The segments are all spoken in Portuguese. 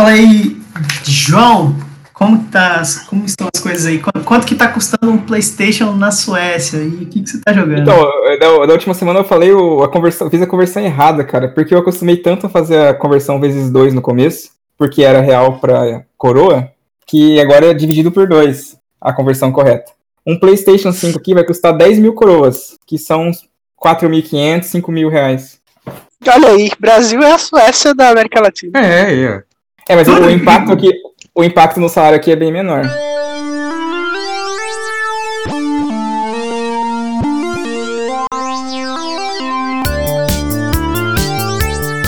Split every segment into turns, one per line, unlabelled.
Fala aí, João, como, tá, como estão as coisas aí? Quanto, quanto que tá custando um PlayStation na Suécia? E o que, que você tá jogando?
Então, da, da última semana eu falei, a conversão, fiz a conversão errada, cara, porque eu acostumei tanto a fazer a conversão vezes dois no começo, porque era real pra coroa, que agora é dividido por dois a conversão correta. Um PlayStation 5 aqui vai custar 10 mil coroas, que são 4.500, 5 mil reais.
Olha aí, Brasil é a Suécia da América Latina.
É, é. É, mas o impacto aqui, o impacto no salário aqui é bem menor.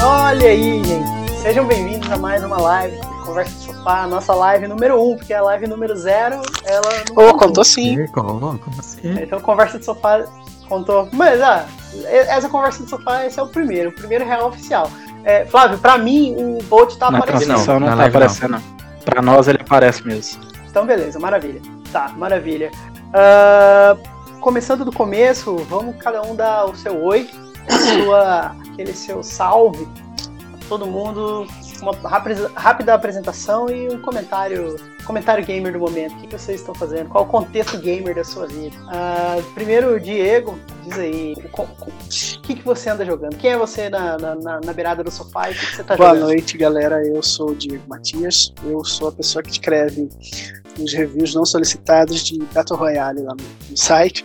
Olha aí, gente. Sejam bem-vindos a mais uma live Conversa de Sofá, nossa live número 1, um, porque a live número 0, ela
não. Oh, contou sim.
Como, assim? Então, Conversa de Sofá contou. Mas, ah, essa Conversa de Sofá, esse é o primeiro, o primeiro real oficial. É, Flávio, pra mim, o Bolt tá
na
aparecendo.
Não, não tá aparecendo. Não. Pra nós, ele aparece mesmo.
Então, beleza, maravilha. Tá, maravilha. Uh, começando do começo, vamos cada um dar o seu oi, sua, aquele seu salve. Todo mundo uma rápida apresentação e um comentário comentário gamer do momento. O que, vocês estão fazendo? Qual o contexto gamer da sua vida? Uh, primeiro, Diego, diz aí, o que, que você anda jogando? Quem é você na, na, na beirada do sofá e o que, que você está jogando?
Boa noite, galera. Eu sou o Diego Matias. Eu sou a pessoa que escreve os reviews não solicitados de Battle Royale lá no, no site.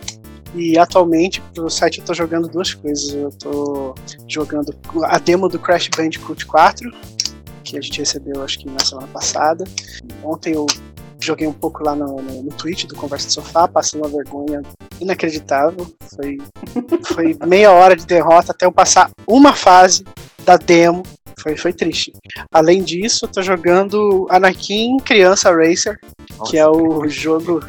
E atualmente pro site eu tô jogando duas coisas. Eu tô jogando a demo do Crash Bandicoot 4, que a gente recebeu, acho que na semana passada. Ontem eu joguei um pouco lá no, no, no do Conversa de Sofá, passei uma vergonha inacreditável. Foi, foi meia hora de derrota até eu passar uma fase da demo. Foi, foi triste. Além disso, eu tô jogando Anakin Criança Racer, Nossa, que é o jogo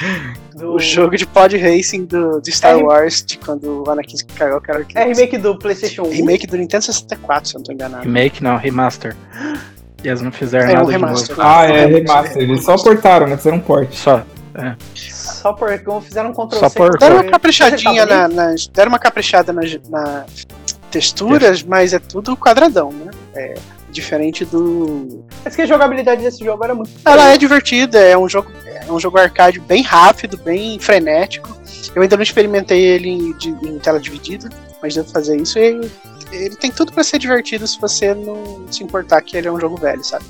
do... o jogo de pod racing do, de Star é Wars, de quando o Anakin Skywalker
É remake do PlayStation 1?
Remake do Nintendo 64, se eu não tô enganado.
Remake não, remaster. E eles não fizeram
é
nada
um remaster.
Ah, é remaster. Eles só portaram, né? Fizeram um port.
Só. É.
Só por, como fizeram um Ctrl
Só por, deram uma caprichadinha na, nas, deram uma caprichada nas, na texturas, mas é tudo quadradão, né? É, diferente do.
Mas que a jogabilidade desse jogo era muito.
Ela é divertida, é um jogo, é um jogo arcade bem rápido, bem frenético. Eu ainda não experimentei ele em, de, em tela dividida, mas devo fazer isso. E ele tem tudo para ser divertido se você não se importar que ele é um jogo velho, sabe?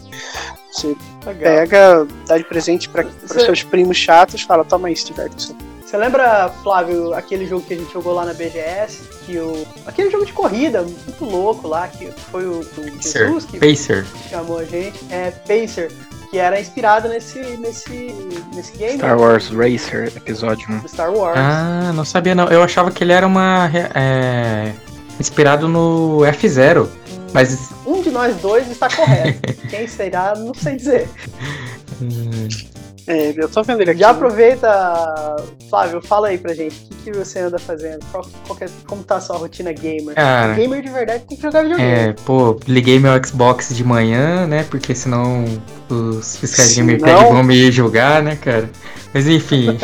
Você Legal. pega, dá de presente para seus primos chatos, fala, toma isso, diverte-se.
Você lembra, Flávio, aquele jogo que a gente jogou lá na BGS? Que o... Aquele jogo de corrida, muito louco lá, que foi o, o Jesus que
Pacer.
chamou a gente. É, Pacer que era inspirado nesse, nesse, nesse game.
Star Wars Racer, episódio 1.
Star Wars.
Ah, não sabia não. Eu achava que ele era uma. É, inspirado no F0. Mas.
Um de nós dois está correto. Quem será, não sei dizer.
Hum. É, eu tô vendo ele aqui.
Já aproveita, Flávio, fala aí pra gente. O que, que você anda fazendo? Qual, qual é, como tá a sua rotina gamer?
Cara,
gamer de verdade tem que jogar videogame.
É, pô, liguei meu Xbox de manhã, né? Porque senão os fiscais de mercado vão me julgar, né, cara? Mas enfim.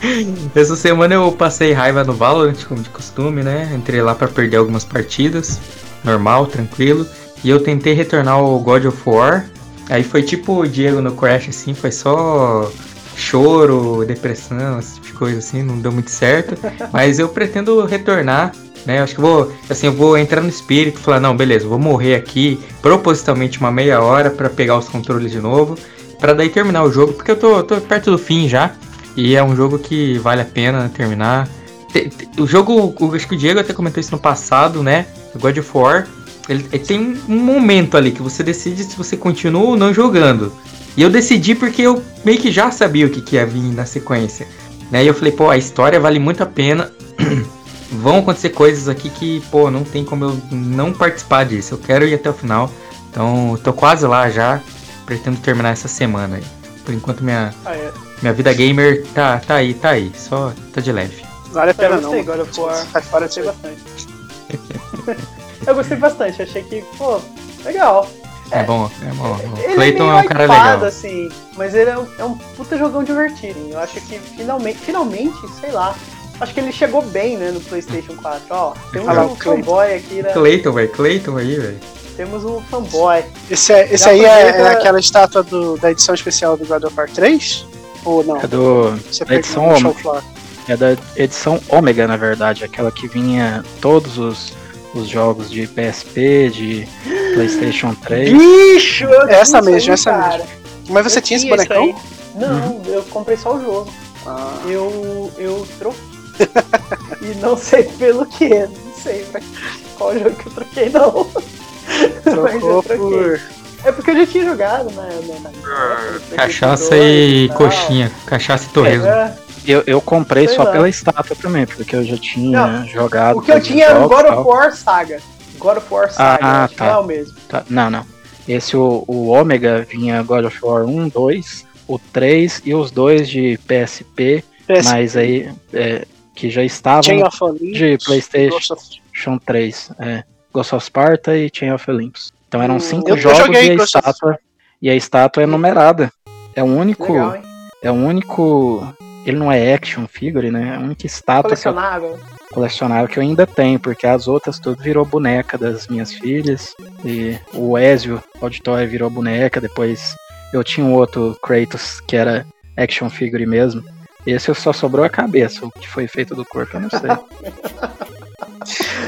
essa semana eu passei raiva no Valorant, como de costume, né? Entrei lá para perder algumas partidas. Normal, tranquilo. E eu tentei retornar o God of War, Aí foi tipo o Diego no Crash, assim, foi só choro, depressão, esse tipo de coisa assim, não deu muito certo. Mas eu pretendo retornar, né? Acho que vou, assim, eu vou entrar no espírito e falar, não, beleza, vou morrer aqui propositalmente uma meia hora para pegar os controles de novo, para daí terminar o jogo, porque eu tô, tô perto do fim já. E é um jogo que vale a pena terminar. O jogo, acho que o Diego até comentou isso no passado, né? God of War ele, ele, tem um momento ali que você decide se você continua ou não jogando. E eu decidi porque eu meio que já sabia o que, que ia vir na sequência. Né? E eu falei, pô, a história vale muito a pena. Vão acontecer coisas aqui que, pô, não tem como eu não participar disso. Eu quero ir até o final. Então, eu tô quase lá já. Pretendo terminar essa semana aí. Por enquanto, minha, ah, é. minha vida gamer tá, tá aí, tá aí. Só tá de leve.
Vale a pena não.
Agora, pô, faz parte bastante. Eu gostei bastante, achei que, pô, legal.
É, é bom, é bom.
O Clayton é, é, um cara legal. assim, mas ele é um, é um puta jogão divertido. Eu acho que finalmente, finalmente, sei lá, acho que ele chegou bem, né, no PlayStation 4. Ó, tem um ah, cowboy aqui, né?
Clayton, velho, Clayton aí, velho.
temos um fanboy.
Esse, é- esse
Já
aí é,
aproveita-
é aquela estátua do- da edição especial do God of War 3? Ou não?
É do.
Você
da edição Ômega. É da edição Ômega, na verdade. Aquela que vinha todos os, os jogos de PSP, de PlayStation 3.
Bicho!
Essa mesmo, essa
cara.
Mas você
Eu
tinha esse bonecão?
Não, eu comprei só o jogo.
Ah,
Eu, eu troquei. e não sei pelo que. Não sei qual jogo que eu troquei, não. Mas eu troquei.
por.
É porque eu já tinha jogado na. na, na
Cachaça
PlayStation
e
tal.
coxinha. Cachaça e torresmo.
É,
Eu, eu comprei
Sei
só
lá.
pela estátua também, porque eu já tinha
Não,
jogado.
o que eu tinha era o God of. War Saga. God of War Saga,
Ah, tá.
não é o mesmo.
Tá, Não, não. Esse, o, o Ômega, vinha God of War 1, 2, o 3 e os dois de PSP,
PS,
mas aí é, que já estavam
Chain of Olympus,
de PlayStation.
Of-
São três, é. Ghost of Sparta e Chain of Olympus. Então eram
Hum,
cinco jogos e a
Ghost of-
estátua. E a estátua é numerada. É o único.
Legal?
É o único. Ele não é action figure, né? É a única estátua que eu,
Colecionável.
colecionável que eu ainda tenho, porque as outras tudo virou boneca das minhas filhas. E o Ezio Auditório virou boneca. Depois eu tinha um outro Kratos que era action figure mesmo. Esse só sobrou a cabeça. O que foi feito do corpo, eu não sei.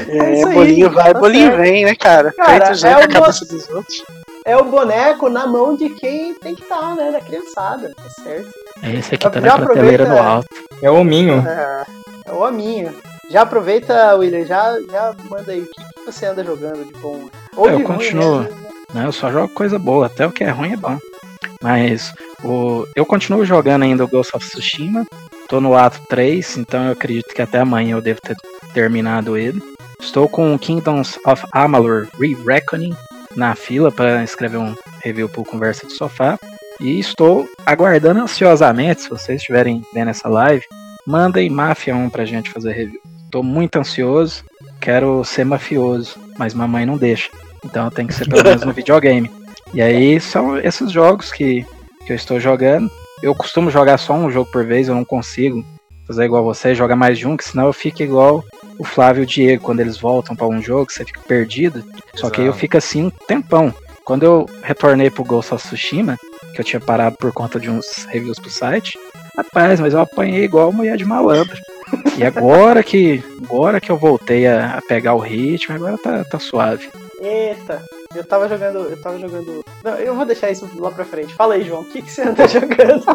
É
É, bolinho vai,
tá
bolinho
certo.
vem, né, cara?
Cara,
Kratos
é
vem com a cabeça dos outros.
É o boneco na mão de quem tem que estar, né? Da criançada, tá certo?
Esse aqui tá
Já
na prateleira no alto.
É o hominho.
É,
É o aminho. Já aproveita, William, já, já manda aí o que, você anda jogando de bom. Ou
Eu
de ruim
continuo.
mesmo.
Né? Eu só jogo coisa boa, até o que é ruim é bom. Mas o, eu continuo jogando ainda o Ghost of Tsushima. Tô no ato 3, então eu acredito que até amanhã eu devo ter terminado ele. Estou com o Kingdoms of Amalur Re-Reckoning na fila para escrever um review por Conversa do Sofá. E estou aguardando ansiosamente, se vocês estiverem vendo essa live, mandem Mafia 1 pra gente fazer review. Tô muito ansioso, quero ser mafioso, mas mamãe não deixa. Então tem que ser pelo menos no videogame. E aí são esses jogos que, que eu estou jogando. Eu costumo jogar só um jogo por vez, eu não consigo fazer igual você, jogar mais de um, que senão eu fico igual o Flávio e o Diego, quando eles voltam para um jogo, você fica perdido. Só que aí eu
Exato.
fico assim um tempão. Quando eu retornei pro Ghost of Tsushima, que eu tinha parado por conta de uns reviews pro site, rapaz, mas eu apanhei igual mulher de malandro. E agora que agora que eu voltei a, a pegar o ritmo, agora tá, tá suave.
Eita, eu tava jogando. Eu tava jogando. Não, eu vou deixar isso lá pra frente. Fala aí, João, o que, que você anda jogando?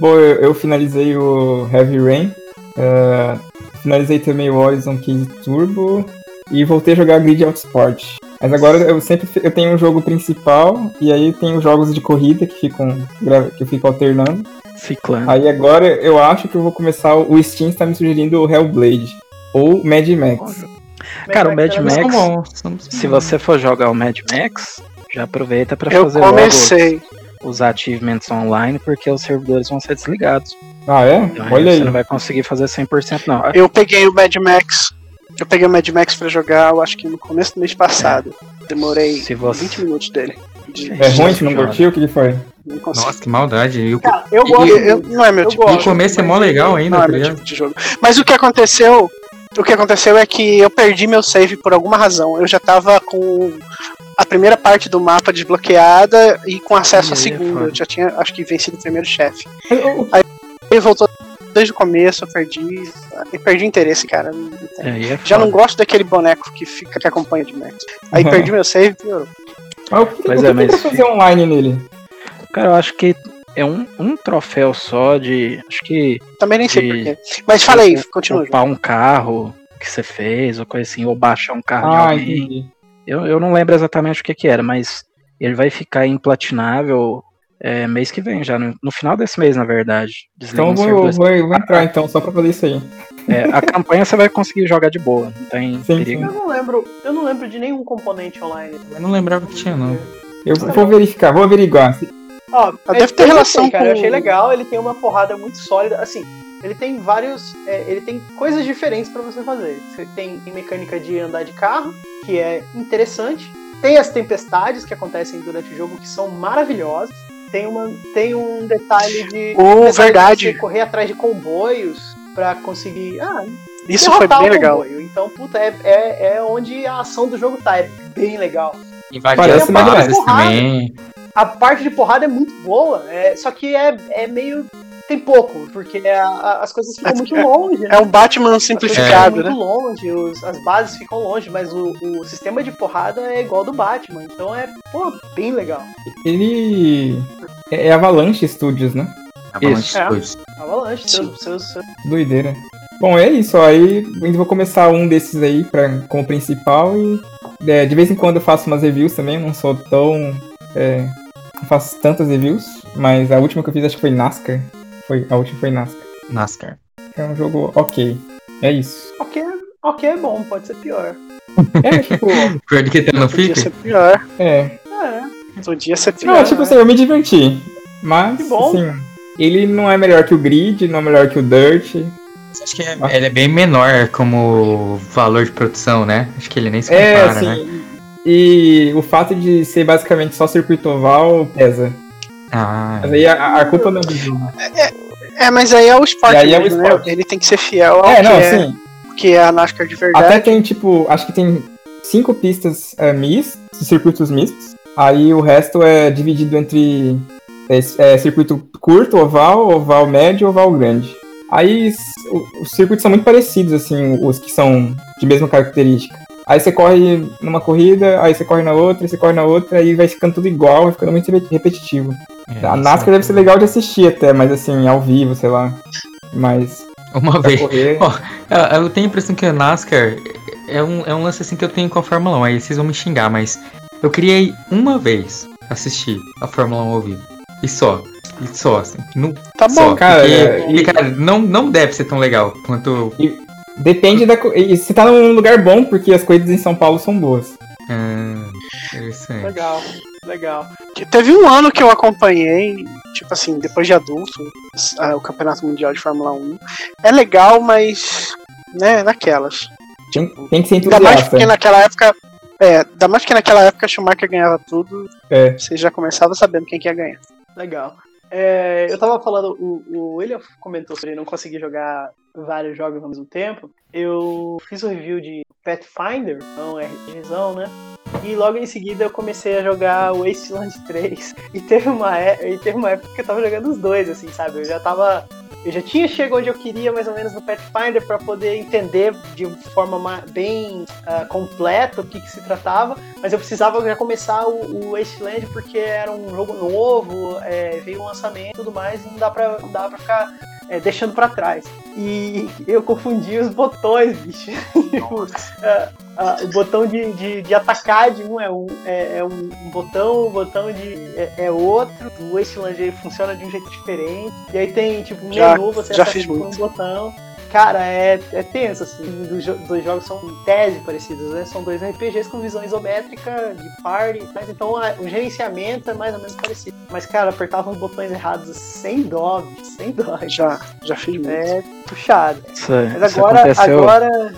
Bom, eu, eu finalizei o Heavy Rain. eh, finalizei também o Horizon Case Turbo. E voltei a jogar Grid Auto Sport. Mas agora eu sempre eu tenho um jogo principal e aí tem os jogos de corrida que ficam que eu fico alternando.
Ciclano.
Aí agora eu acho que eu vou começar o Steam está me sugerindo o Hellblade ou Mad Max.
Cara, o Mad
é
Max-
são-
Se você for jogar o Mad Max, já aproveita para
eu
fazer logo
comecei.
Os achievements online, porque os servidores vão ser desligados.
Ah, é?
Então, aí
Olha
você
aí.
não vai conseguir fazer 100% não.
Eu peguei o Mad Max. Eu peguei o Mad Max pra jogar, eu acho que no começo do mês passado. Demorei
Se você-
20 minutos dele. De-
É ruim, você não curtiu? O que foi?
Não consigo.
Nossa, que maldade. E o,
Cara, eu
E-
gosto.
eu- não é meu
eu
tipo de
o
gosto.
jogo.
começo é mó legal ainda,
Não
tá
é meu
ligado?
tipo de jogo. Mas o que aconteceu. O que aconteceu é que eu perdi meu save por alguma razão. Eu já tava com a primeira parte do mapa desbloqueada e com acesso à
aí
segunda. Eu já tinha, acho que, vencido o primeiro chefe.
Eu-
Ele voltou desde o começo, eu perdi. Eu perdi o interesse, cara.
É, aí é
Já não gosto daquele boneco que fica que acompanha de Max. Aí
Uhum.
perdi meu save, piorou.
Mas o que,
Pois
o que
é, mas-
fazer online nele?
Cara, eu acho que é um, um troféu só de. Acho que
Também nem sei
E-
porquê. Mas aí,
Ou-
continua.
Upar um carro que você fez, ou coisa assim, ou baixar um carro de
Ah,
alguém.
entendi.
Eu, eu não lembro exatamente o que, que era, mas ele vai ficar implatinável é, mês que vem já, no, no final desse mês, na verdade. Desliga
Então eu vou, vou, eu vou entrar então, só pra fazer isso aí.
É, a campanha você vai conseguir jogar de boa, não tem
Sim,
perigo.
Eu não lembro. Eu não lembro de nenhum componente online.
Eu não lembrava que tinha, não.
Eu vou verificar, vou averiguar.
Ó,
Ah, deve ter
eu
relação
gostei, cara. Eu
com-
achei legal, ele tem uma porrada muito sólida. Assim, ele tem vários. é, ele tem coisas diferentes pra você fazer. Você tem mecânica de andar de carro, que é interessante. Tem as tempestades que acontecem durante o jogo, que são maravilhosas. Tem, uma, tem um detalhe de.
Oh,
detalhe de
verdade.
você correr atrás de comboios pra conseguir. Ah,
Isso foi bem legal.
Então, puta, é, é, é onde a ação do jogo tá. É bem legal.
Invadir
Parece
as
Mad
bases
Max.
também.
A parte de porrada é muito boa, é, só que é, é meio. Tem pouco, porque a- a- as coisas ficam muito
É-
longe, né?
É um Batman
As coisas
simplificado,
ficam
né?
muito longe, os- as bases ficam longe, mas o, o sistema de porrada é igual ao do Batman, então é, pô, bem legal.
Ele. É, é Avalanche Studios, né?
Avalanche
Isso, é.
Studios.
Avalanche, seus, seus, seus-
Doideira. Bom, é isso. Aí ainda vou começar um desses aí pra, como principal e é, de vez em quando eu faço umas reviews também. Não sou tão. é, não faço tantas reviews, mas a última que eu fiz acho que foi NASCAR. Foi, a última foi NASCAR.
NASCAR.
É um jogo ok. É isso.
Ok, ok, é bom, pode ser pior.
É, tipo.
Pior do que no
Podia ser pior.
é.
É,
Podia ser pior.
Não, tipo assim, eu me diverti. Mas,
Que bom.
assim, ele não é melhor que o Grid, não é melhor que o Dirt.
Acho que é, ele é bem menor como valor de produção, né? Acho que ele nem se
É,
compara, né?
assim. E o fato de ser basicamente só circuito oval pesa.
Ah,
Mas aí a, a culpa não é do jogo.
É, mas aí é o esporte,
E aí é o
né?
esporte.
Ele tem que ser fiel ao
É,
que,
não,
é,
sim.
que é a NASCAR de verdade.
Até tem, tipo, acho que tem cinco pistas é, mistas, circuitos mistos. Aí o resto é dividido entre é, é, circuito curto, oval, oval médio e oval grande. Aí os circuitos são muito parecidos, assim, os que são de mesma característica. Aí você corre numa corrida, aí você corre na outra, aí você corre na outra, aí vai ficando tudo igual, vai ficando muito repeti- repetitivo.
É,
A NASCAR
é-
deve ser legal de assistir até, mas assim, ao vivo, sei lá. Mas
Uma vez.
correr.
Ó, Eu tenho a impressão que a NASCAR é um, é um lance assim que eu tenho com a Fórmula 1. Aí vocês vão me xingar, mas eu queria uma vez assistir a Fórmula 1 ao vivo. E só. E só, assim. Não,
Tá
só.
bom.
cara,
porque,
é, e-
cara, não, não deve ser tão legal quanto.
Depende da. E você tá num lugar bom, porque as corridas em São Paulo são boas.
Ah, interessante.
legal, legal.
Que Teve um ano que eu acompanhei, tipo assim, depois de adulto, ah, o Campeonato Mundial de Fórmula 1. É legal, mas. né, naquelas.
Tem, tem que ser
Ainda mais
entusiasta.
porque naquela época. É, ainda mais porque naquela época Schumacher ganhava tudo,
É.
você já começava sabendo quem que ia ganhar.
Legal. É, eu tava falando, o, o William comentou sobre não conseguir jogar vários jogos ao mesmo tempo. Eu fiz o review de Pathfinder, então RPGzão, né? E logo em seguida eu comecei a jogar Wasteland 3. E teve uma, é- e teve uma época que eu tava jogando os dois, assim, sabe? Eu já tava. Eu já tinha chegado onde eu queria, mais ou menos, no Pathfinder, para poder entender de forma ma- bem ah, completa o que, que se tratava. Mas eu precisava já começar o, o Wasteland porque era um jogo novo, é, veio um lançamento e tudo mais, e não dá pra ficar é, deixando pra trás. E eu confundi os botões, bicho. Tipo, ah, o botão de, de, de atacar de um é um, é, é um botão, o botão de é, é outro. O Wasteland ele funciona de um jeito diferente. E aí tem tipo um menu, você
já
acessa
fiz
por um botão. Cara, é, é tenso, assim. Os jo- dois jogos são em tese parecidos, né? São dois RPGs com visão isométrica, de party, mas então a- o gerenciamento é mais ou menos parecido. Mas, cara, apertava os botões errados sem dó, sem dó.
Já, já fiz muito.
É puxado.
Isso,
Mas
isso
agora,
aconteceu,
agora.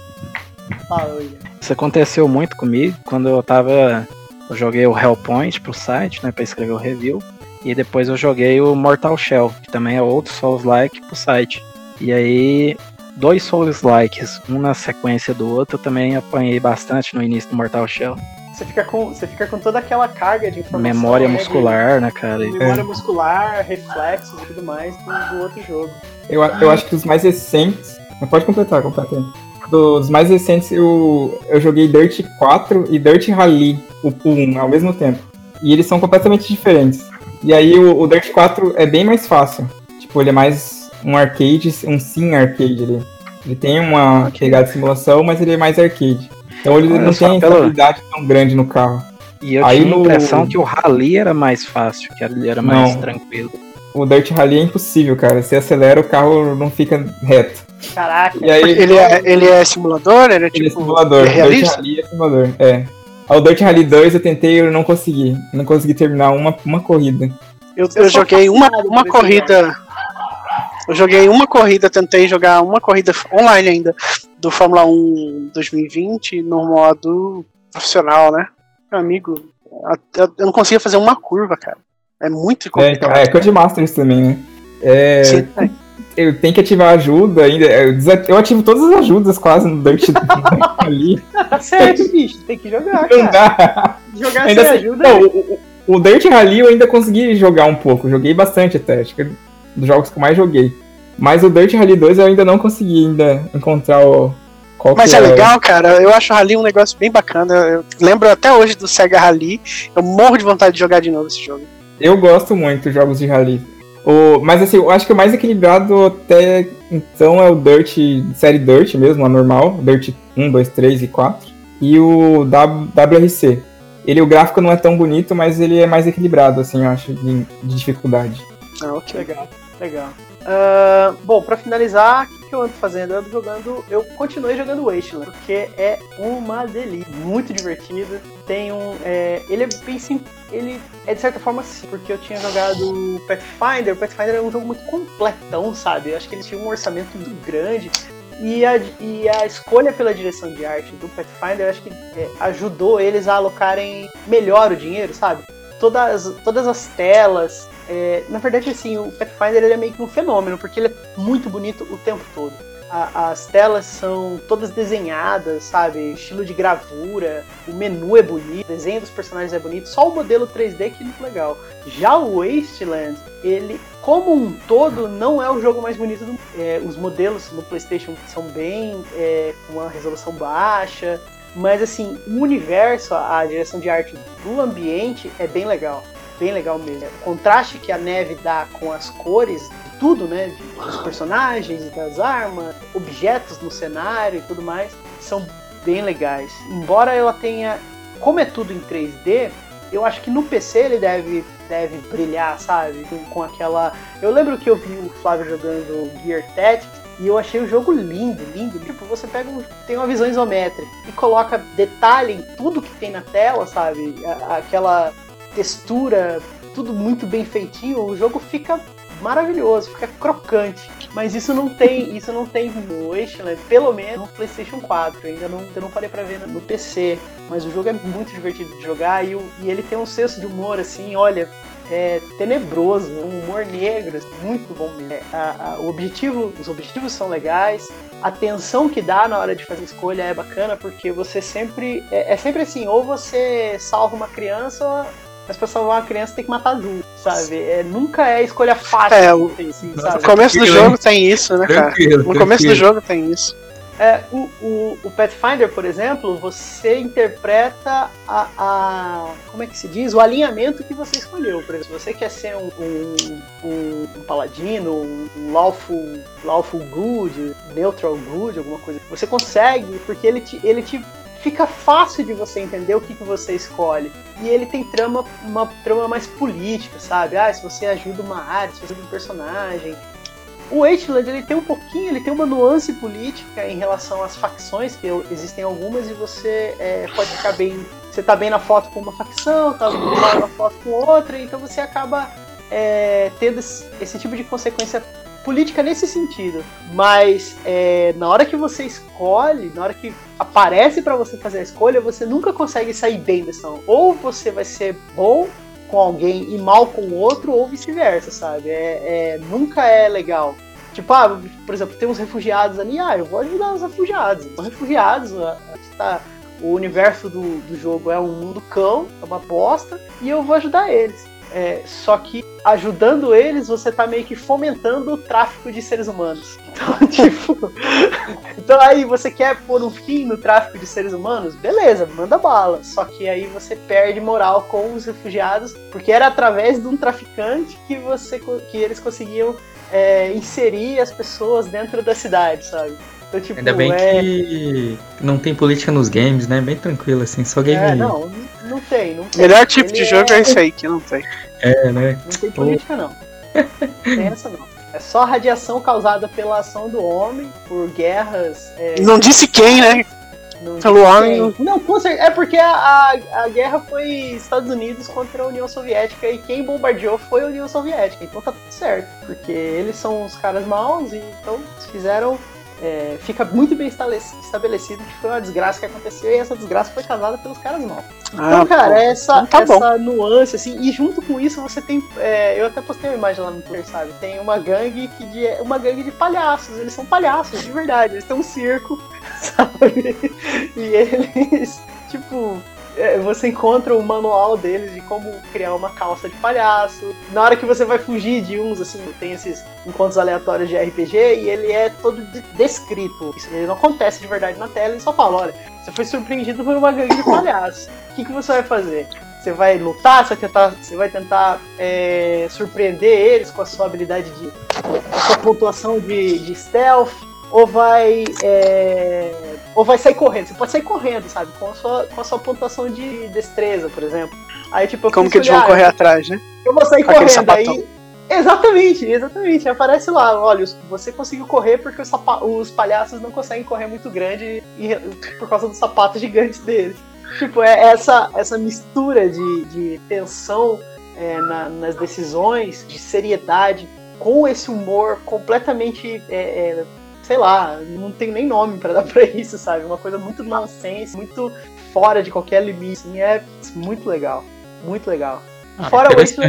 Fala, William.
isso aconteceu muito comigo quando eu tava. Eu joguei o Hellpoint pro site, né? Pra escrever o review. E depois eu joguei o Mortal Shell, que também é outro Souls-like pro site. E aí, dois Souls-likes, um na sequência do outro, eu também apanhei bastante no início do Mortal Shell.
Você fica com, você fica com toda aquela carga de informação.
Memória
né, de-
muscular, né, cara?
Memória muscular, reflexos e tudo mais do, do outro jogo.
Eu, eu acho que os mais recentes. Não pode completar, completa aí. Dos mais recentes, eu, eu joguei Dirt 4 e Dirt Rally, o, o 1, ao mesmo tempo. E eles são completamente diferentes. E aí o, o Dirt 4 é bem mais fácil. Tipo, ele é mais um arcade, um sim arcade ali. Ele tem uma pegada de simulação, mas ele é mais arcade. Então ele
Olha
não tem
pelo-
estabilidade tão grande no carro.
E eu
Aí
tinha a
no-
impressão que o Rally era mais fácil, que ele era mais
Não.
tranquilo.
O Dirt Rally é impossível, cara. Você acelera, o carro não fica reto.
Caraca.
E aí,
Ele é, ele é simulador? Ele é
Ele é
tipo.
simulador.
é
Dirt
realista?
Rally é simulador, é. O Dirt Rally 2 eu tentei eu não consegui. Não consegui terminar uma, uma corrida.
Eu,
Eu
eu joguei uma, uma corrida. Eu joguei uma corrida, tentei jogar uma corrida online ainda do Fórmula 1 2020 no modo profissional, né? Meu amigo, eu não conseguia fazer uma curva, cara. É muito
É, então,
complicado.
é Codemasters também, né? É,
Sim, é.
eu tenho que ativar a ajuda ainda. Eu, ativo todas as ajudas quase no Dirt ali.
Tá certo, bicho. Tem que jogar,
Não
cara.
dá.
Jogar
Ainda
sem
assim,
ajuda.
não, o, o- o Dirt Rally eu ainda consegui jogar um pouco. Joguei bastante até. Acho que é dos jogos que eu mais joguei. Mas o Dirt Rally 2 eu ainda não consegui ainda encontrar o. Qual
Mas
que
é legal, cara. Eu acho o Rally um negócio bem bacana. Eu lembro até hoje do Sega Rally. Eu morro de vontade de jogar de novo esse jogo.
Eu gosto muito de jogos de rally. O, mas assim, eu acho que o mais equilibrado até então é o Dirt, série Dirt mesmo, a normal, Dirt 1, 2, 3 e 4. E o W- WRC. Ele, o gráfico não é tão bonito, mas ele é mais equilibrado, assim, eu acho, de, de dificuldade.
Ah, ok.
Legal, legal. Ah, bom, pra finalizar, o que, eu ando fazendo? Eu ando jogando. Eu continuei jogando Wasteland, porque é uma delícia. Muito divertido. Tem um. é, ele é bem simples. Ele é de certa forma sim, porque eu tinha jogado Pathfinder. O Pathfinder é um jogo muito completão, sabe? Eu acho que ele tinha um orçamento muito grande. E a, e a escolha pela direção de arte do Pathfinder, acho que é, ajudou eles a alocarem melhor o dinheiro, sabe? Todas, todas as telas, é, na verdade, assim, o Pathfinder ele é meio que um fenômeno, porque ele é muito bonito o tempo todo. A- as telas são todas desenhadas, sabe? Estilo de gravura, o menu é bonito, o desenho dos personagens é bonito, só o modelo 3D que é muito legal. Já o Wasteland, ele, como um todo, não é o jogo mais bonito do mundo. É, os modelos no PlayStation são bem. É, com uma resolução baixa, mas assim, o universo, a a direção de arte do ambiente é bem legal bem legal mesmo. O contraste que a neve dá com as cores de tudo, né? Dos personagens, das armas, objetos no cenário e tudo mais, são bem legais. Embora ela tenha. Como é tudo em 3D, eu acho que no PC ele deve, deve brilhar, sabe? Com, aquela. Eu lembro que eu vi o Flávio jogando Gear Tactics e eu achei o jogo lindo, lindo. Tipo, você pega um, tem uma visão isométrica e coloca detalhe em tudo que tem na tela, sabe? Aquela textura, tudo muito bem feitinho, o jogo fica maravilhoso, fica crocante. Mas isso não tem, isso não tem no Wasteland, pelo menos no PlayStation 4. Eu ainda não, eu não parei pra ver no PC, mas o jogo é muito divertido de jogar e, e ele tem um senso de humor assim, olha, é tenebroso, um humor negro, assim, muito bom mesmo. É, a- a- o objetivo, os objetivos são legais, a tensão que dá na hora de fazer escolha é bacana porque você sempre é, é sempre assim, ou você salva uma criança, mas pra salvar uma criança tem que matar adulto, sabe? É, nunca é escolha fácil.
É, o-
assim?
No começo do jogo tem isso, né, cara?
Tranquilo,
No começo do jogo tem isso.
É, o, o, o Pathfinder, por exemplo, você interpreta a, a- Como é que se diz? O alinhamento que você escolheu. Por exemplo, se você quer ser um, um, um- um paladino, um, um lawful, lawful good, neutral good, alguma coisa. Você consegue, porque ele te, ele te fica fácil de você entender o que, que você escolhe. E ele tem trama, uma trama mais política, sabe? Ah, se você ajuda uma área, se você ajuda um personagem, o Wasteland ele tem um pouquinho, ele tem uma nuance política em relação às facções, que existem algumas, e você é, pode ficar bem. Você tá bem na foto com uma facção, tá mal na foto com outra, então você acaba é, tendo esse, esse tipo de consequência política nesse sentido. Mas é, na hora que você escolhe, na hora que aparece pra você fazer a escolha, você nunca consegue sair bem dessa. Ou você vai ser bom com alguém e mal com o outro, ou vice-versa, sabe? É, é- nunca é legal. Tipo, ah, por exemplo, tem uns refugiados ali, ah, eu vou ajudar os refugiados. Os refugiados, tá, o universo do, do jogo é um mundo cão, é uma bosta, e eu vou ajudar eles. É, só que ajudando eles, você tá meio que fomentando o tráfico de seres humanos. Então, tipo. então aí você quer pôr um fim no tráfico de seres humanos? Beleza, manda bala. Só que aí você perde moral com os refugiados, porque era através de um traficante que você que eles conseguiam é, inserir as pessoas dentro da cidade, sabe? Então, tipo,
Ainda bem
é...
que não tem política nos games, né? Bem tranquilo, assim, só game.
É, não, não tem, não
O
tem.
melhor tipo
Ele
de jogo é esse aí, que não tem.
É, né?
Não tem política, não. Tem essa não. É só radiação causada pela ação do homem, por guerras. é,
Não disse quem, né?
não
pelo
disse
homem.
Não, com certeza. É porque a, a, a guerra foi Estados Unidos contra a União Soviética e quem bombardeou foi a União Soviética. Então tá tudo certo. Porque eles são os caras maus e então fizeram é, fica muito bem estabelec- estabelecido que foi uma desgraça que aconteceu e essa desgraça foi causada pelos caras novos. Então,
Ah,
cara,
pô.
essa,
Então tá
essa nuance, assim, e junto com isso você tem. é, eu até postei uma imagem lá no Twitter, sabe? Tem uma gangue que de, uma gangue de palhaços. Eles são palhaços, de verdade. Eles têm um circo, sabe? E eles, tipo. É, Você encontra o manual deles de como criar uma calça de palhaço. Na hora que você vai fugir de uns, assim, tem esses encontros aleatórios de RPG e ele é todo de- descrito. Isso não acontece de verdade na tela, ele só fala: olha, você foi surpreendido por uma gangue de palhaços. O que, que você vai fazer? Você vai lutar, você vai tentar, você vai tentar é, surpreender eles com a sua habilidade de. a sua pontuação de, de stealth, ou vai. é, ou vai sair correndo. Você pode sair correndo, sabe? Com a sua, com a sua pontuação de destreza, por exemplo. Aí, tipo,
Como que eles vão
olhar,
correr atrás, né?
eu vou sair
aquele
correndo
sapatão.
aí. Exatamente, exatamente. Aparece lá, olha, você conseguiu correr porque os, os palhaços não conseguem correr muito grande e- por causa dos sapatos gigantes deles. Tipo, é essa, essa mistura de, de tensão é, na- nas decisões, de seriedade, com esse humor completamente. é, é, sei lá, não tem nem nome pra dar pra isso, sabe? Uma coisa muito nonsense, muito fora de qualquer limite. Assim, é muito legal. Muito legal.
Ah,
Fora isso,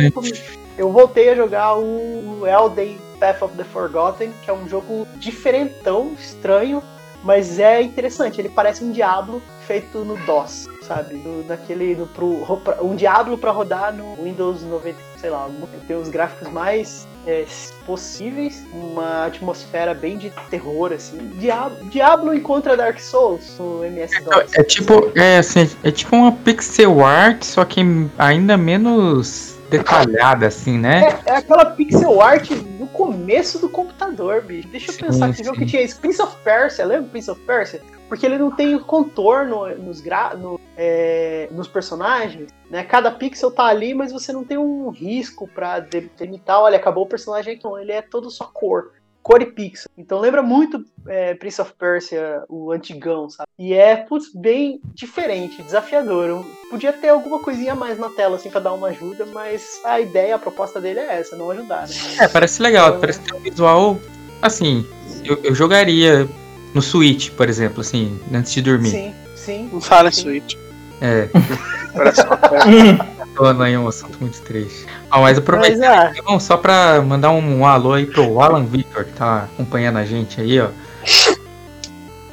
eu voltei a jogar o Elden Path of the Forgotten, que é um jogo diferentão, estranho, mas é interessante. Ele parece um Diablo feito no DOS, sabe? No, naquele, no, pro, um Diablo pra rodar no Windows 90, sei lá, tem os gráficos mais é, possíveis, uma atmosfera bem de terror, assim. Diablo, Diablo encontra Dark Souls no MS-DOS.
É tipo, é assim, é tipo uma pixel art, só que ainda menos detalhada, assim, né?
É, é aquela pixel art no começo do computador, bicho. Deixa eu
Sim,
pensar que
sim.
jogo que tinha isso. Prince of Persia, lembra Prince of Persia? Porque ele não tem contorno nos, gra no, é, nos personagens, né? Cada pixel tá ali, mas você não tem um risco pra de- delimitar, olha, acabou o personagem aqui. Não, ele é todo só cor. Cor e pixel. Então lembra muito é, Prince of Persia, o antigão, sabe? E é, putz, bem diferente, desafiador. Eu podia ter alguma coisinha a mais na tela, assim, pra dar uma ajuda, mas a ideia, a proposta dele é essa, não ajudar, né?
É, parece legal, parece ter um visual, assim, eu, eu jogaria no Switch, por exemplo, assim, antes de dormir.
Sim, sim.
Não fala
sim.
Switch.
É,
Parece uma
tô aí um assunto muito triste. Ah, mas aproveitar
Mas, ah,
Então, só pra mandar um alô aí pro Alan Victor, que tá acompanhando a gente aí, ó.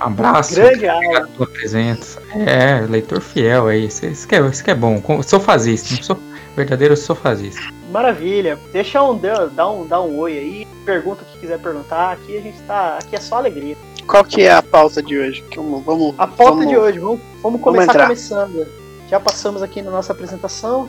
Um abraço.
grande.
Obrigado pela presença. É, leitor fiel aí. Isso, isso, que, é, isso que é bom. Sou fazista, sou verdadeiro sou fazista.
Maravilha. Deixa um, dá um, dá um oi aí. Pergunta o que quiser perguntar. Aqui a gente tá. Aqui é só alegria.
Qual que é a pauta de hoje? Vamos, vamos,
A pauta
vamos-
de hoje, vamos, vamos começar
entrar.
começando. Já passamos aqui na nossa apresentação.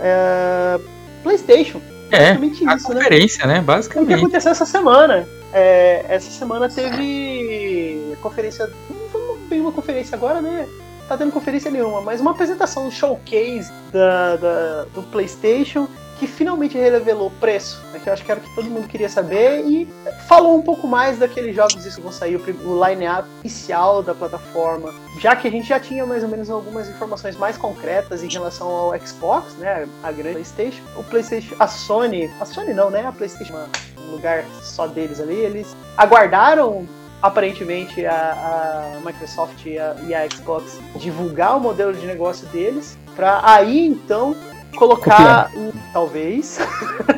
É, PlayStation.
É,
Basicamente
a
isso, né?
conferência, né?
O que
Basicamente.
aconteceu essa semana? É, essa semana teve conferência. Não foi bem uma conferência agora, né? Tá tendo conferência nenhuma, mas uma apresentação, um showcase da, da- do PlayStation que finalmente revelou o preço, né, que eu acho que era o que todo mundo queria saber, e falou um pouco mais daqueles jogos que vão sair, o line-up oficial da plataforma, já que a gente já tinha mais ou menos algumas informações mais concretas em relação ao Xbox, né, a grande PlayStation, o PlayStation, a Sony, a Sony não, né, a PlayStation, um lugar só deles ali, eles aguardaram aparentemente a, a Microsoft e a, e a Xbox divulgar o modelo de negócio deles, para aí então colocar, um- talvez,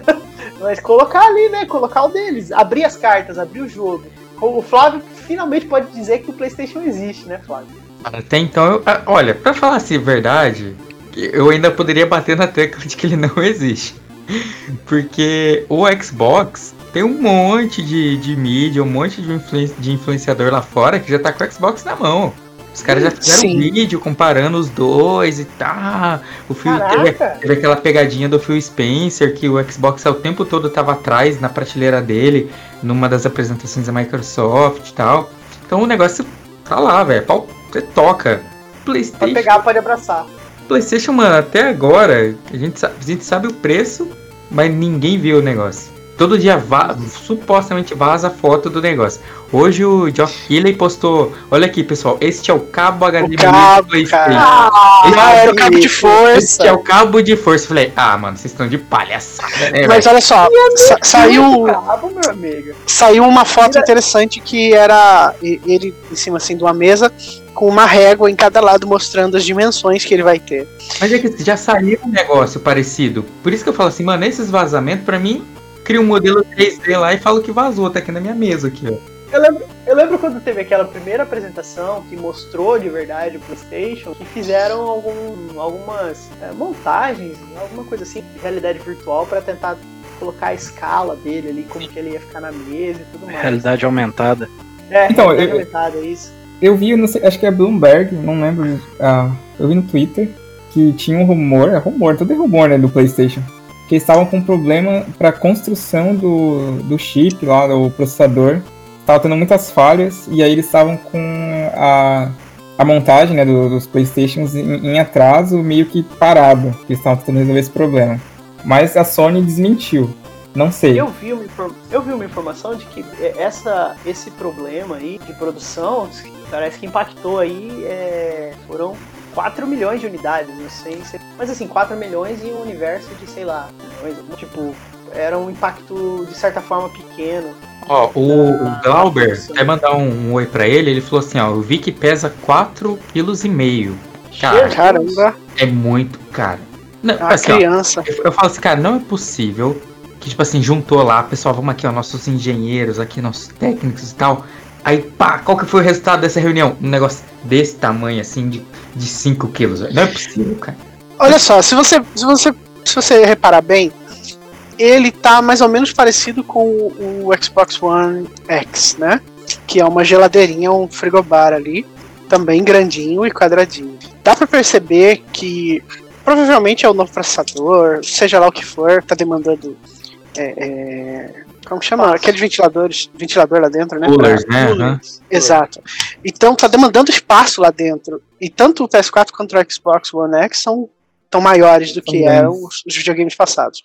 mas colocar ali, né? Colocar o deles, abrir as cartas, abrir o jogo. O Flávio finalmente pode dizer que o PlayStation existe, né, Flávio?
Até então, eu, ah, olha, pra falar assim a verdade, eu ainda poderia bater na tecla de que ele não existe. Porque o Xbox tem um monte de, de mídia, um monte de, influen- de influenciador lá fora que já tá com o Xbox na mão. Os caras já fizeram
Sim.
um vídeo comparando os dois e tá. O Phil teve, teve aquela pegadinha do Phil Spencer que o Xbox o tempo todo tava atrás na prateleira dele, numa das apresentações da Microsoft e tal. Então o negócio tá lá, velho. Você toca.
Pode
PlayStation,
pegar, pode abraçar.
PlayStation, mano, até agora a gente, sabe, a gente sabe o preço, mas ninguém viu o negócio. Todo dia va supostamente vaza foto do negócio. Hoje o Geoff Keighley postou, olha aqui pessoal, este é o cabo HDMI
O cabo, cara.
Esse
Ah,
é
era o cabo de
Este
força.
é o cabo de força. Eu Falei, ah, mano, vocês estão de palhaçada, né,
Mas
velho?
olha só, sa- saiu,
Cabo,
saiu uma foto interessante que era ele em cima assim de uma mesa com uma régua em cada lado mostrando as dimensões que ele vai ter.
Mas é que já saiu um negócio parecido. Por isso que eu falo assim, mano, esses vazamentos, pra mim, cria um modelo 3D lá e falo que vazou, tá aqui na minha mesa aqui, ó.
Eu lembro, eu lembro quando teve aquela primeira apresentação que mostrou de verdade o PlayStation e fizeram algum, algumas é, montagens, alguma coisa assim, de realidade virtual para tentar colocar a escala dele ali, como que ele ia ficar na mesa e tudo mais.
Realidade aumentada.
É,
Então,
realidade
eu-
aumentada, é isso.
Eu vi, não sei, acho que é Bloomberg, não lembro. ah, eu vi no Twitter que tinha um rumor, é rumor, tudo é rumor, né, do PlayStation. Que estavam com problema para construção do, do chip lá, do processador. Tava tendo muitas falhas e aí eles estavam com a, a montagem né, do- dos PlayStations em, em atraso, meio que parado. Que eles estavam tentando resolver esse problema. Mas a Sony desmentiu. Não sei.
Eu vi, uma, eu vi uma informação de que é, essa, esse problema aí de produção parece que impactou aí é, foram 4 milhões de unidades, não sei se. Mas assim, 4 milhões em um universo de, sei lá, milhões, tipo, era um impacto de certa forma pequeno.
Ó, o, o Glauber, quer mandar um, um oi pra ele? Ele falou assim, ó, eu vi que pesa 4,5 kg. Cara,
Caramba,
é muito caro. Não,
é uma
assim, ó,
criança.
eu, eu falo assim, cara, não é possível que, tipo assim, juntou lá, pessoal, vamos aqui, ó, nossos engenheiros aqui, nossos técnicos e tal. Aí, pá, qual que foi o resultado dessa reunião? Um negócio desse tamanho, assim, de, de 5 quilos. Não é possível, cara.
Olha só, se você, se você, se você reparar bem, ele tá mais ou menos parecido com o, Xbox One X, né? Que é uma geladeirinha, um frigobar ali, também grandinho e quadradinho. Dá pra perceber que provavelmente é o novo processador, seja lá o que for, tá demandando. é, é, como chama? Aqueles ventiladores, ventilador lá dentro, né?
Coolers,
Pra-
né?
Cooler.
Aham.
Exato. Então tá demandando espaço lá dentro. E tanto o PS4 quanto o Xbox One X são tão maiores do que eram os, os videogames passados.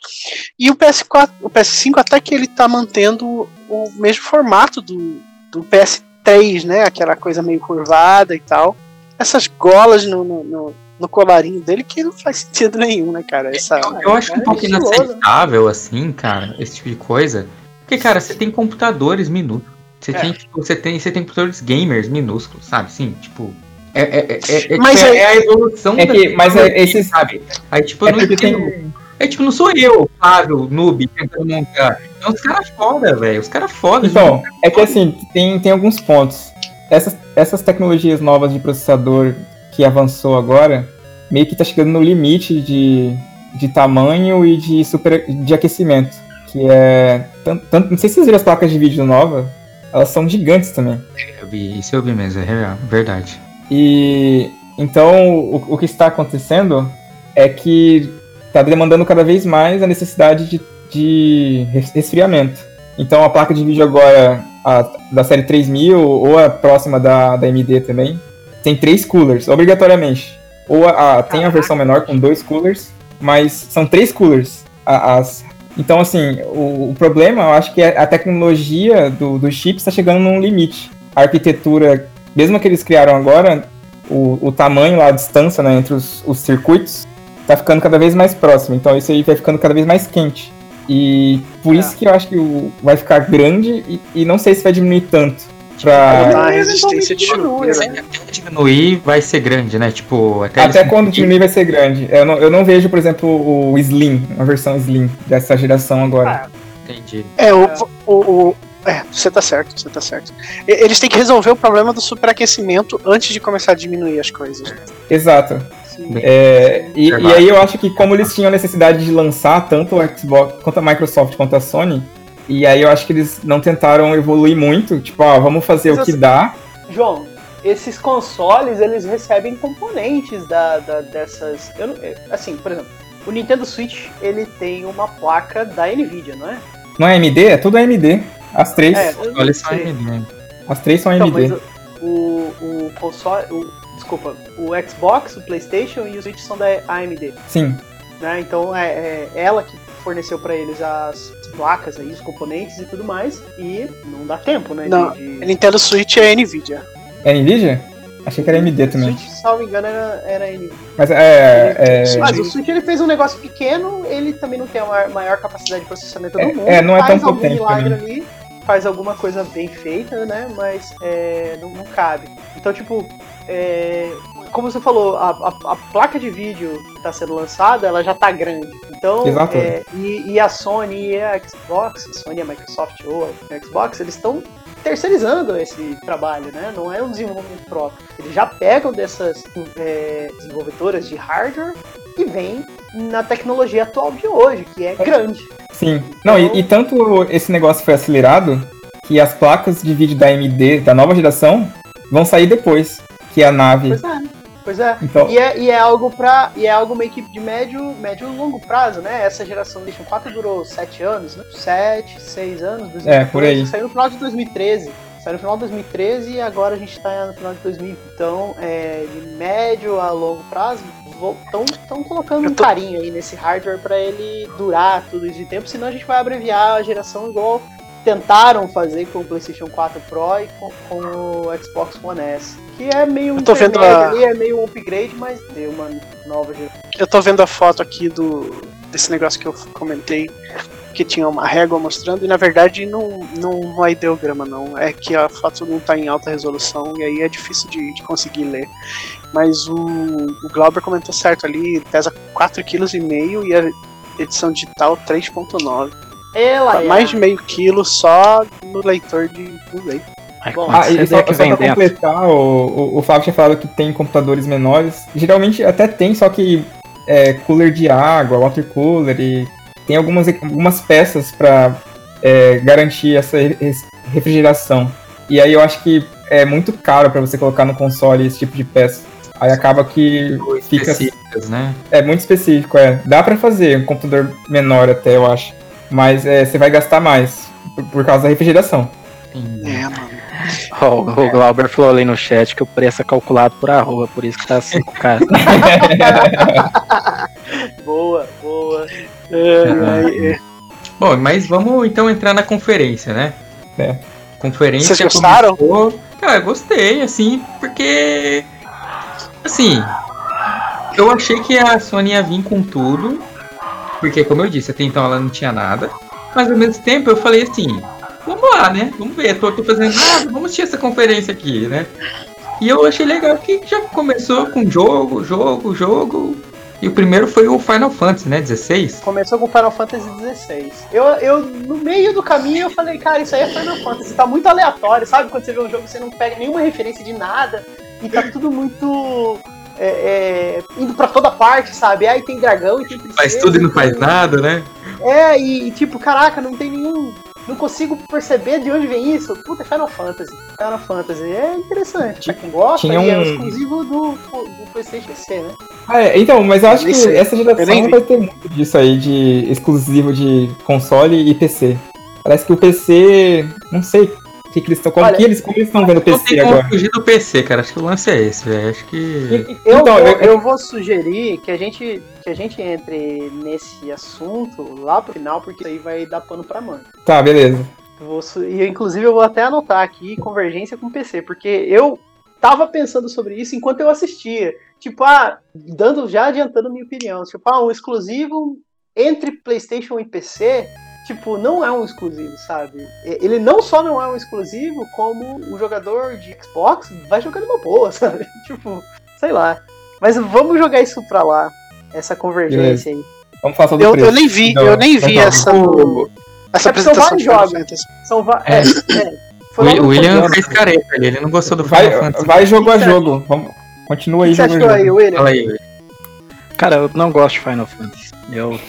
E o PS4, o PS5 até que ele tá mantendo o mesmo formato do, do PS3, né? Aquela coisa meio curvada e tal. Essas golas no, no, no- no colarinho dele que não faz sentido nenhum, né, cara? Essa,
Eu, eu acho um
é
pouco inaceitável, assim, cara, esse tipo de coisa. Porque, cara, você tem computadores minúsculos. Você,
É.
tem, tipo, você, tem, você tem computadores gamers minúsculos, sabe? Sim, tipo. É, é, é, é, é,
Mas
tipo,
aí-
é a evolução
É que-
da
mas é esses-
sabe? Aí, tipo, eu
É
não
porque
entendo.
tem.
É tipo, não sou eu, Flávio, noob, tentando montar. É os caras foda, velho. Os caras foda.
Então, é que assim, tem, tem alguns pontos. Essas, essas tecnologias novas de processador que avançou agora, meio que tá chegando no limite de, de tamanho e de, super, de aquecimento. Que é. Tanto, tanto- não sei se vocês viram as placas de vídeo novas, elas são gigantes também.
Eu vi, isso eu vi mesmo, é real, verdade.
E então o, o que está acontecendo é que está demandando cada vez mais a necessidade de, de res- resfriamento. Então a placa de vídeo agora, a, da série 3000 ou a próxima da, da AMD também, tem três coolers, obrigatoriamente. Ou a, a- tem a versão menor com dois coolers, mas são três coolers. a- as, então, assim, o, o problema, eu acho que é a tecnologia do, do chip está chegando num limite. A arquitetura, mesmo que eles criaram agora, o, o tamanho lá, a distância né, entre os, os circuitos, tá ficando cada vez mais próximo. Então isso aí vai ficando cada vez mais quente. E por
É.
isso que eu acho que o, vai ficar grande e, e não sei se vai diminuir tanto. Pra,
a resistência de
Diminui,
chuveiro.
né?
Até diminuir vai ser grande, né? Tipo, até,
até
eles
quando diminuir vai ser grande. Eu não, eu não vejo, por exemplo, o Slim, uma versão Slim dessa geração agora.
Ah,
Entendi.
É, o, o, o- É, você tá certo, você tá certo. Eles têm que resolver o problema do superaquecimento antes de começar a diminuir as coisas.
Exato.
sim.
É, e,
Verdade.
e aí eu acho que como eles tinham necessidade de lançar tanto o Xbox quanto a Microsoft quanto a Sony, e aí eu acho que eles não tentaram evoluir muito, tipo, ó, vamos fazer
Mas
o que
assim-
dá.
João, esses consoles eles recebem componentes da, da- dessas. eu não- assim, por exemplo, o Nintendo Switch ele tem uma placa da Nvidia, não é?
Não é AMD? É tudo AMD. As três.
É,
Olha só né?
As três são
Então,
AMD.
o, o console. O, desculpa, o Xbox, o PlayStation e o Switch são da AMD.
Sim.
Né? Então é, é ela que forneceu pra eles as placas aí, os componentes e tudo mais, e não dá tempo, né?
Não,
de, de...
Nintendo Switch é Nvidia.
É Nvidia? Achei que era AMD também.
Switch, se não me engano, era, era Nvidia.
Mas é. é...
Mas o Switch ele fez um negócio pequeno, ele também não tem a maior, maior capacidade de processamento
É,
do mundo.
é, não é tão
faz algum
potente
milagre ali, faz alguma coisa bem feita, né? Mas é, não, não cabe. Então, tipo, é, como você falou, a, a- a placa de vídeo que está sendo lançada, ela já tá grande. Então, é, e, e a Sony e a Xbox, a Sony e a Microsoft ou a Xbox, eles estão terceirizando esse trabalho, né? Não é um desenvolvimento próprio. Eles já pegam dessas é, desenvolvedoras de hardware e vêm na tecnologia atual de hoje, que é grande.
Sim. Não, e, e tanto esse negócio foi acelerado que as placas de vídeo da AMD da nova geração vão sair depois, que é a nave.
É. Pois é.
Então,
E é, e é algo para e é algo meio que de médio, médio e longo prazo, né? Essa geração do PlayStation 4 durou 7 anos, né? 7, 6 anos. 2014,
É, por aí.
Saiu no final de 2013. Saiu no final de 2013 e agora a gente tá no final de 2000. Então, é, de médio a longo prazo, estão colocando
Eu
um
tô-
carinho aí nesse hardware para ele durar tudo isso de tempo, senão a gente vai abreviar a geração igual tentaram fazer com o PlayStation 4 Pro e com, com o Xbox One S. Que é meio um
vendo a-
ali, é meio um upgrade, mas deu uma nova geração.
Eu tô vendo a foto aqui do desse negócio que eu comentei, que tinha uma régua mostrando, e na verdade não, não, não é ideograma, não. É que a foto não tá em alta resolução, e aí é difícil de, de conseguir ler. Mas o, o Glauber comentou certo ali, pesa 4,5 kg e a edição digital 3,9.
Ela é.
Mais de meio quilo só no leitor de Blu-ray.
Bom,
Ah, e só,
que
só pra completar, o, o, o Fábio tinha falado que tem computadores menores. Geralmente até tem, só que é cooler de água, water cooler e tem algumas, algumas peças para garantir essa refrigeração. E aí eu acho que é muito caro para você colocar no console esse tipo de peça. Aí acaba que fica
né?
é muito específico, é. Dá pra fazer um computador menor até, eu acho. Mas é, você vai gastar mais por, por causa da refrigeração.
É, mano.
Ó, o Glauber falou ali no chat que o preço é calculado por arroba, por isso que tá 5k.
Boa, boa.
É, é,
Bom, mas vamos então entrar na conferência, né?
É.
Conferência.
Vocês gostaram?
começou- Cara, eu gostei, assim, porque. Assim. Eu achei que a Sony ia vir com tudo. Porque, como eu disse, até então ela não tinha nada. Mas ao mesmo tempo eu falei assim: vamos lá, né? Vamos ver, tô, fazendo nada, vamos assistir essa conferência aqui, né? E eu achei legal que já começou com jogo, jogo, jogo. E o primeiro foi o Final Fantasy, né? 16.
Começou com Final Fantasy XVI. Eu, eu, no meio do caminho, eu falei, cara, isso aí é Final Fantasy. Tá muito aleatório, sabe? Quando você vê um jogo, você não pega nenhuma referência de nada. E tá tudo muito. É, é, indo pra toda parte, sabe? Aí tem dragão e tem princesa.
Faz tudo e não faz nada, né?
É, e, e tipo, caraca, não tem nenhum. Não consigo perceber de onde vem isso. Puta, é Final Fantasy. Final Fantasy. É interessante. Pra quem gosta,
Tinha
e é
um-
exclusivo do, do PlayStation PC, né?
Ah, é, então, mas eu acho que
sei.
essa geração vai ter muito disso aí de exclusivo de console e PC. Parece que o PC. Não sei que, que eles estão. Como,
Olha,
que eles, como eles estão vendo o PC agora?
fugir do PC, cara. Acho que o lance é esse, velho. Acho que.
Eu,
Então,
vou,
eu-
eu vou sugerir que a, gente, que a gente entre nesse assunto lá pro final, porque isso aí vai dar pano pra mãe.
Tá, beleza.
Eu vou e inclusive eu vou até anotar aqui convergência com PC, porque eu tava pensando sobre isso enquanto eu assistia. Tipo, ah, dando já adiantando minha opinião. Tipo, ah, um exclusivo entre PlayStation e PC, tipo, não é um exclusivo, sabe? Ele não só não é um exclusivo, como o jogador de Xbox vai jogar numa boa, sabe? Tipo, sei lá. Mas vamos jogar isso pra lá, essa convergência aí.
Vamos falar do
Eu,
preço.
eu nem vi,
Então,
eu nem vi
então,
essa, essa
É porque são
apresentação
vários jogos. São va- é, é. Foi
O William fez careta ali, ele não gostou do Final
Vai,
Fantasy.
vai jogo a jogo. Vamos, continua
O
aí
que você
jogo
aí. William?
Fala aí, William.
Cara, eu não gosto de Final Fantasy. Eu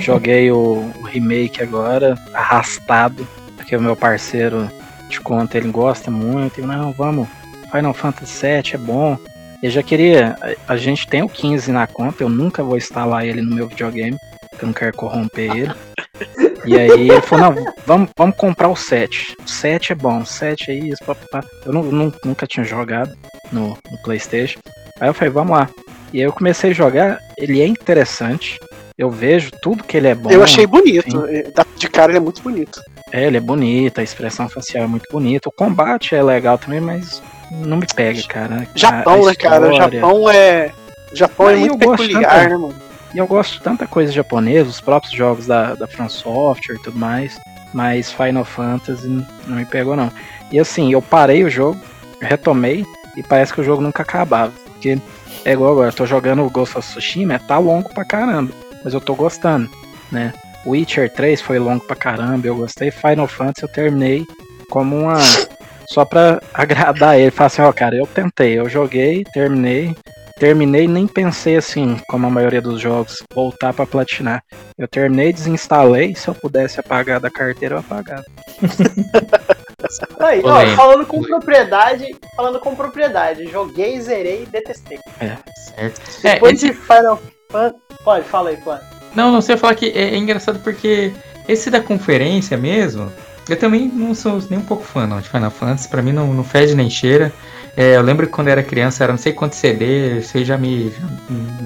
joguei o, o remake agora, arrastado, porque o meu parceiro de conta ele gosta muito. E, não, vamos, Final Fantasy VII é bom. Eu já queria. A, a gente tem o 15 na conta, eu nunca vou instalar ele no meu videogame, porque eu não quero corromper ele. E aí ele falou, não, vamos, vamos comprar o 7. O 7 é bom, o 7 é isso, papapá. Eu não, nu- nunca tinha jogado no, no Playstation. Aí eu falei, vamos lá. E aí eu comecei a jogar, ele é interessante, eu vejo tudo que ele é bom.
eu achei bonito. É, da- De cara ele é muito bonito.
É, ele é bonito, a expressão facial é muito bonita. O combate é legal também, mas não me pega, cara.
Japão, né, cara? O Japão é. O Japão é
Mas
muito
eu gosto
peculiar, né, mano?
E eu gosto de tanta coisa japonesa, os próprios jogos da, da From Software e tudo mais, mas Final Fantasy não me pegou não. E assim, eu parei o jogo, retomei, e parece que o jogo nunca acabava. Porque é igual agora, eu tô jogando o Ghost of Tsushima, tá longo pra caramba, mas eu tô gostando, né? Witcher 3 foi longo pra caramba, eu gostei. Final Fantasy eu terminei como uma. Só pra agradar ele. Falar assim, ó, cara, eu tentei, eu joguei, terminei, terminei nem pensei assim, como a maioria dos jogos, voltar pra platinar. Eu terminei, desinstalei, se eu pudesse apagar da carteira, eu apagava.
Aí, ó, falando com propriedade, falando com propriedade, joguei, zerei e detestei.
Certo. É,
Depois
esse-
de Final Pode, fala aí, Flávio.
Não, não sei falar que é, é engraçado porque esse da conferência mesmo, eu também não sou nem um pouco fã não, de Final Fantasy, pra mim não, não fede nem cheira. É, eu lembro que quando eu era criança era não sei quanto CD, você já me. Já,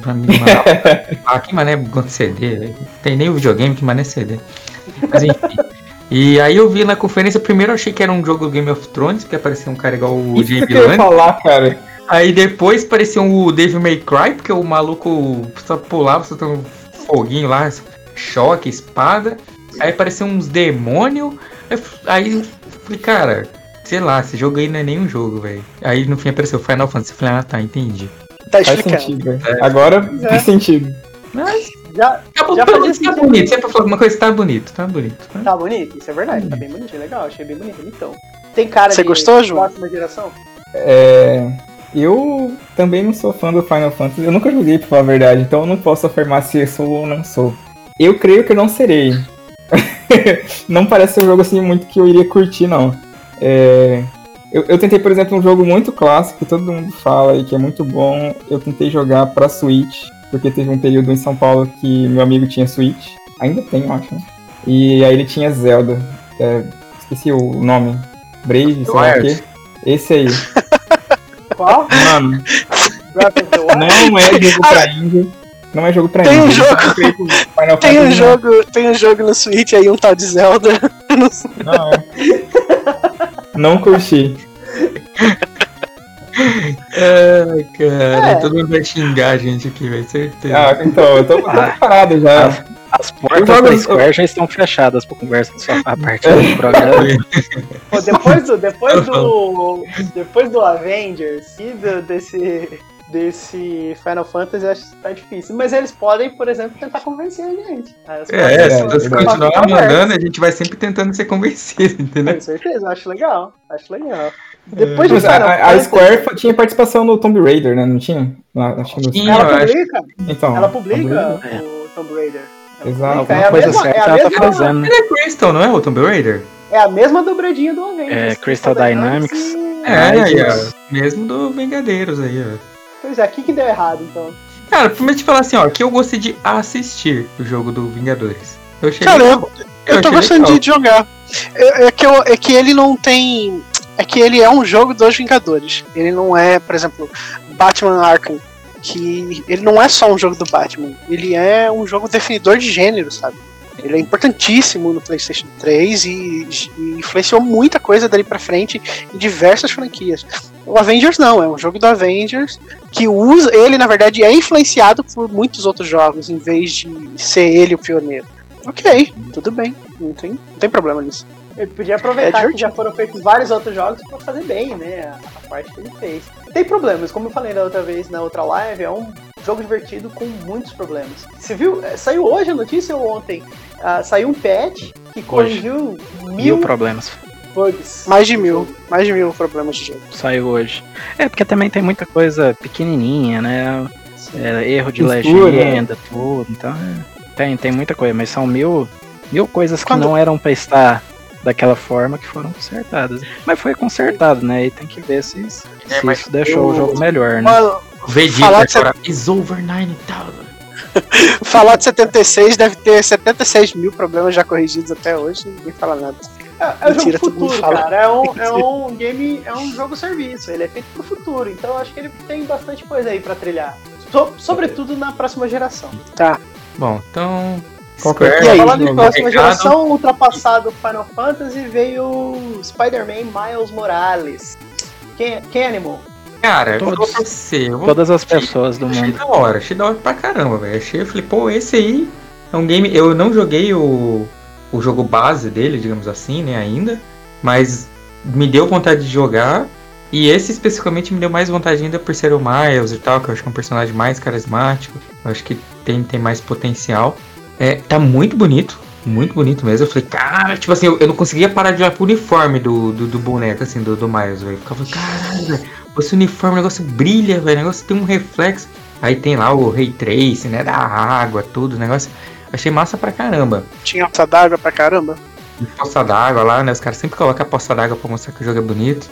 já me mandava. ah, que mané quanto CD? Tem nem o videogame, que mané CD. Mas enfim. E aí eu vi na conferência, primeiro eu achei que era um jogo do Game of Thrones, porque aparecia um cara igual o
Isso que eu ia
Lannister.
falar, cara.
Aí depois parecia o Devil May Cry, porque o maluco só pulava, só tem um foguinho lá, choque, espada. Aí apareceu uns demônios. Aí eu falei, cara, sei lá, esse jogo aí não é nenhum jogo, velho. Aí no fim apareceu Final Fantasy. Eu falei, ah tá, entendi.
Tá
Faz sentido. velho. Agora
É.
faz sentido.
Mas
Já
acabou
Já
pelo tá bonito. Se é pra falar alguma coisa, tá bonito, tá bonito. Tá?
tá bonito, isso é verdade, tá bem bonito, legal, achei bem bonito. Então, tem cara
Você
de
gostou, João?
próxima geração?
É, eu também não sou fã do Final Fantasy. Eu nunca joguei, pra falar a verdade, então eu não posso afirmar se eu sou ou não sou. Eu creio que eu não serei. não parece ser um jogo assim muito que eu iria curtir, não. É, eu, eu tentei, por exemplo, um jogo muito clássico que todo mundo fala e que é muito bom. Eu tentei jogar pra Switch, porque teve um período em São Paulo que meu amigo tinha Switch. Ainda tem, eu acho. né? E aí ele tinha Zelda. É, esqueci o nome. Brave, sei lá o quê. Esse aí.
Qual?
Mano, não é jogo pra indie. Não é jogo pra
Tem um
indie.
jogo- Tem um jogo, tem um jogo no Switch aí, um tal de Zelda. Não.
Não, é. Curti.
Ai, cara,
É.
todo mundo vai xingar a gente aqui, vai certeza.
Ah, então, eu tô, tô
Ah.
preparado já.
As, as portas da Square já estão fechadas pra conversa sofá a partir do programa.
Pô, depois do, depois do, depois do Avengers e do- desse, desse Final Fantasy, acho que tá difícil. Mas eles podem, por exemplo, tentar convencer a gente. As
É,
portas
se você continuar mandando, a gente vai sempre tentando ser convencido, entendeu?
Com certeza, acho legal. Acho legal. Depois de
Mas
Final
a, a Square tinha participação no Tomb Raider, né? Não tinha? Lá, acho que no-
Tinha.
ela
eu acho-
publica,
Então,
ela publica
Raider.
o Tomb Raider.
Exato.
Alguma
É a
coisa
mesma-
certa
é a
ela tá fazendo?
Ele é Crystal, não é o Tomb Raider?
É a mesma dobradinha do Avengers.
É, Crystal Dynamics.
e-
É, aí, ó. Mesmo do Vingadeiros aí, ó.
Pois é, aqui que deu errado, então.
Cara, primeiro te falar assim, ó, que eu gostei de assistir o jogo do Vingadores. Eu achei
Cara,
legal.
Eu tô gostando
legal.
de jogar. É, é que eu- é que ele não tem. É que ele é um jogo dos Vingadores. Ele não é, por exemplo, Batman Arkham. Que ele não é só um jogo do Batman. Ele é um jogo definidor de gênero, sabe? Ele é importantíssimo no PlayStation 3 e, e influenciou muita coisa dali pra frente em diversas franquias. O Avengers não, é um jogo do Avengers que usa. Ele, na verdade, é influenciado por muitos outros jogos, em vez de ser ele o pioneiro. Ok, tudo bem. Não tem, não tem problema nisso.
Ele podia
É
aproveitar que
divertido.
já foram feitos vários outros jogos pra fazer bem, né? A parte que ele fez. Tem problemas, como eu falei da outra vez na outra live, é um jogo divertido com muitos problemas. Você viu? é, Saiu hoje a notícia ou ontem? Ah, saiu um patch que corrigiu
Mil
mil
problemas.
bugs.
Mais de mil. Mais de mil problemas de jogo.
Saiu hoje. É, porque também tem muita coisa pequenininha, né? É, erro de
Mistura.
legenda, tudo. Então, é, tem, tem muita coisa, mas são mil, mil coisas que
Quando-
não eram pra estar daquela forma que foram consertadas. Mas foi consertado, né? E tem que ver se, se
É,
isso deixou
eu-
o jogo melhor, né?
Mano,
Vegeta
Falar de
is over 9000.
falar de 76 deve ter 76 mil problemas já corrigidos até hoje. Ninguém fala nada.
É, é um
Mentira,
jogo futuro,
fala.
cara. É um, é um game, é um jogo serviço. Ele é feito pro futuro. Então eu acho que ele tem bastante coisa aí pra trilhar. So- sobretudo na próxima geração.
Tá.
Bom, então.
Qualquer E aí,
Falando em
jogo
próxima
recado.
geração, ultrapassado Final Fantasy, veio Spider-Man Miles Morales. Quem, quem animou?
Cara, eu
Todos.
vou pra você. Eu vou
Todas as pessoas do
Achei
mundo.
da hora, achei da hora pra caramba, velho. Achei, eu falei, pô, esse aí é um game. Eu não joguei o, o jogo base dele, digamos assim, né, ainda. Mas me deu vontade de jogar. E esse especificamente me deu mais vontade ainda por ser o Miles e tal, que eu acho que é um personagem mais carismático. Eu acho que tem, tem mais potencial. É, tá muito bonito. Muito bonito mesmo. Eu falei, cara, tipo assim, eu, eu não conseguia parar de olhar pro uniforme do, do, do boneco, assim, do, do Miles, velho. Eu ficava, caralho, velho. Esse uniforme, o negócio brilha, velho. O negócio tem um reflexo. Aí tem lá o Ray Trace, né? Da água, tudo, o negócio. Achei massa pra caramba.
Tinha alça d'água pra caramba.
Poça d'água lá, né? Os caras sempre colocam a poça d'água pra mostrar que o jogo é bonito.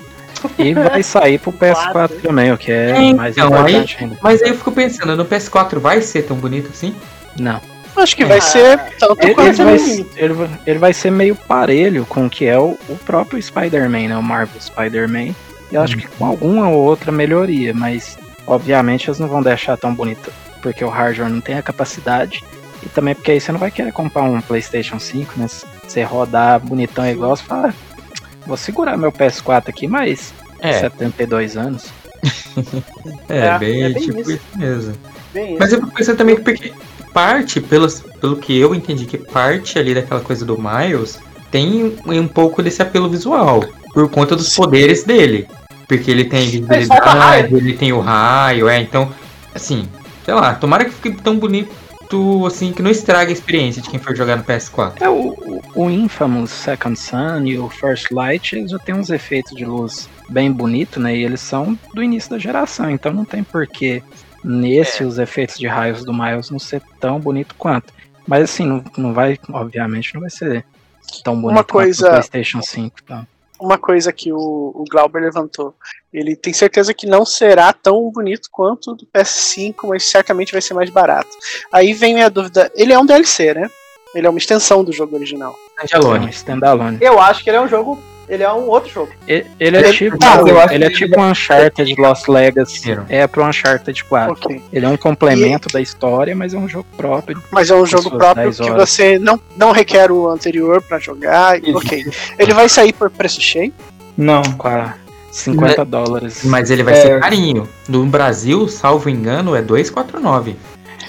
E vai sair pro PS4 também, o que é
É,
mais
então,
importante ainda.
Mas aí eu fico pensando, no PS4 vai ser tão bonito assim?
Não.
Acho que vai ser tanto
Ele, ele
quanto
vai, ele, vai- ele vai ser meio parelho com o que é o, o próprio Spider-Man, né? O Marvel Spider-Man. E eu acho que com alguma ou outra melhoria, mas obviamente eles não vão deixar tão bonito, porque o hardware não tem a capacidade. E também porque aí você não vai querer comprar um PlayStation 5, né? Se você rodar bonitão igual, você fala, "Ah, vou segurar meu PS4 aqui, mas
É,
72 anos.
é,
É,
bem,
é bem
tipo
isso.
isso mesmo.
Bem,
Mas eu fico pensando também porque parte, pelos, pelo que eu entendi, que parte ali daquela coisa do Miles tem um, pouco desse apelo visual. Por conta dos poderes dele. Porque ele tem visibilidade, ele tem o raio, é, então, assim, sei lá, tomara que fique tão bonito assim, que não estrague a experiência de quem for jogar no PS4.
É, o, o, o Infamous Second Sun e o First Light eles já tem uns efeitos de luz bem bonito, né? E eles são do início da geração, então não tem porquê nesse
É.
os efeitos de raios do Miles não ser tão bonito quanto. Mas assim, não, não vai, obviamente, não vai ser tão bonito
coisa-
quanto o PlayStation 5. Tá?
uma coisa que o, o Glauber levantou. Ele tem certeza que não será tão bonito quanto o do PS5, mas certamente vai ser mais barato. Aí vem a dúvida: ele é um DLC, né? Ele é uma extensão do jogo original.
É
Standalone.
standalone.
eu acho que ele é um jogo. Ele é um outro jogo.
Ele, ele é
Ele-
tipo,
Ah, eu acho
ele é tipo um Uncharted Lost Legacy. É pro Uncharted 4.
Ok.
Ele é um complemento da história, mas é um jogo próprio.
Mas é um jogo próprio
10
que
horas.
você não, não requer o anterior pra jogar.
Isso.
Ok. Ele vai sair por preço cheio.
Não.
Com a 50 dólares.
Mas ele vai
É.
ser carinho. No Brasil, salvo engano, é 2,49.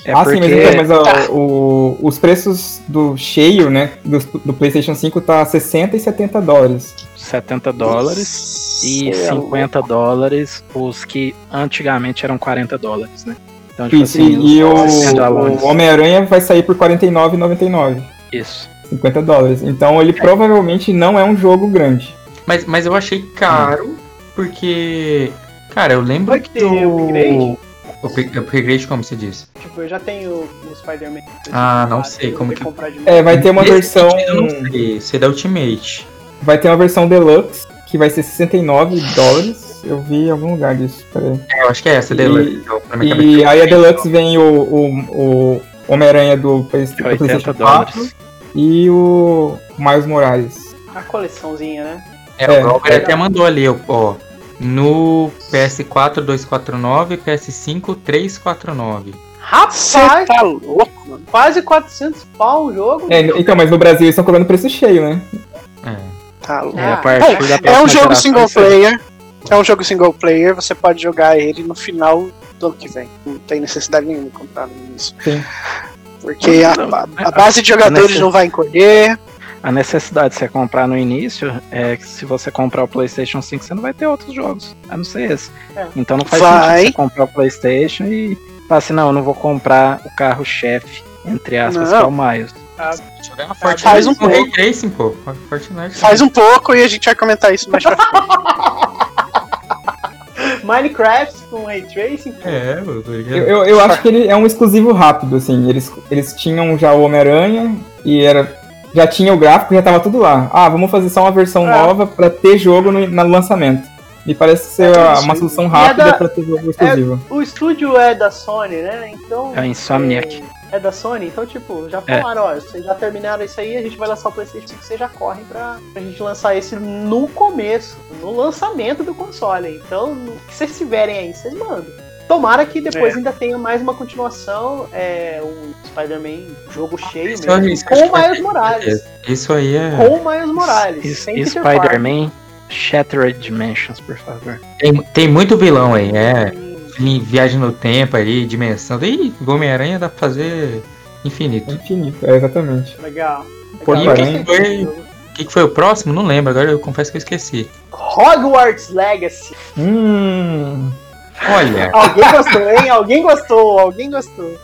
É
ah,
porque
sim, mas, então, mas ó, o- os preços do cheio, né, do, do PlayStation 5 tá 60 e 70 dólares.
70 dólares e
Cê é
50 dólares os que antigamente eram 40 dólares, né? Então, tipo
Isso,
assim,
e, e o, o Homem-Aranha vai sair por 49,99.
Isso.
50 dólares. Então ele provavelmente não é um jogo grande.
Mas, mas eu achei caro, porque. Cara, eu lembro que
ter
o.
upgrade?
Upgra- Upgrade, como se diz?
Tipo, eu já tenho o Spider-Man.
Ah, não sei como que-
comprar de
É, vai ter uma
Esse
versão.
Eu não sei, se é da Ultimate.
Vai ter uma versão deluxe, que vai ser 69 dólares. Eu vi em algum lugar disso, peraí.
É, eu acho que é essa,
E-
Deluxe. Então,
E
cabeça,
aí a Deluxe vem o, o, o Homem-Aranha do, Play- do
80
PlayStation 4
dólares.
e o Miles Morales.
A coleçãozinha, né?
É,
É,
o Glauber
é.
até mandou ali, ó. No PS4 249, PS5 349.
Você
Rapaz,
tá louco, mano.
quase 400 pau o jogo.
É, então, mas no Brasil eles estão cobrando preço cheio, né?
É.
Tá louco.
É, a partir
Bom,
da
É um jogo
geração,
single
isso
player. É um jogo single player, você pode jogar ele no final do ano que vem. Não tem necessidade nenhuma de comprar no início.
Sim.
Porque a, a- a base de jogadores não vai encolher.
A necessidade de você comprar no início é que se você comprar o PlayStation 5, você não vai ter outros jogos, a não ser esse.
É.
Então não faz
Vai.
sentido você comprar o PlayStation e falar assim: não, eu não vou comprar o carro-chefe, entre aspas,
Não.
que é o Miles.
Uma
Faz um pouco.
Tracing, pô. Fortnite.
Faz um pouco e a gente vai comentar isso mais pra frente.
Minecraft com Ray Tracing. pô.
É. Eu,
eu, eu acho que ele é um exclusivo rápido, assim. Eles, eles tinham já o Homem-Aranha e era. Já tinha o gráfico, já tava tudo lá. Ah, vamos fazer só uma versão
É.
nova pra ter jogo no, no lançamento. Me parece ser
É
uma solução
é
rápida
da-
pra ter jogo exclusivo.
O estúdio é da Sony, né? Então.
É a Insomniac.
É, é da Sony, então, tipo, já
É.
falaram, ó, vocês já terminaram isso aí, a gente vai lançar o PlayStation 5, vocês já correm pra, pra gente lançar esse no começo, no lançamento do console. Então, no que vocês tiverem aí, vocês mandam. Tomara que depois
É.
ainda tenha mais uma continuação, é, um Spider-Man jogo cheio
Isso
mesmo,
aí, isso
com o
que
Miles Morales.
Isso aí é.
Com o Miles Morales.
E,
sem
e
Peter Parker.
Spider-Man Shattered Dimensions, por favor.
Tem, tem muito vilão aí, é. Vi- Viagem no tempo aí, dimensão. Ih, Homem-Aranha dá pra fazer infinito.
Infinito, é, exatamente.
Legal. Legal.
e quem
gostei
foi-. O que, que foi o próximo? Não lembro, agora eu confesso que eu esqueci.
Hogwarts Legacy.
Hum.
Olha,
Alguém gostou, hein? Alguém gostou, alguém gostou.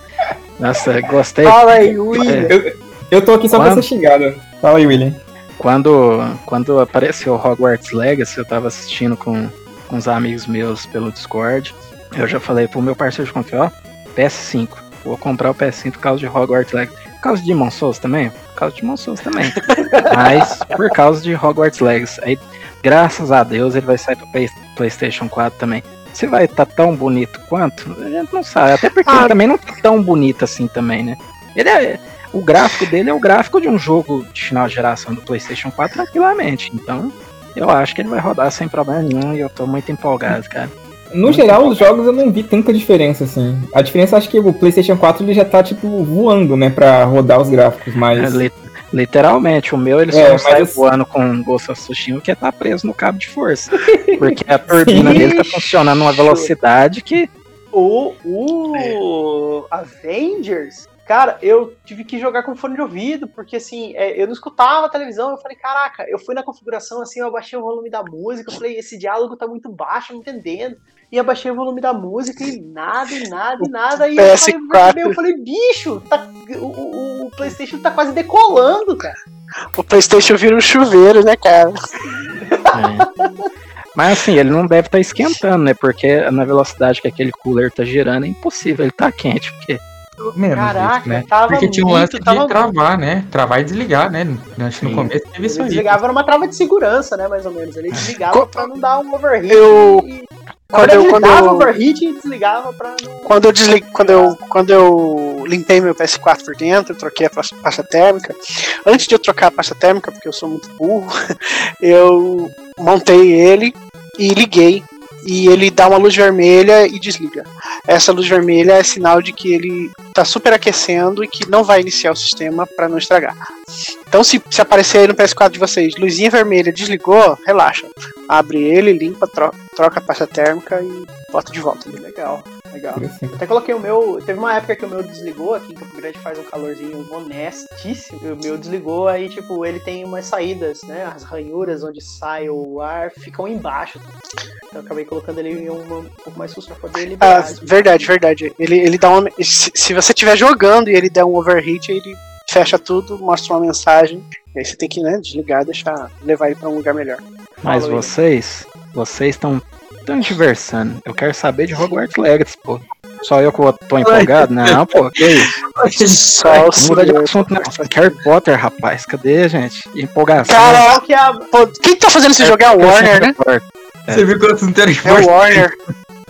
Nossa, gostei.
Fala aí, William.
Eu, eu tô aqui só pra
Quando?
ser xingado. Fala aí, William.
Quando, quando apareceu Hogwarts Legacy, eu tava assistindo com, com uns amigos meus pelo Discord. Eu já falei pro meu parceiro de conta, ó, PS5. Vou comprar o PS5 por causa de Hogwarts Legacy. Por causa de Demon Souls também? Por causa de Demon Souls também. Mas por causa de Hogwarts Legacy. Aí, graças a Deus, ele vai sair pro Play- PlayStation 4 também. Se vai estar tão bonito quanto, a gente não sabe. Até porque
Ah.
ele também não tá tão bonito assim também, né? Ele é, o gráfico dele é o gráfico de um jogo de final de geração do PlayStation 4 tranquilamente. Então, eu acho que ele vai rodar sem problema nenhum e eu tô muito empolgado, cara.
No geral, os jogos eu não vi tanta diferença, assim. A diferença, acho que o PlayStation 4 ele já tá, tipo, voando, né, pra rodar os gráficos,
É,
mas.
li- literalmente, o meu ele só
É,
não
mas
sai
assim-
voando com Ghost of Tsushima porque tá preso no cabo de força. Porque a turbina dele tá funcionando numa velocidade que.
O, o Avengers, cara, eu tive que jogar com fone de ouvido, porque assim, é, eu não escutava a televisão, eu falei, caraca, eu fui na configuração assim, eu abaixei o volume da música, eu falei, esse diálogo tá muito baixo, eu não entendendo. E abaixei o volume da música e nada, e nada, e nada. E eu falei,
PS4.
eu falei, bicho, tá- o, o- o Playstation tá quase decolando, cara.
O PlayStation vira um chuveiro, né, cara?
é. Mas assim, ele não deve estar esquentando, né? Porque na velocidade que aquele cooler tá girando é impossível, ele tá quente, porque.
Menos
Caraca,
isso, né?
tava
Porque tinha um lance de
tava
travar, né? Travar e desligar, né? Acho que no começo teve isso aí.
desligava numa trava de segurança, né? Mais ou menos. Ele desligava
Co-
pra não dar um overheat.
Eu-
e...
Quando eu,
ele
quando,
dava
eu,
overheat e desligava pra não.
quando eu deslig, quando eu, quando eu limpei meu PS4 por dentro, eu troquei a pasta térmica. Antes de eu trocar a pasta térmica, porque eu sou muito burro, eu montei ele e liguei. E ele dá uma luz vermelha e desliga. Essa luz vermelha é sinal de que ele está superaquecendo e que não vai iniciar o sistema para não estragar. Então, se, se aparecer aí no PS4 de vocês, luzinha vermelha, desligou, relaxa. Abre ele, limpa, tro- troca a pasta térmica e bota de volta.
Legal, legal. Até coloquei o meu. Teve uma época que o meu desligou aqui em Campo Grande faz um calorzinho honestíssimo. O meu desligou, aí, tipo, ele tem umas saídas, né? As ranhuras onde sai o ar ficam embaixo. Então eu acabei colocando ele em uma, um pouco mais susto pra poder
Ah,
liberar.
verdade, verdade. Ele, ele dá uma. Se, se você estiver jogando e ele der um overheat, ele fecha tudo, mostra uma mensagem. E aí você tem que né, desligar, deixar levar ele para um lugar melhor.
Mas
Fala aí.
vocês, vocês estão tão diversando. Eu quero saber de Hogwarts Legacy, pô. Só eu que tô empolgado? Não, pô, que isso?
Só o
Muda de assunto, né? Harry Potter, rapaz. Cadê, gente? Empolgação.
Cara,
é a.
Pô, quem tá fazendo esse jogo é a Warner, né?
Você viu quantos não tem
É a Warner.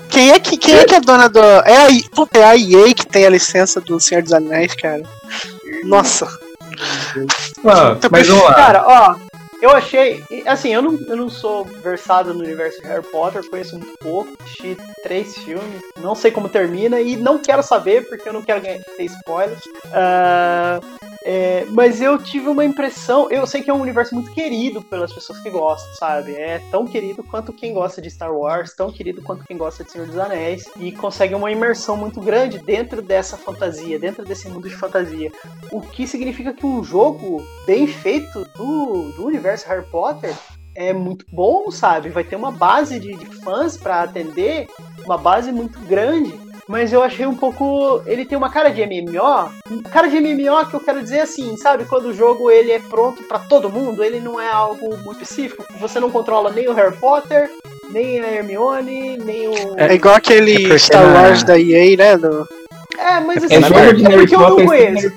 Quem é que, quem é, que é dona do. É a, puta, é a EA que tem a licença do Senhor dos Anéis, cara. Nossa.
Ah, mas vamos lá.
Cara, ó, eu achei. Assim, eu não, eu não sou versado no universo de Harry Potter, conheço muito pouco, assisti três filmes, não sei como termina e não quero saber porque eu não quero ganhar, ter spoilers. Ah, é, mas eu tive uma impressão. Eu sei que é um universo muito querido pelas pessoas que gostam, sabe? É tão querido quanto quem gosta de Star Wars, tão querido quanto quem gosta de Senhor dos Anéis, e consegue uma imersão muito grande dentro dessa fantasia, dentro desse mundo de fantasia. O que significa que um jogo bem feito do, do universo Harry Potter é muito bom, sabe? Vai ter uma base de, de fãs pra atender, uma base muito grande. Mas eu achei um pouco. Ele tem uma cara de MMO. Cara de MMO que eu quero dizer assim, sabe? Quando o jogo ele é pronto pra todo mundo, ele não é algo muito específico. Você não controla nem o Harry Potter, nem a Hermione, nem o.
É igual
É
aquele
porque
Star
na-
Wars da EA, né? Do...
É, mas assim,
É
na
jogo
verdade-
de
é porque eu não
sem
conheço.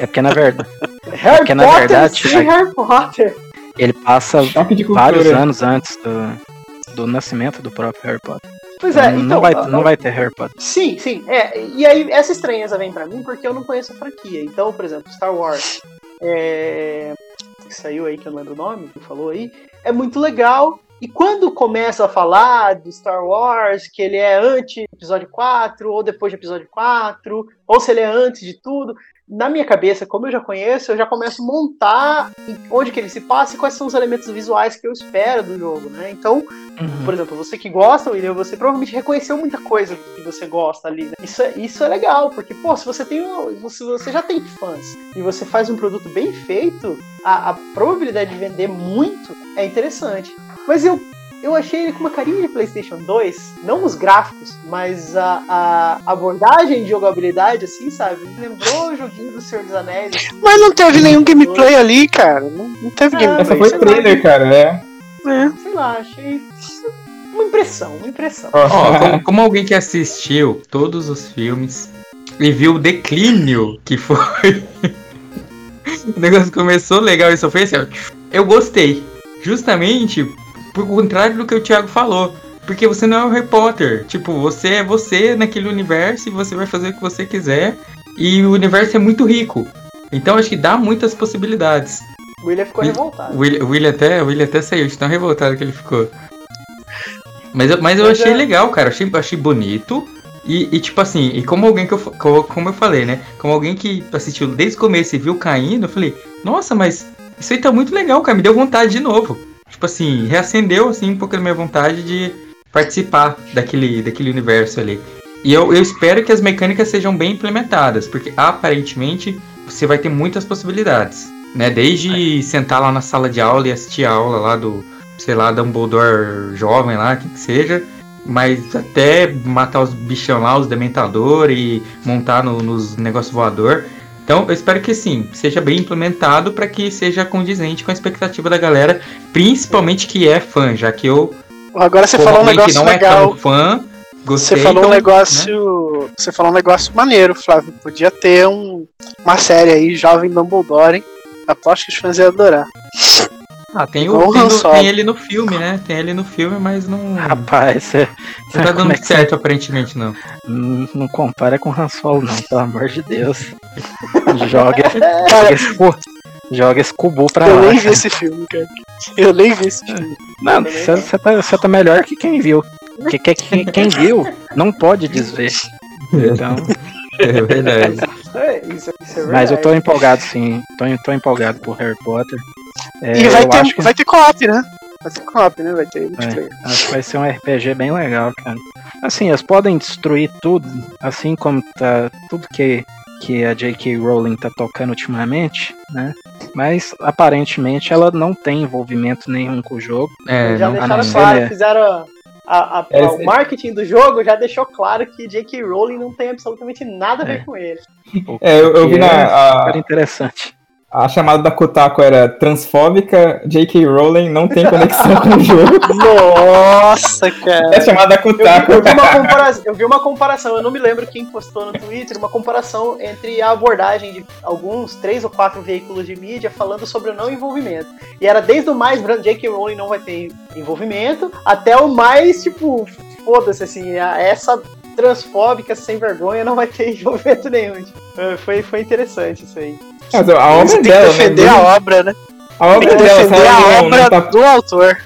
É porque na verdade
Harry
porque, na
Potter
verdade,
sem
a-
Harry Potter.
ele passa
de
vários anos antes do, do nascimento do próprio Harry Potter.
Pois é,
Então,
então.
não, vai,
a-
não vai ter Harry Potter.
Sim, sim. É, e aí essa estranheza vem pra mim porque eu não conheço a franquia. Então, por exemplo, Star Wars. É, que saiu aí, que eu não lembro o nome, que falou aí. É muito legal. E quando começa a falar do Star Wars, que ele é anti-episódio 4, ou depois de episódio 4, ou se ele é antes de tudo, na minha cabeça, como eu já conheço, eu já começo a montar onde que ele se passa e quais são os elementos visuais que eu espero do jogo, né? Então,
Uhum.
por exemplo, você que gosta, William, você provavelmente reconheceu muita coisa que você gosta ali, né? Isso é, isso é legal, porque, pô, se você tem se você já tem fãs e você faz um produto bem feito, a, a probabilidade de vender muito é interessante. Mas eu eu achei ele com uma carinha de PlayStation 2, não os gráficos, mas a, a abordagem de jogabilidade, assim, sabe? Me lembrou o joguinho do Senhor dos Anéis. assim.
Mas não teve nenhum gameplay ali, cara. Não, não teve
Ah,
gameplay.
Essa foi
sei
o
lá.
trailer, cara, né?
É.
Sei lá, achei uma impressão, uma impressão.
Ó, como, como alguém que assistiu todos os filmes e viu o declínio que foi. o negócio começou legal e só foi assim, ó. Eu gostei. Justamente por contrário do que o Thiago falou. Porque você não é o Harry Potter. Tipo, você é você naquele universo e você vai fazer o que você quiser. E o universo é muito rico. Então acho que dá muitas possibilidades.
O William ficou revoltado.
O William, William até, William até saiu de tão revoltado que ele ficou. Mas eu, mas eu
Mas
achei
é-
legal, cara. Achei, achei bonito. E, e, tipo assim, e como alguém que eu, como eu falei, né? Como alguém que assistiu desde o começo e viu caindo, eu falei, nossa, mas isso aí tá muito legal, cara. Me deu vontade de novo. Tipo assim, reacendeu assim um pouco a minha vontade de participar daquele, daquele universo ali. E eu, eu espero que as mecânicas sejam bem implementadas, porque aparentemente você vai ter muitas possibilidades. Né? Desde sentar lá na sala de aula e assistir a aula lá do, sei lá, Dumbledore jovem lá, quem que seja. Mas até matar os bichão lá, os dementador e montar no- nos negócios voador. Então eu espero que sim, seja bem implementado para que seja condizente com a expectativa da galera, principalmente que é fã, já que eu,
Agora você falou um negócio
não é
legal.
tão fã, gostei.
Você falou um
então, né?
negócio. Você falou um negócio maneiro, Flávio. Podia ter um, uma série aí, Jovem Dumbledore, hein? Aposto que os fãs iam adorar.
Ah, tem, o,
o
tem, no- tem ele no filme, né? Tem ele no filme, mas não,
Rapaz, você
não tá dando
é que
certo aparentemente não.
não, não compara com Han Solo, não, pelo amor de Deus. Joga, joga, esse, cu- joga esse cubo pra
Eu
lá.
nem vi esse filme, cara. Eu nem vi esse filme.
Não, você tá, tá melhor que quem viu. Porque que- quem, quem viu não pode desver. Então,
É verdade.
É, isso, isso é
mas eu tô
verdade.
empolgado sim. Tô, tô empolgado por Harry Potter. É,
e vai
eu
ter,
acho que,
vai ter co-op, né? Vai ter co-op, né? Vai ter multiplayer.
acho que vai ser um RPG bem legal, cara. Assim, eles podem destruir tudo, assim como tá tudo que, que a J.K. Rowling tá tocando ultimamente, né? Mas aparentemente ela não tem envolvimento nenhum com o jogo.
É,
já
não,
deixaram
não,
claro,
é.
fizeram a- a-
É,
o marketing do jogo já deixou claro que J.K. Rowling não tem absolutamente nada a ver
É.
com ele.
É, eu, eu vi na.
é
A,
super interessante.
A chamada da Kotaku era transfóbica, J.K. Rowling não tem conexão com o jogo.
Nossa,
É a
cara.
chamada da
Eu vi,
Kotaku.
eu vi uma comparação, eu vi uma comparação, eu não me lembro quem postou no Twitter, uma comparação entre a abordagem de alguns, três ou quatro veículos de mídia falando sobre o não envolvimento. E era desde o mais brando, J.K. Rowling não vai ter envolvimento, até o mais, tipo, foda-se, assim, a- essa transfóbica sem vergonha não vai ter envolvimento nenhum. Tipo, foi, foi interessante isso aí.
Mas a obra
Você tem que
dela,
defender
né?
a obra, né?
A obra
Tem que
dela,
defender a
não,
obra
não tá
do autor.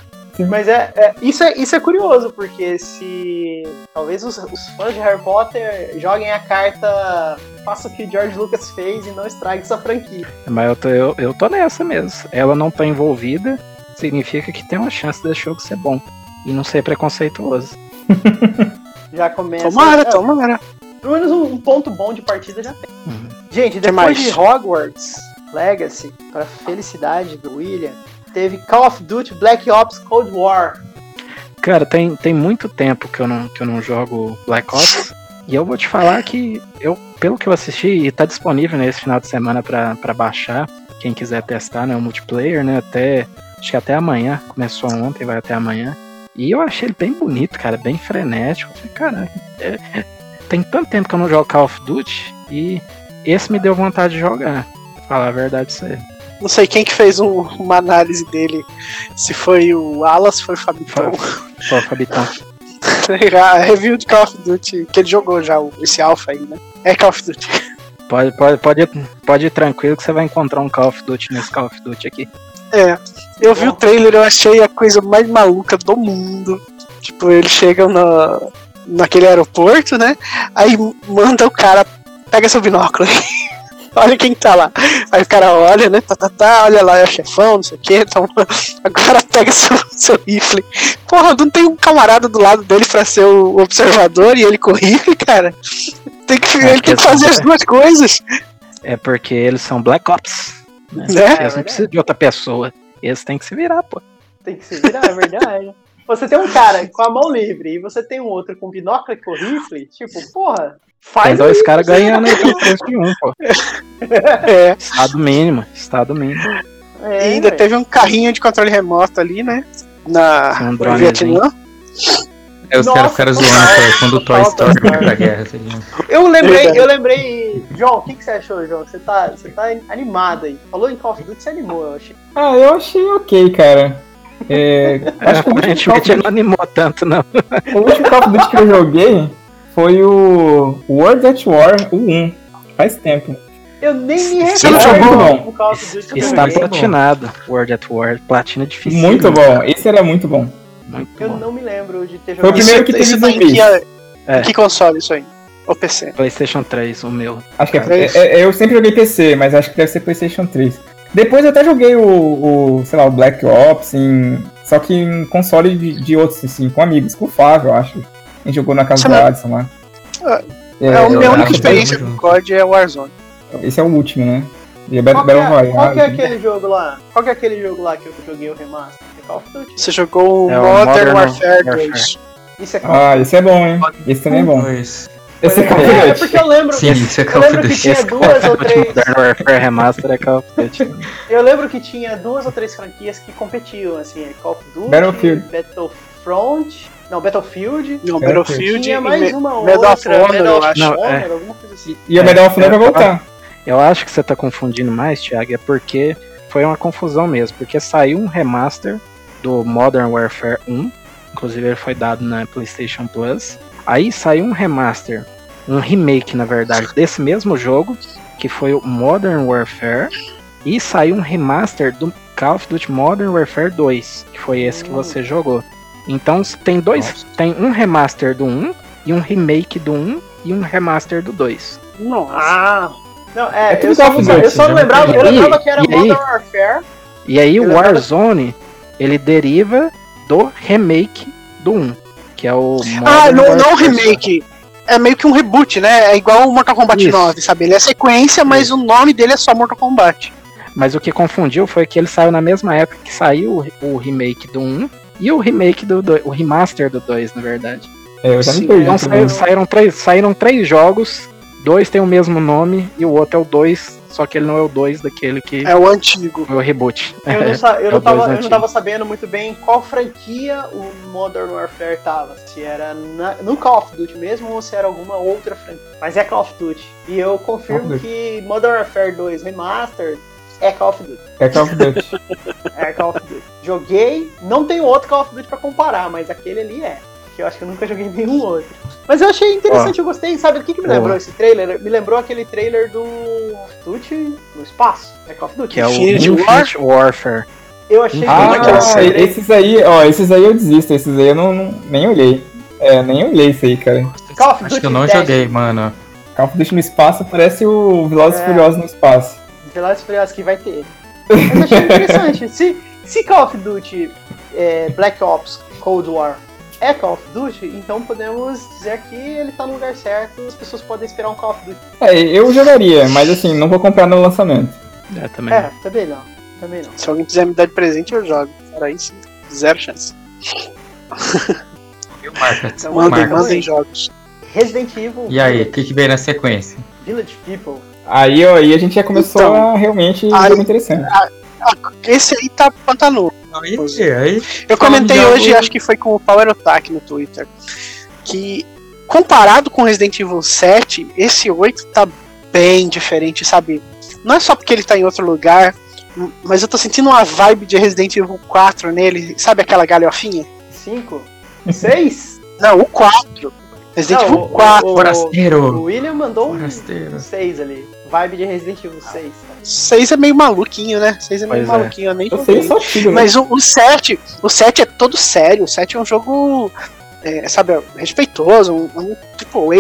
Mas é, é- isso, é, isso é curioso, porque se talvez os, os fãs de Harry Potter joguem a carta faça o que o George Lucas fez e não estrague essa franquia.
Mas eu tô, eu, eu tô nessa mesmo. Ela não tá envolvida, significa que tem uma chance desse jogo ser bom. E não ser preconceituoso.
Já começa.
Tomara, tomara.
Pelo menos um, ponto bom de partida já tem.
Uhum.
Gente, depois de Hogwarts Legacy, para felicidade do William, teve Call of Duty Black Ops Cold War.
Cara, tem, tem muito tempo que eu, não, que eu não jogo Black Ops. E eu vou te falar que, eu, pelo que eu assisti, e tá disponível nesse final de semana pra, pra baixar. Quem quiser testar, né? O multiplayer, né? Até. Acho que até amanhã. Começou ontem, vai até amanhã. E eu achei ele bem bonito, cara, bem frenético. Falei, Cara, é- é- tem tanto tempo que eu não jogo Call of Duty e esse me deu vontade de jogar. Falar a verdade pra você.
Não sei quem que fez um- uma análise dele. Se foi o Alas, foi o Fabitão.
Pô, Fabitão.
a review de Call of Duty, que ele jogou já, o- esse alpha aí, né? É Call of Duty.
Pode, pode, pode, ir, pode ir tranquilo que você vai encontrar um Call of Duty nesse Call of Duty aqui.
É. Eu vi o trailer, eu achei a coisa mais maluca do mundo. Tipo, eles chegam na, naquele aeroporto, né? Aí manda o cara, pega seu binóculo aí. olha quem tá lá. Aí o cara olha, né? Tá, tá, tá, olha lá, é o chefão, não sei o que. Então, agora pega seu, seu rifle. Porra, não tem um camarada do lado dele pra ser o observador e ele com o rifle, cara. Tem que,
É,
ele tem que
porque
fazer as duas coisas.
É porque eles são Black Ops. Né?
Né?
Eles não precisam de outra pessoa. Eles têm que se virar, pô.
Tem que se virar, é verdade. Você tem um cara com a mão livre e você tem um outro com binóculo e com rifle, tipo, porra, faz
Tem dois caras ganhando preço de um, pô.
É.
Estado mínimo, estado mínimo.
É,
E ainda
velho.
teve um carrinho de controle remoto ali, né? Na
Um
no. Vietnã.
É os caras ficaram zoando cara, quando o Toy Story foi pra guerra. tá?
Eu lembrei, eu lembrei. João, o que, que você achou, João? Você tá, você tá animado aí. Falou em Call of Duty, você animou, eu achei.
Ah, eu achei ok, cara. É, acho que o último, Call of
Aparentemente
Duty,
não animou tanto, não.
o último Call of Duty que eu joguei foi o World at War, o 1. Faz tempo.
Eu nem me
Você não
recordo
jogou,
eu
Está platinado. World at War. Platina difícil.
Muito bom. Esse era muito bom.
Muito
Eu
bom.
não me lembro de ter
Foi o
jogado.
primeiro que teve zumbis.
que, é-
É.
que console isso aí? Ou PC?
PlayStation 3, o meu.
Acho que é,
É
é- é- eu sempre joguei PC, mas acho que deve ser PlayStation 3. Depois eu até joguei o, o, sei lá, o Black Ops, em, só que em console de, de outros, assim, com amigos, com o Flávio, eu acho. A gente jogou na casa do Adson lá.
É,
É,
a
eu
minha única experiência com. COD é Warzone.
Esse é o último, né? E é Battle,
Qual que,
Battle
é,
Royale.
qual que é
né?
aquele jogo lá? Qual que é aquele jogo lá que eu joguei o remaster? É Call of Duty?
Você jogou o
É o
Modern,
Modern
Warfare
Warfare.
2.
Isso é Call
Ah, esse é bom, hein? Esse também é bom.
Pois.
Esse é Call of
Duty. É,
Duty.
porque eu lembro.
Sim, isso é
Eu
Call of
lembro que
Duty.
tinha duas ou três.
Modern Warfare Remaster é Call of Duty.
Eu lembro que tinha duas ou três franquias que competiam, assim, é Call of Duty,
Battlefield.
Battlefront, não, Battlefield,
É,
Battlefield
tinha mais uma
Medal of
outra,
Honor,
Medal
eu
of
acho.
Não,
Honor,
é.
alguma coisa assim.
E o Medal of Honor vai voltar.
Eu acho que você tá confundindo mais, Thiago, é porque foi uma confusão mesmo. Porque saiu um remaster do Modern Warfare 1. Inclusive ele foi dado na PlayStation Plus. Aí saiu um remaster, um remake, na verdade, desse mesmo jogo, que foi o Modern Warfare. E saiu um remaster do Call of Duty Modern Warfare 2, que foi esse que você jogou. Então tem dois, tem um remaster do 1 e um remake do 1 e um remaster do 2.
Nossa.
Ah, não, é,
É tudo
eu só,
Call of
não, eu
Duty,
só não
já
lembrava, eu lembrava que era
e aí-
Modern Warfare.
E aí o Warzone, ele deriva do remake do 1, que é o
Ah, não, não remake. É meio que um reboot, né? É igual o Mortal Kombat
Isso.
9, sabe? Ele é sequência, mas o nome dele é só Mortal Kombat.
Mas o que confundiu foi que ele saiu na mesma época que saiu o, remake do 1 e o remake do 2, o remaster do 2, na verdade.
É, eu já me perdi.
Então saiu- saíram, três, saíram três jogos, dois tem o mesmo nome e o outro é o 2, só que ele não é o 2 daquele que
É o antigo.
foi o reboot.
Eu não, sa- eu,
É
não tava, eu não tava sabendo muito bem qual franquia o Modern Warfare tava. Se era na- no Call of Duty mesmo ou se era alguma outra franquia. Mas é Call of Duty. E eu confirmo que Modern Warfare 2 Remastered é Call of Duty.
É Call of Duty.
É Call of Duty. Joguei, não tenho outro Call of Duty pra comparar, mas aquele ali é. Que eu acho que eu nunca joguei nenhum outro. Mas eu achei interessante, eu gostei. Sabe o que, que me lembrou esse trailer? Me lembrou aquele trailer do Call of Duty no espaço. É Call of Duty.
Que é o
Infinity War?
Warfare.
Eu achei
Ah,
trailer.
esses aí, ó, esses aí eu desisto, esses aí eu não, não- nem olhei. É, nem olhei isso aí, cara.
Call of
Acho que
Duty
eu não
Destiny.
joguei, mano.
Call of Duty no espaço parece o Velozes e
É.
Furiosos no espaço.
Velozes e Furiosos que vai ter. Mas achei interessante. Se, se Call of Duty é, Black Ops Cold War é Call of Duty, então podemos dizer que ele tá no lugar certo, as pessoas podem esperar um Call of Duty.
É, eu jogaria, mas assim, não vou comprar no lançamento.
É, também.
É, também não. Também não.
Se alguém quiser me dar de presente, eu jogo. Fora isso, zero chance.
Viu, Marca?
Então,
Mandem, mandem jogos.
Resident Evil
E aí, o que, que veio na sequência?
Village People.
Aí, ó, aí a gente já começou
Então,
a realmente
aí-
jogo interessante.
Ah, Esse aí tá pantanoso.
Aí, aí.
Eu comentei hoje, acho que foi com o Power Attack no Twitter, que comparado com Resident Evil 7, esse 8 tá bem diferente, sabe? Não é só porque ele tá em outro lugar, mas eu tô sentindo uma vibe de Resident Evil 4 nele, sabe aquela galhofinha?
Cinco? Seis?
Não, o 4. Resident
Não,
Evil
o-
4.
o-
Forasteiro.
O William mandou um
Forasteiro.
6 ali. Vibe de Resident Evil 6.
6 é meio maluquinho, né? 6 é meio
Pois é.
maluquinho, eu nem
Eu sei,
joguei.
é só tiro, né?
Mas o, o 7, o 7 é todo sério. O 7 é um jogo, é, sabe, respeitoso, um, um tipo A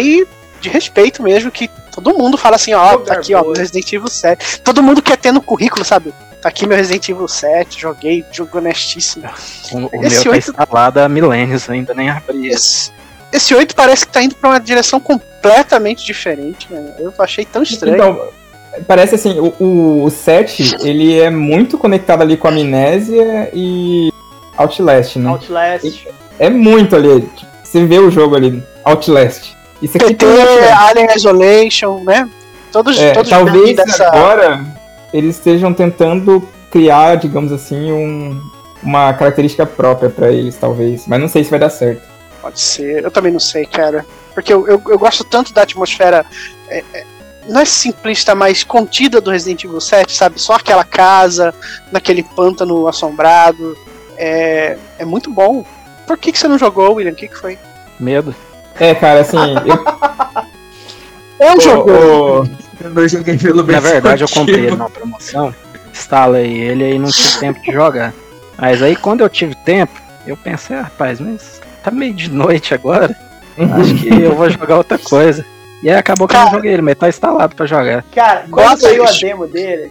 de respeito mesmo, que todo mundo fala assim, ó, tá aqui, ó. Resident Evil 7. Todo mundo quer ter no currículo, sabe? Tá aqui meu Resident Evil 7, joguei, jogo honestíssimo.
O, o
Esse
meu tá
oito-
instalado há milênios, ainda nem abri esse.
Esse, esse 8 parece que tá indo pra uma direção completamente diferente, né? Eu achei tão estranho.
Então, parece assim, o, o, o 7, ele é muito conectado ali com a Amnésia e Outlast, né?
Outlast.
É muito ali. tipo, Você vê o jogo ali, Outlast. Isso aqui
PT,
tem.
Alien Isolation, né? Todos,
É,
todos
talvez
dessa.
agora eles estejam tentando criar, digamos assim, um- uma característica própria pra eles, talvez. Mas não sei se vai dar certo.
Pode ser, eu também não sei, cara. Porque eu, eu, eu gosto tanto da atmosfera. é, é, não é simplista, mas contida do Resident Evil 7, sabe? Só aquela casa, naquele pântano assombrado. É, é muito bom. Por que, que você não jogou, William? O que, que foi?
Medo.
É, cara, assim, eu,
Eu
o-
Eu não joguei pelo
Na verdade, eu comprei ele numa promoção, instalei ele e não tive tempo de jogar. Mas aí, quando eu tive tempo, eu pensei, ah, rapaz, mas tá meio de noite agora, acho que eu vou jogar outra coisa. E aí acabou que eu não
Cara.
joguei ele, mas tá instalado pra jogar.
Cara, quando
Bota
saiu a demo dele,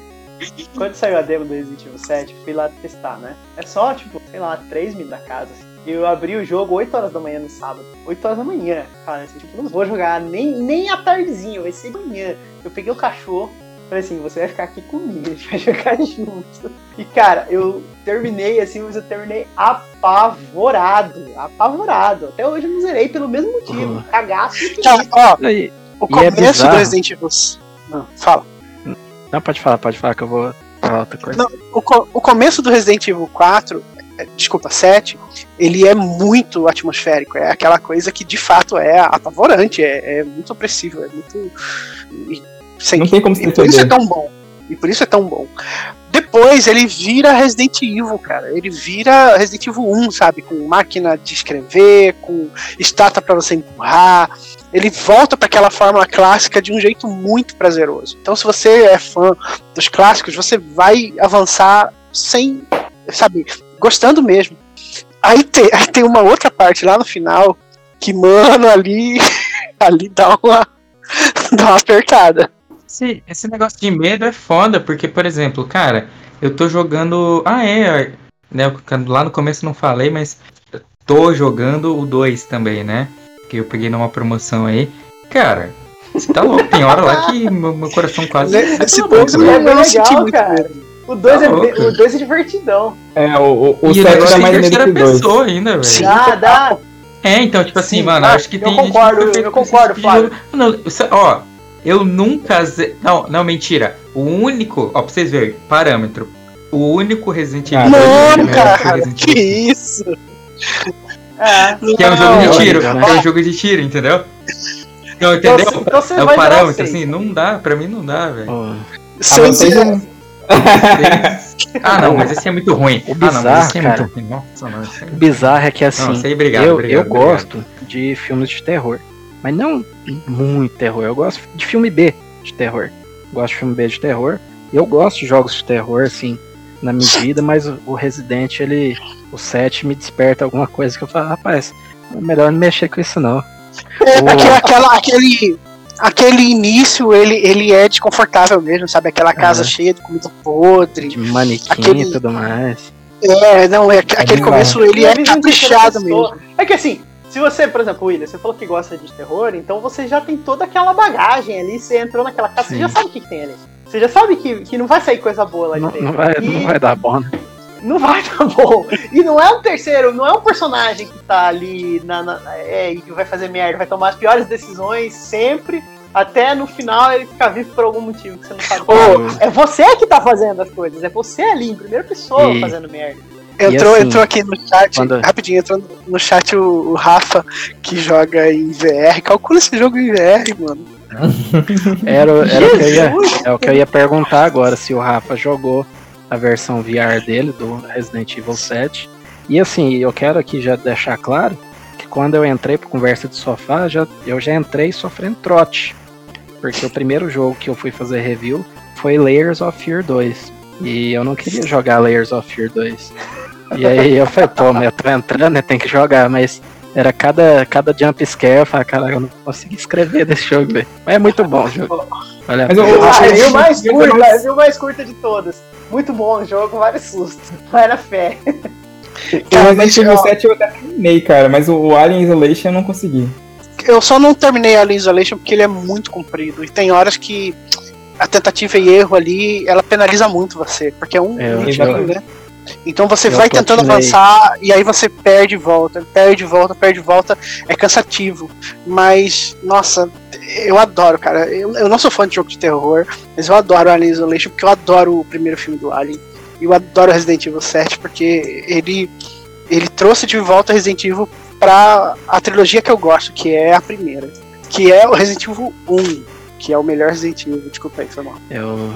quando saiu a demo do Resident Evil 7, fui lá testar, né? É só, tipo, sei lá, 3 minutos da casa. assim. Eu abri o jogo 8 horas da manhã no sábado. 8 horas da manhã. Cara, assim, tipo, não vou jogar nem, nem à tardezinha, vai ser manhã. Eu peguei o cachorro, falei assim, você vai ficar aqui comigo, a gente vai jogar junto. E cara, eu terminei assim, mas eu terminei apavorado. Apavorado. Até hoje eu não zerei pelo mesmo motivo.
Uhum.
Tá,
Cagaço infinito.
ó,
Aí,
o
E é
começo do
bizarro.
Resident Evil. Não, fala.
não, pode falar, pode falar que eu vou falar outra coisa.
Não, o, co- o começo do Resident Evil 4, é, desculpa, 7, ele é muito atmosférico. É aquela coisa que de fato é apavorante, é, é muito opressivo, é muito. Sem-
Não tem como se
e por isso é tão bom. E por isso é tão bom. Depois ele vira Resident Evil, cara. Ele vira Resident Evil 1, sabe? Com máquina de escrever, com estátua pra você empurrar. Ele volta para aquela fórmula clássica de um jeito muito prazeroso. Então, se você é fã dos clássicos, você vai avançar sem, sabe, gostando mesmo. Aí tem, aí tem uma outra parte lá no final que, mano, ali, ali dá uma, dá uma apertada.
Esse, esse negócio de medo é foda, porque, por exemplo, cara, eu tô jogando. Ah, é. Né, lá no começo eu não falei, mas eu tô jogando o 2 também, né? Que eu peguei numa promoção aí. Cara, você tá louco, tem hora lá que meu, meu coração quase.
Esse eu eu não
É legal,
muito
cara. O 2
Tá
é, o dois é divertidão.
É, o, o, o
e o
7
negócio
dá
é
mais
em
medo
terceira
que o 2.
pessoa ainda, velho.
Dá, dá.
É, então, tipo assim,
Sim,
mano, acho que
eu
tem
concordo,
gente que
eu concordo,
tipo de
Fábio.
ó, eu nunca. ze- Não, não, mentira. O único. Ó, pra vocês verem, parâmetro. O único Resident Evil.
Ah,
dois
Mano,
que é melhor que o
cara,
Resident
que isso?
É.
Que é um jogo
Não,
de tiro,
né?
é um jogo de tiro, entendeu? Não,
Então,
entendeu?
então você
é o parâmetro, assim, não dá, pra mim não dá, velho.
Pô,
Ah, não-
Ah, não, mas esse é muito ruim.
O
ah, não, mas
bizarro,
esse é
cara.
muito ruim. Nossa, não, esse é...
Bizarro é que assim,
Não, sei, obrigado,
eu,
obrigado,
eu
obrigado.
gosto de filmes de terror. Mas não muito terror. Eu gosto de filme B de terror. Gosto de filme B de terror. E eu gosto de jogos de terror, assim, na medida, mas o, Resident, ele. O 7 me desperta alguma coisa que eu falo, rapaz, é melhor não mexer com isso não.
É,
O-
aquela- aquele, aquele início, ele, ele é desconfortável mesmo, sabe? Aquela casa
É.
cheia de comida podre.
De manequim
Aquele-
e tudo mais.
É, não, é, aquele começo ele é caprichado mesmo.
É que assim, se você, por exemplo, William, você falou que gosta de terror, então você já tem toda aquela bagagem ali, você entrou naquela casa, você
Sim.
já sabe o que, que tem ali. Você já sabe que, que não vai sair coisa boa lá de
Não,
dentro.
não vai,
E
não vai dar bom, né?
não vai dar bom. E não é um terceiro, não é um personagem que tá ali na, na- é, e que vai fazer merda, vai tomar as piores decisões sempre, até no final ele ficar vivo por algum motivo que você não sabe. É você que tá fazendo as coisas, é você ali, em primeira pessoa,
E-
fazendo merda.
Entrou,
assim,
entrou aqui no chat,
quando-
rapidinho, entrou no chat o, o Rafa, que joga em VR. Calcula esse jogo em VR, mano.
Era, era o que eu ia, é o que eu ia perguntar agora, se o Rafa jogou a versão VR dele, do Resident Evil 7. E assim, eu quero aqui já deixar claro que quando eu entrei pro conversa de sofá, já, eu já entrei sofrendo trote. Porque o primeiro jogo que eu fui fazer review foi Layers of Fear 2. E eu não queria jogar Layers of Fear 2. E aí eu falei, pô, mas eu tô entrando, né? Tem que jogar, mas era cada, cada jump scare, eu falei, cara, eu não consegui escrever desse jogo, velho. Mas é muito bom o jogo. Olha,
Mas eu-
Ah,
eu-
é o mais
eu-
curta, é o mais curta de todas. Muito bom o jogo, vários sustos. Vai na fé.
O Resident Evil 7 eu até terminei, cara, mas o, o Alien Isolation eu não consegui.
Eu só não terminei Alien Isolation porque ele é muito comprido. E tem horas que a tentativa e erro ali, ela penaliza muito você. Porque é um
É, eu-
eu-
né? Então você
eu
vai tentando avançar e aí você perde e volta, perde e volta, perde e volta. É cansativo. Mas, nossa, eu adoro, cara. Eu, eu não sou fã de jogo de terror, mas eu adoro Alien Isolation porque eu adoro o primeiro filme do Alien. E eu adoro Resident Evil 7 porque ele, ele trouxe de volta Resident Evil pra a trilogia que eu gosto, que é a primeira. Que é o Resident Evil 1, que é o melhor Resident Evil. Desculpa aí, foi mal.
eu,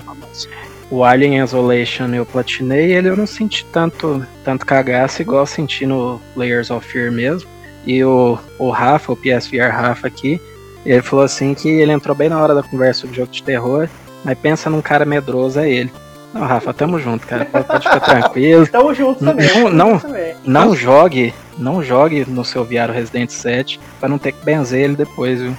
o Alien Isolation eu platinei, ele eu não senti tanto, tanto cagaço igual eu senti no Layers of Fear mesmo. E o, o Rafa, o PSVR Rafa aqui, ele falou assim que ele entrou bem na hora da conversa sobre jogo de terror, mas pensa num cara medroso, é ele. Não, Rafa, tamo junto, cara. Pode, pode ficar tranquilo.
Tamo junto também.
Não, não.
também.
Não jogue, não jogue no seu VR o Resident 7 pra não ter que benzer ele depois, viu?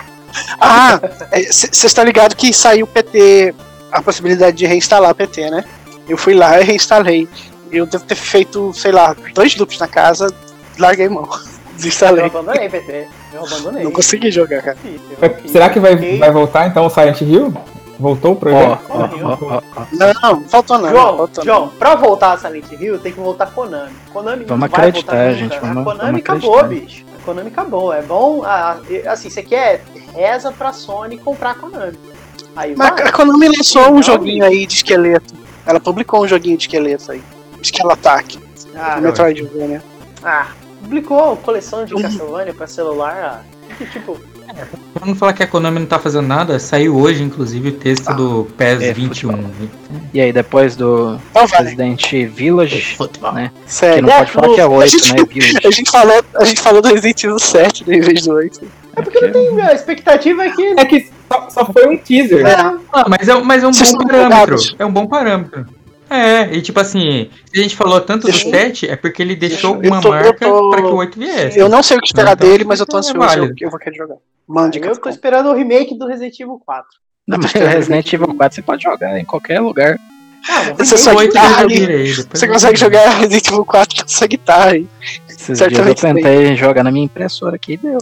Ah, você está ligado que saiu o PT, a possibilidade de reinstalar o PT, né? Eu fui lá e reinstalei. Eu devo ter feito, sei lá, dois loops na casa, larguei mão.
Eu
Desinstalei.
abandonei, PT. Eu abandonei.
Não consegui jogar, cara.
Fiz, eu
Vai-
fiz.
será que vai, vai voltar então o Silent Hill? Voltou o projeto?
ó, ó, ó.
Não, não faltou não.
João,
faltou
João, pra voltar a Silent Hill, tem que voltar Konami. Konami
Vamos
não vai
acreditar,
voltar
gente, vamos-
a Konami
vamos
acabou,
acreditar.
bicho. A Konami acabou. É bom, ah, assim, você quer, reza pra Sony comprar a Konami. Aí
Mas
vai.
a Konami lançou
Não,
um joguinho aí de esqueleto. Ela publicou um joguinho de esqueleto aí. Esquelataque.
Ah,
do Metroidvania.
ah, publicou coleção de Castlevania pra celular. ah, que tipo,
Pra não falar que a Konami não tá fazendo nada, saiu hoje, inclusive, o texto do PES
É,
21.
E aí, depois do
vai,
Resident Village, né? Que
sério.
não pode falar que é 8,
gente-
né? Village.
A gente, falou, a gente falou do Resident Evil 7 né, em vez do 8.
É porque não tem. A expectativa é que.
É que só, só foi um teaser.
Ah, mas é, mas é um
Vocês
bom parâmetro. É um bom parâmetro. É, e tipo assim, se a gente falou tanto do
Deixa eu-
7, é porque ele deixou
eu
alguma
tô-
marca
tô-
pra que o 8 viesse.
Eu não sei o que esperar
Então,
dele, mas eu tô
é
ansioso. Eu, eu vou querer jogar. Mande,
eu tô esperando o remake do Resident Evil 4.
Não, mas o Resident Evil 4 você pode jogar em qualquer lugar.
Ah,
Você
O
só
8
guitarra Você consegue jogar Resident Evil 4 com essa guitarra.
Esses dias eu tentei jogar na minha impressora aqui e deu.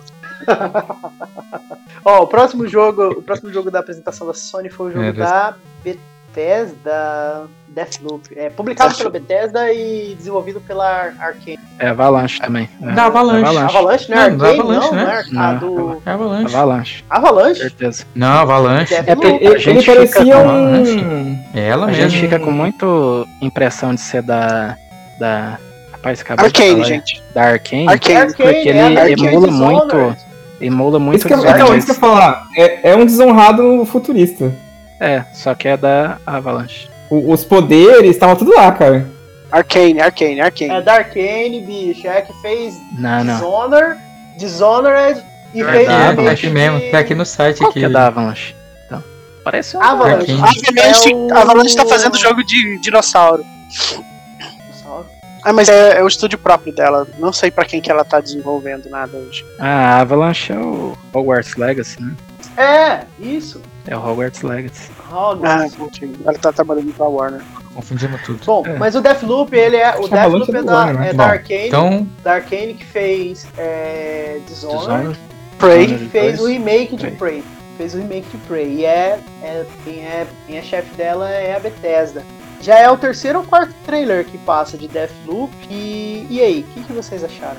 Ó, o próximo jogo, o próximo jogo da apresentação da Sony foi o jogo
É,
da Bethesda Deathloop. É publicado pela Bethesda e desenvolvido pela Arkane.
É Avalanche também. É,
Da Avalanche.
Avalanche.
Avalanche, não é
Não, da
Arkane,
Avalanche,
não,
né?
não é Ar-
Não,
a do
É Avalanche.
Avalanche,
Avalanche?
certeza.
Não, Avalanche.
É
Ele,
a gente
ele parecia um.
É ela
A
mesmo.
gente fica com muito impressão de ser da. da rapaz, acabou de
Arcane, gente.
Da Arkane.
Arcane.
Porque ele
é a Arkane
emula muito. Emula muito
Isso que, então, isso que eu falar. É, é um desonrado futurista.
É, só que é da Avalanche.
O- os poderes, estavam tudo lá, cara.
Arcane, Arcane, Arcane.
É da Arkane, bicho. É que fez
Não, não.
Dishonor, Dishonored e
É
fez
da
o
Avalanche mesmo. Tá aqui no site
Qual
aqui.
que é da Avalanche? Então, parece uma
Avalanche.
Avalanche,
É o-
Avalanche tá fazendo jogo de dinossauro. Ah, mas é, é o estúdio próprio dela. Não sei pra quem que ela tá desenvolvendo nada hoje.
Ah, a Avalanche é o Hogwarts Legacy, né?
É, isso.
É o Hogwarts Legacy.
Ah,
Hogwarts.
entendi. ela tá trabalhando pra Warner.
Confundindo tudo.
Bom,
É.
mas o Deathloop, ele é. O
que Avalanche
Deathloop
é
é da,
Warner, né?
é da
Bom,
Arkane.
Então,
Da Arkane que fez é, Dishonored.
Dishonored.
Prey.
E fez o remake de
Prey.
Prey. Fez o remake de Prey. E é, é, quem, é quem é chefe dela é a Bethesda. Já é o terceiro ou quarto trailer que passa de Deathloop. E, e aí, o que, que vocês acharam?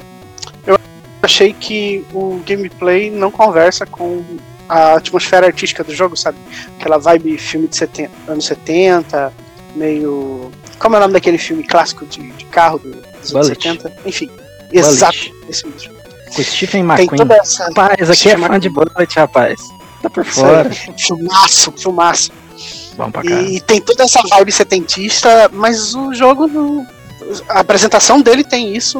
Achei que o gameplay não conversa com a atmosfera artística do jogo, sabe? Aquela vibe filme de 70, anos 70, meio. Como é o nome daquele filme clássico de, de carro do- dos anos
Bullet.
70? Enfim. Exato,
Bullet.
esse mesmo.
Com o Stephen
Tem
McQueen.
toda essa.
Rapaz, aqui é fã de Bullet, rapaz. Tá por fora.
Filmaço, filmaço.
Bom pra cá.
E tem toda essa vibe setentista, mas o jogo não. A apresentação dele tem isso,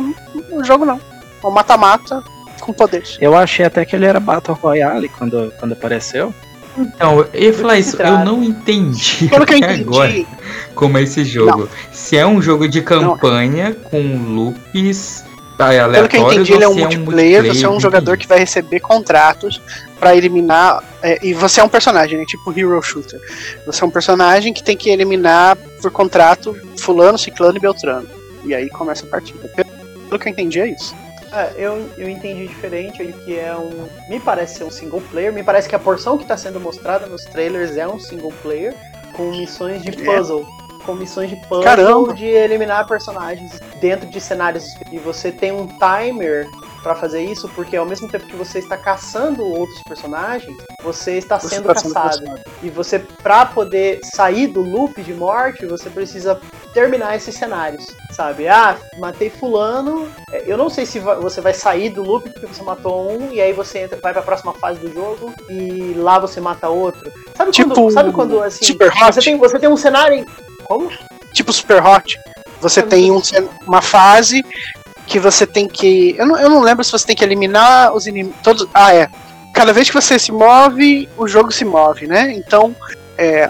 o jogo não. É um mata-mata com poderes.
Eu achei até que ele era Battle Royale quando, quando apareceu.
Então, eu ia falar isso, eu não entendi
Pelo que eu entendi,
agora como é esse jogo. Se é um jogo de campanha com loops ah,
pelo que eu
aleatórios
entendi, ele é um
ou se
multiplayer, você é um jogador que vai receber contratos pra eliminar. é, e você é um personagem, né? Tipo Hero Shooter. Você é um personagem que tem que eliminar por contrato fulano, ciclano e beltrano. E aí começa a partida. Pelo que eu entendi, é isso.
É, eu, eu entendi diferente aí que é um. Me parece ser um single player. Me parece que a porção que está sendo mostrada nos trailers é um single player com missões de puzzle. Com missões de puzzle
Caramba.
de eliminar personagens dentro de cenários. E você tem um timer pra fazer isso, porque ao mesmo tempo que você está caçando outros personagens, você está
Você
sendo
tá sendo
caçado. E você, pra poder sair do loop de morte, você precisa terminar esses cenários, sabe? Ah, matei fulano. É, Eu não sei se você vai sair do loop porque você matou um e aí você entra, vai pra próxima fase do jogo e lá você mata outro. Sabe
Tipo
quando, sabe quando assim,
Super Hot?
você tem, você tem um cenário em... Como?
Tipo Super Hot. Você tem um uma fase que você tem que. Eu não, eu não lembro se você tem que eliminar os inimigos. Todos. Ah, é. Cada vez que você se move, o jogo se move, né? Então, é,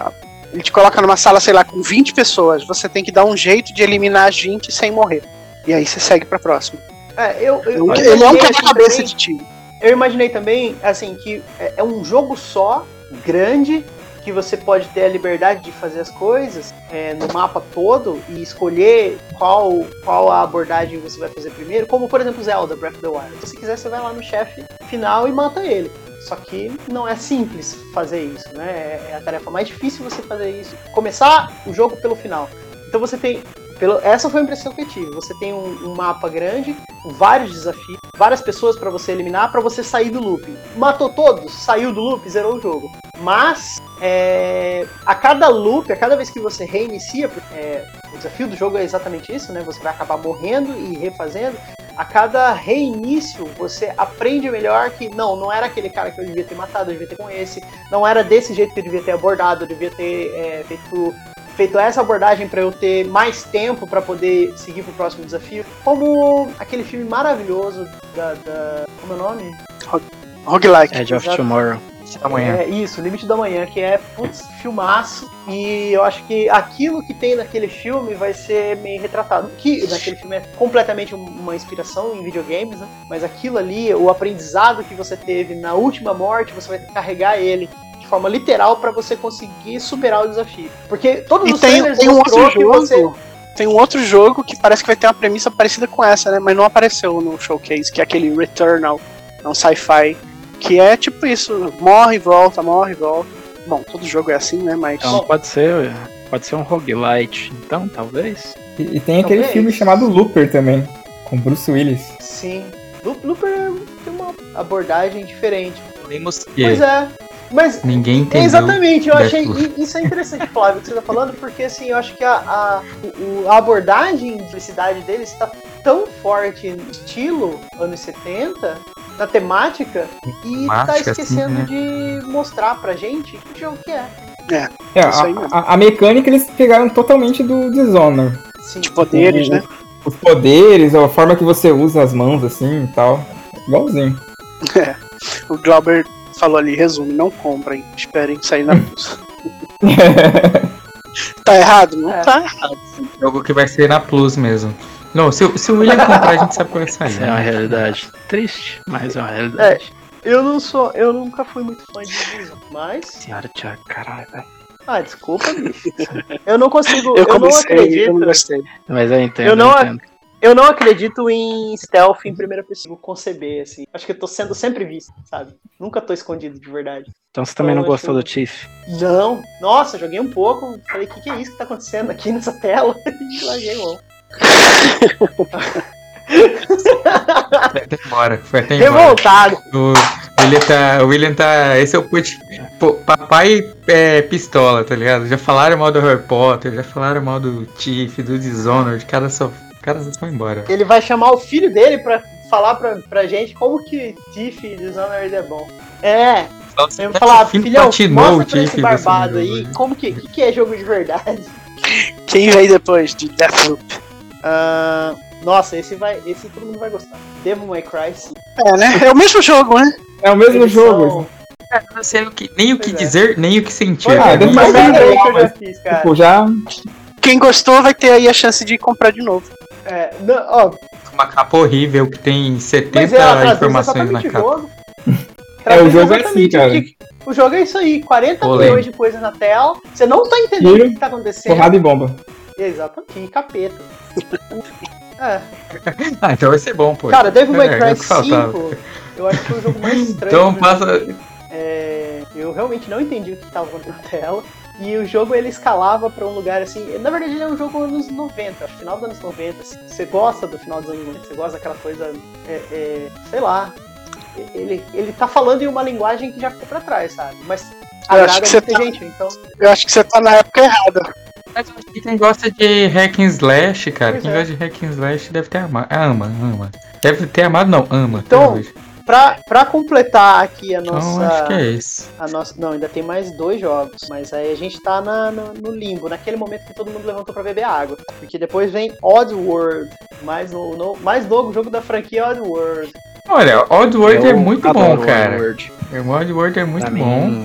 ele te coloca numa sala, sei lá, com 20 pessoas. Você tem que dar um jeito de eliminar as 20 sem morrer. E aí você segue pra próxima.
É, eu, eu, eu
Ele é um quebra-cabeça
também-
de tiro.
Eu imaginei também, assim, que é, é um jogo só, grande, que você pode ter a liberdade de fazer as coisas é, no mapa todo e escolher qual, qual a abordagem você vai fazer primeiro, como por exemplo Zelda Breath of the Wild. Se você quiser, você vai lá no chefe final e mata ele. Só que não é simples fazer isso, né? É é a tarefa mais difícil você fazer isso. Começar o jogo pelo final. Então você tem. Pelo, essa foi a impressão que eu tive. Você tem um, um mapa grande, vários desafios, várias pessoas pra você eliminar, pra você sair do loop. Matou todos, saiu do loop, zerou o jogo. Mas é, a cada loop, a cada vez que você reinicia, é, o desafio do jogo é exatamente isso, né? Você vai acabar morrendo e refazendo. A cada reinício, você aprende melhor que não, não era aquele cara que eu devia ter matado, eu devia ter com esse. Não era desse jeito que eu devia ter abordado, eu devia ter é, feito feito essa abordagem para eu ter mais tempo para poder seguir pro próximo desafio. Como aquele filme maravilhoso da. da como é o nome?
Roguelike.
Edge of. Tomorrow.
Amanhã.
É isso, Limite da Manhã, que é putz, filmaço. E eu acho que aquilo que tem naquele filme vai ser meio retratado. Que naquele filme é completamente um- uma inspiração em videogames, né? Mas aquilo ali, o aprendizado que você teve na última morte, você vai carregar ele de forma literal para você conseguir superar o desafio. Porque todos
E
os
tem,
trailers
tem um outro jogo.
você
Tem um outro jogo que parece que vai ter uma premissa parecida com essa, né? Mas não apareceu no showcase, que é aquele Returnal. É um sci-fi. Que é tipo isso, morre e volta, morre e volta. Bom, todo jogo é assim, né? Mas.
Então pode ser. Pode ser um roguelite, então, talvez.
E, e tem aquele
Talvez.
filme chamado Looper também, com Bruce Willis.
Sim. Loop- Looper tem uma abordagem diferente.
Vimos
Pois é. Mas
ninguém entendeu.
Exatamente, eu achei. Isso é interessante, Flávio, o que você tá falando, porque assim, eu acho que a, a, a abordagem de felicidade dele está tão forte no estilo anos 70, na temática, e tá
Temática,
esquecendo
assim,
de mostrar pra gente que jogo que é.
É,
Isso aí
a,
mesmo.
a- a mecânica eles pegaram totalmente do Dishonored.
Sim.
De poderes, né?
Os poderes, a forma que você usa as mãos assim e tal. Igualzinho.
O Glauber falou ali, resumo, não comprem, esperem sair na luz. tá errado? Não
É.
tá errado.
jogo que vai ser na Plus mesmo. Não, se, o- se o William comprar, a gente sabe que vai sair.
Isso é uma
né?
realidade triste, mas é uma realidade.
Eu não sou. Eu nunca fui muito fã de Division, mas.
Senhora Thiago, caralho, velho.
Ah, desculpa, bicho. Eu não consigo.
Eu
Eu, não
comecei, eu não
acredito.
gostei.
Mas eu entendo,
Eu não
eu entendo.
Eu não acredito em stealth em primeira pessoa, conceber, assim. Acho que eu tô sendo sempre visto, sabe? Nunca tô escondido de verdade.
Então você também não
Eu
gostou
acho-
do Tiff?
Não, nossa, joguei um pouco. Falei, o que, que é isso que tá acontecendo aqui nessa tela? E larguei mão.
Foi até embora. Foi até embora.
Revoltado.
O William tá. O William tá. Esse é o put. papai é pistola, tá ligado? Já falaram mal do Harry Potter, já falaram mal do Tiff, do Dishonored, cara só. O cara só foi embora.
Ele vai chamar o filho dele pra falar pra, pra gente como que Tiff e Dishonored é bom. É, eu vou falar,
filho
filhão, mostra
o
pra esse barbado aí
jogo,
como que, que, que é jogo de verdade.
Quem veio depois de Deathloop?
Ah, nossa, esse vai. Esse todo mundo vai gostar. Devil May Cry sim.
É, né? É o mesmo jogo, né?
É o mesmo
Eles
jogo.
são-
Cara, eu não sei o que, nem o que
Pois é.
dizer, nem o que sentir.
Ah, ser
ideia
legal,
que eu já
mas-
fiz, cara.
Tipo, já.
Quem gostou vai ter aí a chance de comprar de novo.
É, não, ó,
Uma capa horrível que tem 70
mas é, ela traduz
informações na capa.
jogo.
É, o
Traduz
jogo é assim, cara.
o que- O jogo é isso aí, 40
Polêmico.
milhões de coisas na tela, você não tá entendendo
Tiro,
o que tá acontecendo.
Porrada e bomba.
Exatamente, e capeta. é.
Ah, então vai ser bom, pô.
Cara, Devil May
É, é
Cry
faltava.
5, eu acho que foi o jogo mais estranho.
Então passa.
É, eu realmente não entendi o que estava acontecendo na tela. E o jogo ele escalava pra um lugar assim. Na verdade, ele é um jogo anos 90, final dos anos 90. assim. Você gosta do final dos anos 90, você gosta daquela coisa. é, é, sei lá. Ele, ele tá falando em uma linguagem que já ficou pra trás, sabe? Mas
Eu acho que você
muita
tá-
gente, então.
Eu acho que você tá na época errada.
Mas eu acho que quem gosta de hack and slash, cara,
Pois
quem
é.
gosta de hack and slash deve ter amado. Ama, ama. Deve ter amado, não, ama.
Então. Pra, pra completar aqui a
Então
nossa.
acho que é isso.
A nossa, não, ainda tem mais dois jogos, mas aí a gente tá na, no, no limbo, naquele momento que todo mundo levantou pra beber água. Porque depois vem Oddworld, mais, no, no- mais novo jogo da franquia Oddworld.
Olha, Oddworld é
Eu
muito bom, cara.
Oddworld.
O Oddworld é muito
Pra
bom.
mim,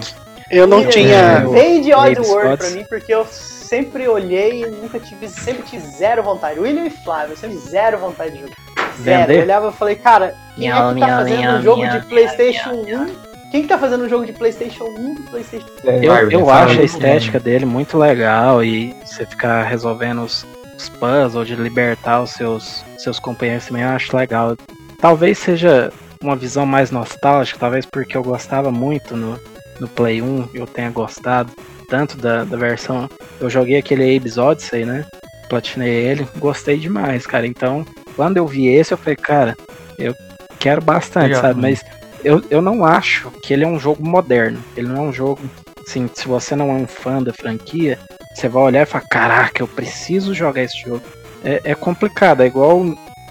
Eu não
E,
tinha.
é, Vende
Abe
Oddworld
Spots.
pra mim, porque eu sempre olhei e nunca tive, sempre tive zero vontade. William e Flávio, eu sempre zero vontade de jogar. Zero.
Vender?
Eu olhava e falei, cara, quem é que tá
miau,
fazendo
miau,
um jogo de Playstation
miau,
1? Quem que tá fazendo um jogo de Playstation 1 do Playstation
É,
Eu, eu
fala
acho a estética dele muito legal e você ficar resolvendo os, os puzzles, de libertar os seus, seus companheiros também eu acho legal. Talvez seja uma visão mais nostálgica, talvez porque eu gostava muito no, no Play 1, eu tenha gostado tanto da, da versão. Eu joguei aquele Abe's Odyssey, né? Platinei ele, gostei demais, cara. Então, quando eu vi esse, eu falei, cara, eu quero bastante,
Legal,
sabe?
né?
Mas eu, eu não acho que ele é um jogo moderno. Ele não é um jogo. Assim, se você não é um fã da franquia, você vai olhar e falar: caraca, eu preciso jogar esse jogo. É, é complicado, é igual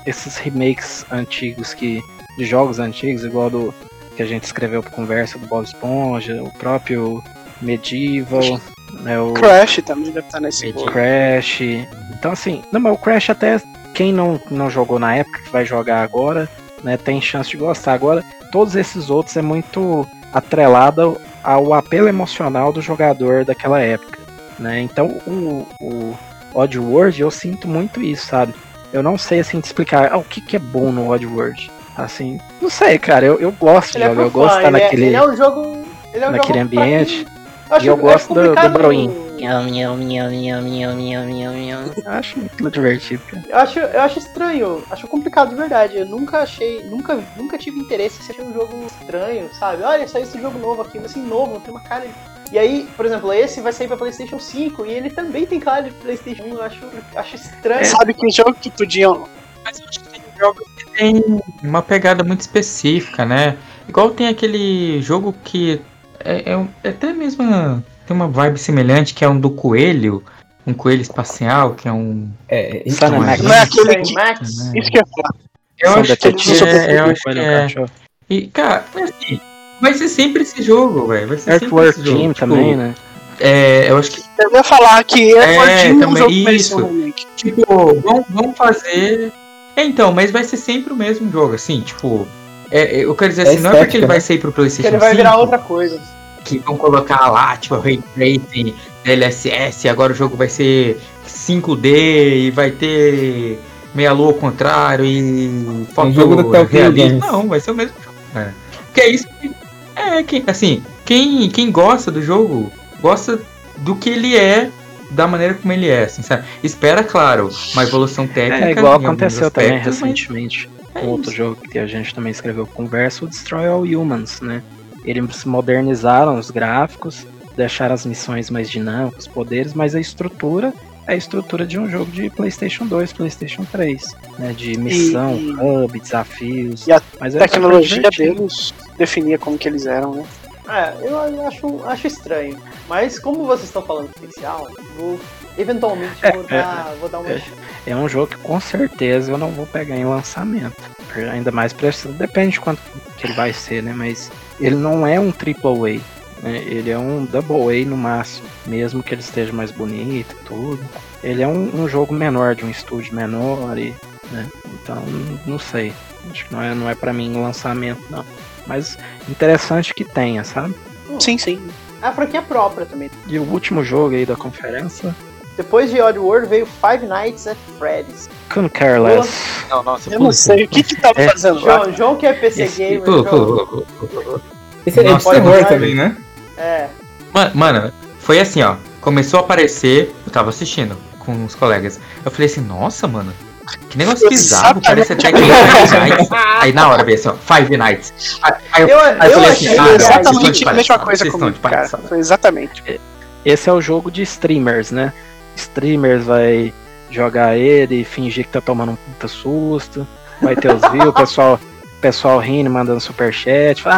esses remakes antigos que. de jogos antigos, igual do que a gente escreveu por conversa do Bob Esponja, o próprio Medieval, né, o
Crash também deve estar nesse.
Crash. Então assim, não, mas o Crash até quem não, não jogou na época que vai jogar agora, né, tem chance de gostar. Agora, todos esses outros é muito atrelado ao apelo emocional do jogador daquela época, né? Então, o, o Oddworld eu sinto muito isso, sabe? Eu não sei assim te explicar ah, o que, que é bom no Oddworld. Assim, não sei, cara, eu, eu gosto de
Ele é
jogar, eu gosto de estar
ele, é,
naquele
ele é um jogo. Ele é um
naquele
jogo pra
ambiente. E eu gosto do- do
complicado-
Eu acho muito divertido, cara.
Eu acho, eu acho estranho, acho complicado de verdade. Eu nunca achei, nunca, nunca tive interesse em achar um jogo estranho, sabe? Olha, saiu esse jogo novo aqui, mas assim, novo, não tem uma cara. de- E aí, por exemplo, esse vai sair pra PlayStation 5 e ele também tem cara de PlayStation 1. Eu acho, acho estranho.
Sabe que jogo que podiam.
Mas eu acho que tem jogos que tem uma pegada muito específica, né? Igual tem aquele jogo que é, é é até mesmo tem uma vibe semelhante, que é um do coelho, um coelho espacial, que é um.
É, isso não é.
Max.
Não é aquele
Sam
que.
Max.
Isso que falar.
Eu acho que é, eu acho que é.
Cachorro.
E, cara, assim, vai ser sempre esse jogo, velho. Vai ser sempre
Earthwork
esse jogo.
Team
Tipo,
também, né?
É, eu acho que,
Eu ia falar que
É,
é, é um
também, isso. tipo, vão, vão fazer. É, então, mas vai ser sempre o mesmo jogo, assim, tipo. é, é, eu quero dizer
É
assim, não é porque
estética,
ele vai
né?
sair pro PlayStation
ele vai virar
5,
outra coisa.
Que vão colocar lá, tipo, Ray Tracing, DLSS, agora o jogo vai ser 5D e vai ter meia lua ao contrário e foto
jogo do. Games.
Não, vai ser o mesmo jogo. É. Porque é isso que. É, que, assim, quem, quem gosta do jogo, gosta do que ele é, da maneira como ele é, assim, sabe? Espera, claro, uma evolução técnica.
É igual aconteceu também
aspectos, mas
recentemente
é
com outro jogo que a gente também escreveu conversa, o Destroy All Humans, né? Eles modernizaram os gráficos, deixaram as missões mais dinâmicas, poderes, mas a estrutura é a estrutura de um jogo de PlayStation 2, PlayStation 3, né? De missão,
E-
hub, desafios.
E a
mas é
A tecnologia deles definia como que eles eram, né?
É, eu acho, acho estranho. Mas como vocês estão falando especial, vou eventualmente vou,
É,
dar, vou dar uma.
é. É um jogo que com certeza eu não vou pegar em lançamento. Ainda mais pra depende de quanto que ele vai ser, né? Mas ele não é um triple A. Né? Ele é um double A no máximo. Mesmo que ele esteja mais bonito e tudo. Ele é um, um jogo menor, de um estúdio menor e né? Então, não sei. Acho que não é, não é para mim um lançamento, não. Mas interessante que tenha, sabe?
Sim, sim.
É a franquia própria também.
E o último jogo aí da conferência,
Depois de Oddworld veio Five Nights at Freddy's.
Couldn't Care Less.
Não, nossa,
Eu não sei o que que tava
É.
fazendo lá.
João, João que é PC
Esse-
gamer.
pô, pô, pô, pô.
Esse é
Nossa,
terror também, né?
É.
Mano, mano, foi assim, ó. Começou a aparecer, eu tava assistindo com os colegas. Eu falei assim, nossa, mano, que negócio bizarro, parece até que Five Nights. Aí na hora veio assim, ó, Five Nights. Aí, eu,
Eu,
aí eu
eu
falei
achei
assim, ah,
exatamente a mesma coisa comigo,
de
cara. Foi exatamente.
Esse é o jogo de streamers, né? Streamers vai jogar ele e fingir que tá tomando um puta susto. Vai ter os views, o pessoal, pessoal rindo, mandando superchat. Fala,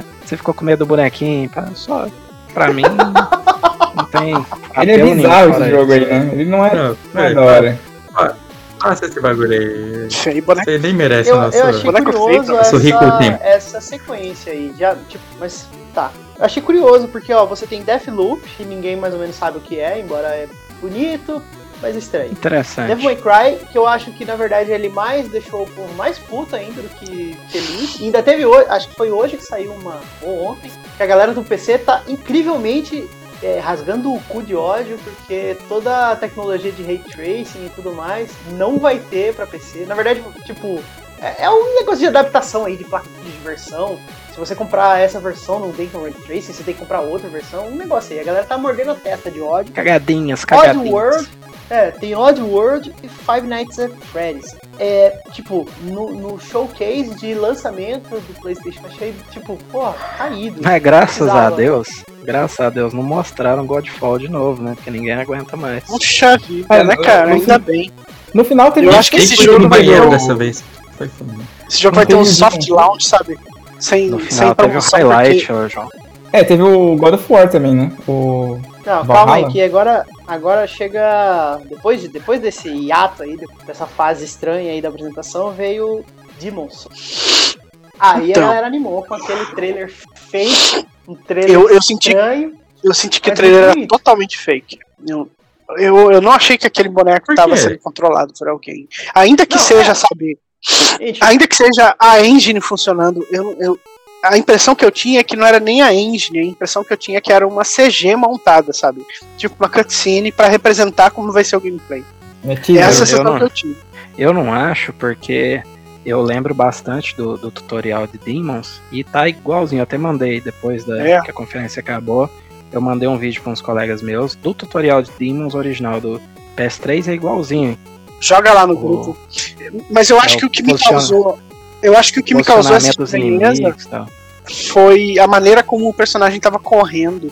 ah, você ficou com medo do bonequinho. Pá, Só, pra mim, não tem.
Ele é bizarro esse jogo aí, né? Ele não é,
Não,
não é
foi,
da hora.
Passa esse bagulho aí.
Isso aí, boneco.
Você nem merece
Eu,
o nosso.
eu achei curioso
nosso rico
essa,
tempo.
essa sequência aí. Já, tipo, mas tá. Eu achei curioso, porque ó, você tem Deathloop, que ninguém mais ou menos sabe o que é, embora é bonito, mas estranho.
Interessante.
Devil May Cry, que eu acho que na verdade ele mais deixou o povo mais puto ainda do que feliz. E ainda teve hoje, acho que foi hoje que saiu uma, ou ontem, que a galera do PC tá incrivelmente é, rasgando o cu de ódio, porque toda a tecnologia de ray tracing e tudo mais não vai ter pra PC. Na verdade, tipo, é, é um negócio de adaptação aí de placa de versão. Se você comprar essa versão não tem com ray tracing, você tem que comprar outra versão, um negócio aí. A galera tá mordendo a testa de ódio.
Cagadinhas,
Odd
cagadinhas.
World, é, tem Odd World e Five Nights at Freddy's. É, tipo, no, no showcase de lançamento do PlayStation, achei, tipo, pô, caído.
Mas graças a. Deus, graças a Deus, não mostraram Godfall de novo, né? Porque ninguém aguenta mais.
Puxa vida,
Ah,
né, cara? Ainda bem.
No final teve
Eu acho que esse jogo
no
vai
banheiro
ter um-
dessa vez. Foi foda.
Esse jogo
Não
vai ter um soft launch, sabe? Sem,
No
sem
final teve um
promoção,
highlight,
porque-
ô, João.
É, teve o God of War também, né? O...
Não,
Valhalla?
calma aí, que agora, agora chega. Depois, de, depois desse hiato aí, dessa fase estranha aí da apresentação, veio Demon Souls. Aí
Então.
a galera animou com aquele trailer fake, um trailer
Eu, eu senti
estranho.
Eu senti que o trailer era
bonito.
totalmente fake. Eu, eu, eu não achei que aquele boneco estava sendo controlado por alguém. Ainda que
Não,
seja,
é.
sabe?
Gente,
Ainda que seja a engine funcionando, eu, eu, a impressão que eu tinha é que não era nem a engine, a impressão que eu tinha é que era uma CG montada, sabe? Tipo uma cutscene pra representar como vai ser o gameplay.
É teaser.
Essa é a
eu
sensação
não-
que eu tive.
Eu não acho, porque eu lembro bastante do, do tutorial de Demons e tá igualzinho. Eu até mandei depois da
É.
que a conferência acabou. Eu mandei um vídeo para uns colegas meus do tutorial de Demons original do PS3 é igualzinho.
Joga lá no
O-
grupo. Mas eu acho
É,
que
o
que me causou. Eu acho que o que me causou essa estranheza foi a maneira como o personagem tava correndo.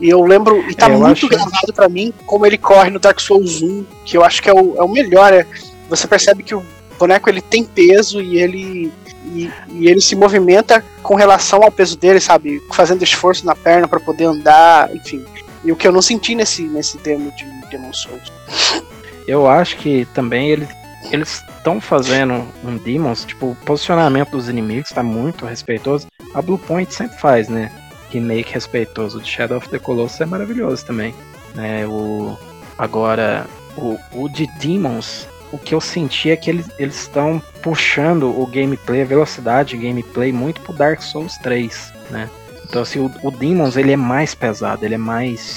E eu lembro, e tá
É,
muito
acho-
gravado pra mim, como ele corre no Dark Souls 1, que eu acho que é o, é o melhor. É, você percebe que o boneco ele tem peso e ele. E, e ele se movimenta com relação ao peso dele, sabe? Fazendo esforço na perna pra poder andar, enfim. E o que eu não senti nesse, nesse demo de Demon Souls.
Eu acho que também ele, eles estão fazendo um Demons, tipo, o posicionamento dos inimigos tá muito respeitoso. A Blue Point sempre faz, né? Remake respeitoso. O de Shadow of the Colossus é maravilhoso também. Né? O, agora, o, o de Demons, o que eu senti é que eles estão puxando o gameplay, a velocidade de gameplay muito pro Dark Souls 3, né? Então, assim, o, o Demons ele é mais pesado, ele é mais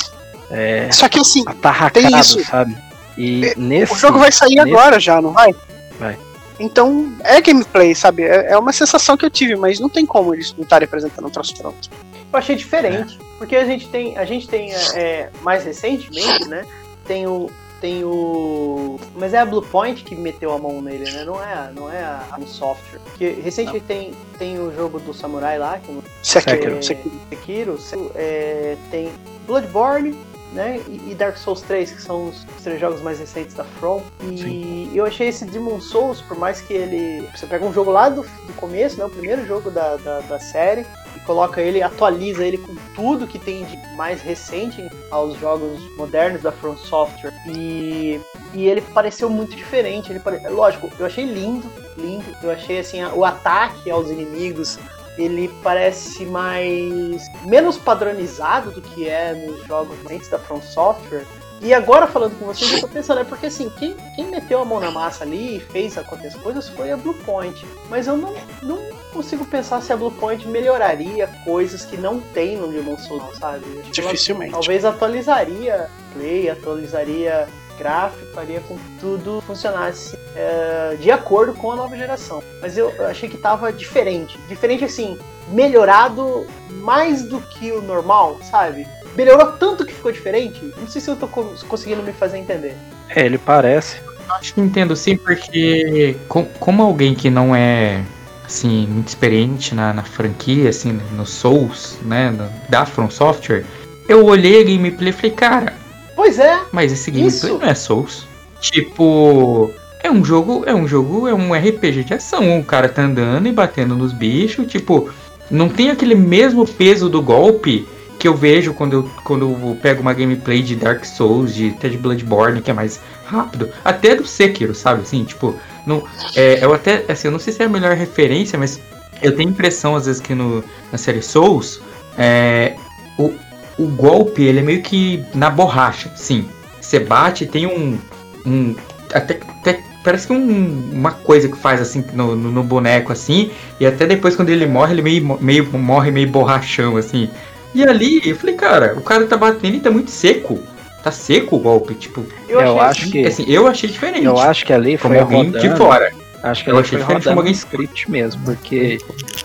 é,
Só que assim,
atarracado,
Tem isso.
sabe? E nesse.
o jogo vai sair
nesse-
agora já, não vai?
Vai.
Então, é gameplay, sabe? É, é uma sensação que eu tive, mas não tem como eles não estarem apresentando um troço pronto.
eu achei diferente. Porque a gente tem, a gente tem é, é, mais recentemente, né? Tem o. Tem o. Mas é a Bluepoint que meteu a mão nele, né? Não é, a- não é a, a software. Porque recentemente tem, tem o jogo do Samurai lá, que
Sekiro,
é,
Sekiro.
Sekiro, Se- é, tem Bloodborne, né? E, e Dark Souls 3, que são os três jogos mais recentes da From. E eu achei esse Demon Souls, por mais que ele. Você pega um jogo lá do, do começo, né? O primeiro jogo da, da, da série. E coloca ele, atualiza ele com tudo que tem de mais recente aos jogos modernos da From Software. E, e ele pareceu muito diferente. Ele pare... Lógico, eu achei lindo, lindo. Eu achei assim, o ataque aos inimigos ele parece mais menos padronizado do que é nos jogos antes da From Software, E agora falando com vocês, eu tô pensando, é porque assim, quem, quem meteu a mão na massa ali e fez acontecer coisas foi a Bluepoint. Mas eu não, não consigo pensar se a Bluepoint melhoraria coisas que não tem no Demon Souls, sabe? Que ela
Dificilmente.
Talvez atualizaria play, atualizaria gráfico, faria com que tudo funcionasse é, de acordo com a nova geração. Mas eu eu achei que tava diferente. Diferente assim, melhorado mais do que o normal, sabe? Melhorou tanto que ficou diferente. Não sei se eu tô co- conseguindo me fazer entender.
É, ele parece.
Acho que entendo sim, porque com- como alguém que não é assim muito experiente na, na franquia, assim, no Souls, né, no- da From Software, eu olhei a gameplay e falei, cara,
Pois é,
mas esse gameplay
Isso.
não é Souls. Tipo, é um jogo, é um jogo, é um RPG de ação. O cara tá andando e batendo nos bichos, tipo, não tem aquele mesmo peso do golpe que eu vejo quando eu, quando eu pego uma gameplay de Dark Souls, de de Bloodborne, que é mais rápido, até do Sekiro, sabe? Assim, tipo, não, é, eu até, assim, eu não sei se é a melhor referência, mas eu tenho a impressão às vezes que no, na série Souls, é, o, o golpe ele é meio que na borracha, sim. Você bate, tem um, um até, até parece que um- uma coisa que faz assim no, no, no boneco assim, e até depois quando ele morre, ele meio, meio morre meio borrachão assim. E ali, eu falei, cara, o cara tá batendo e tá muito seco. Tá seco o golpe, tipo,
eu,
Eu,
achei
acho que.
assim, eu achei diferente.
Eu acho que ali
como
foi
alguém
rodando,
de fora.
Acho que
Eu
ele
achei
foi
diferente
rodando
como alguém-
script mesmo, porque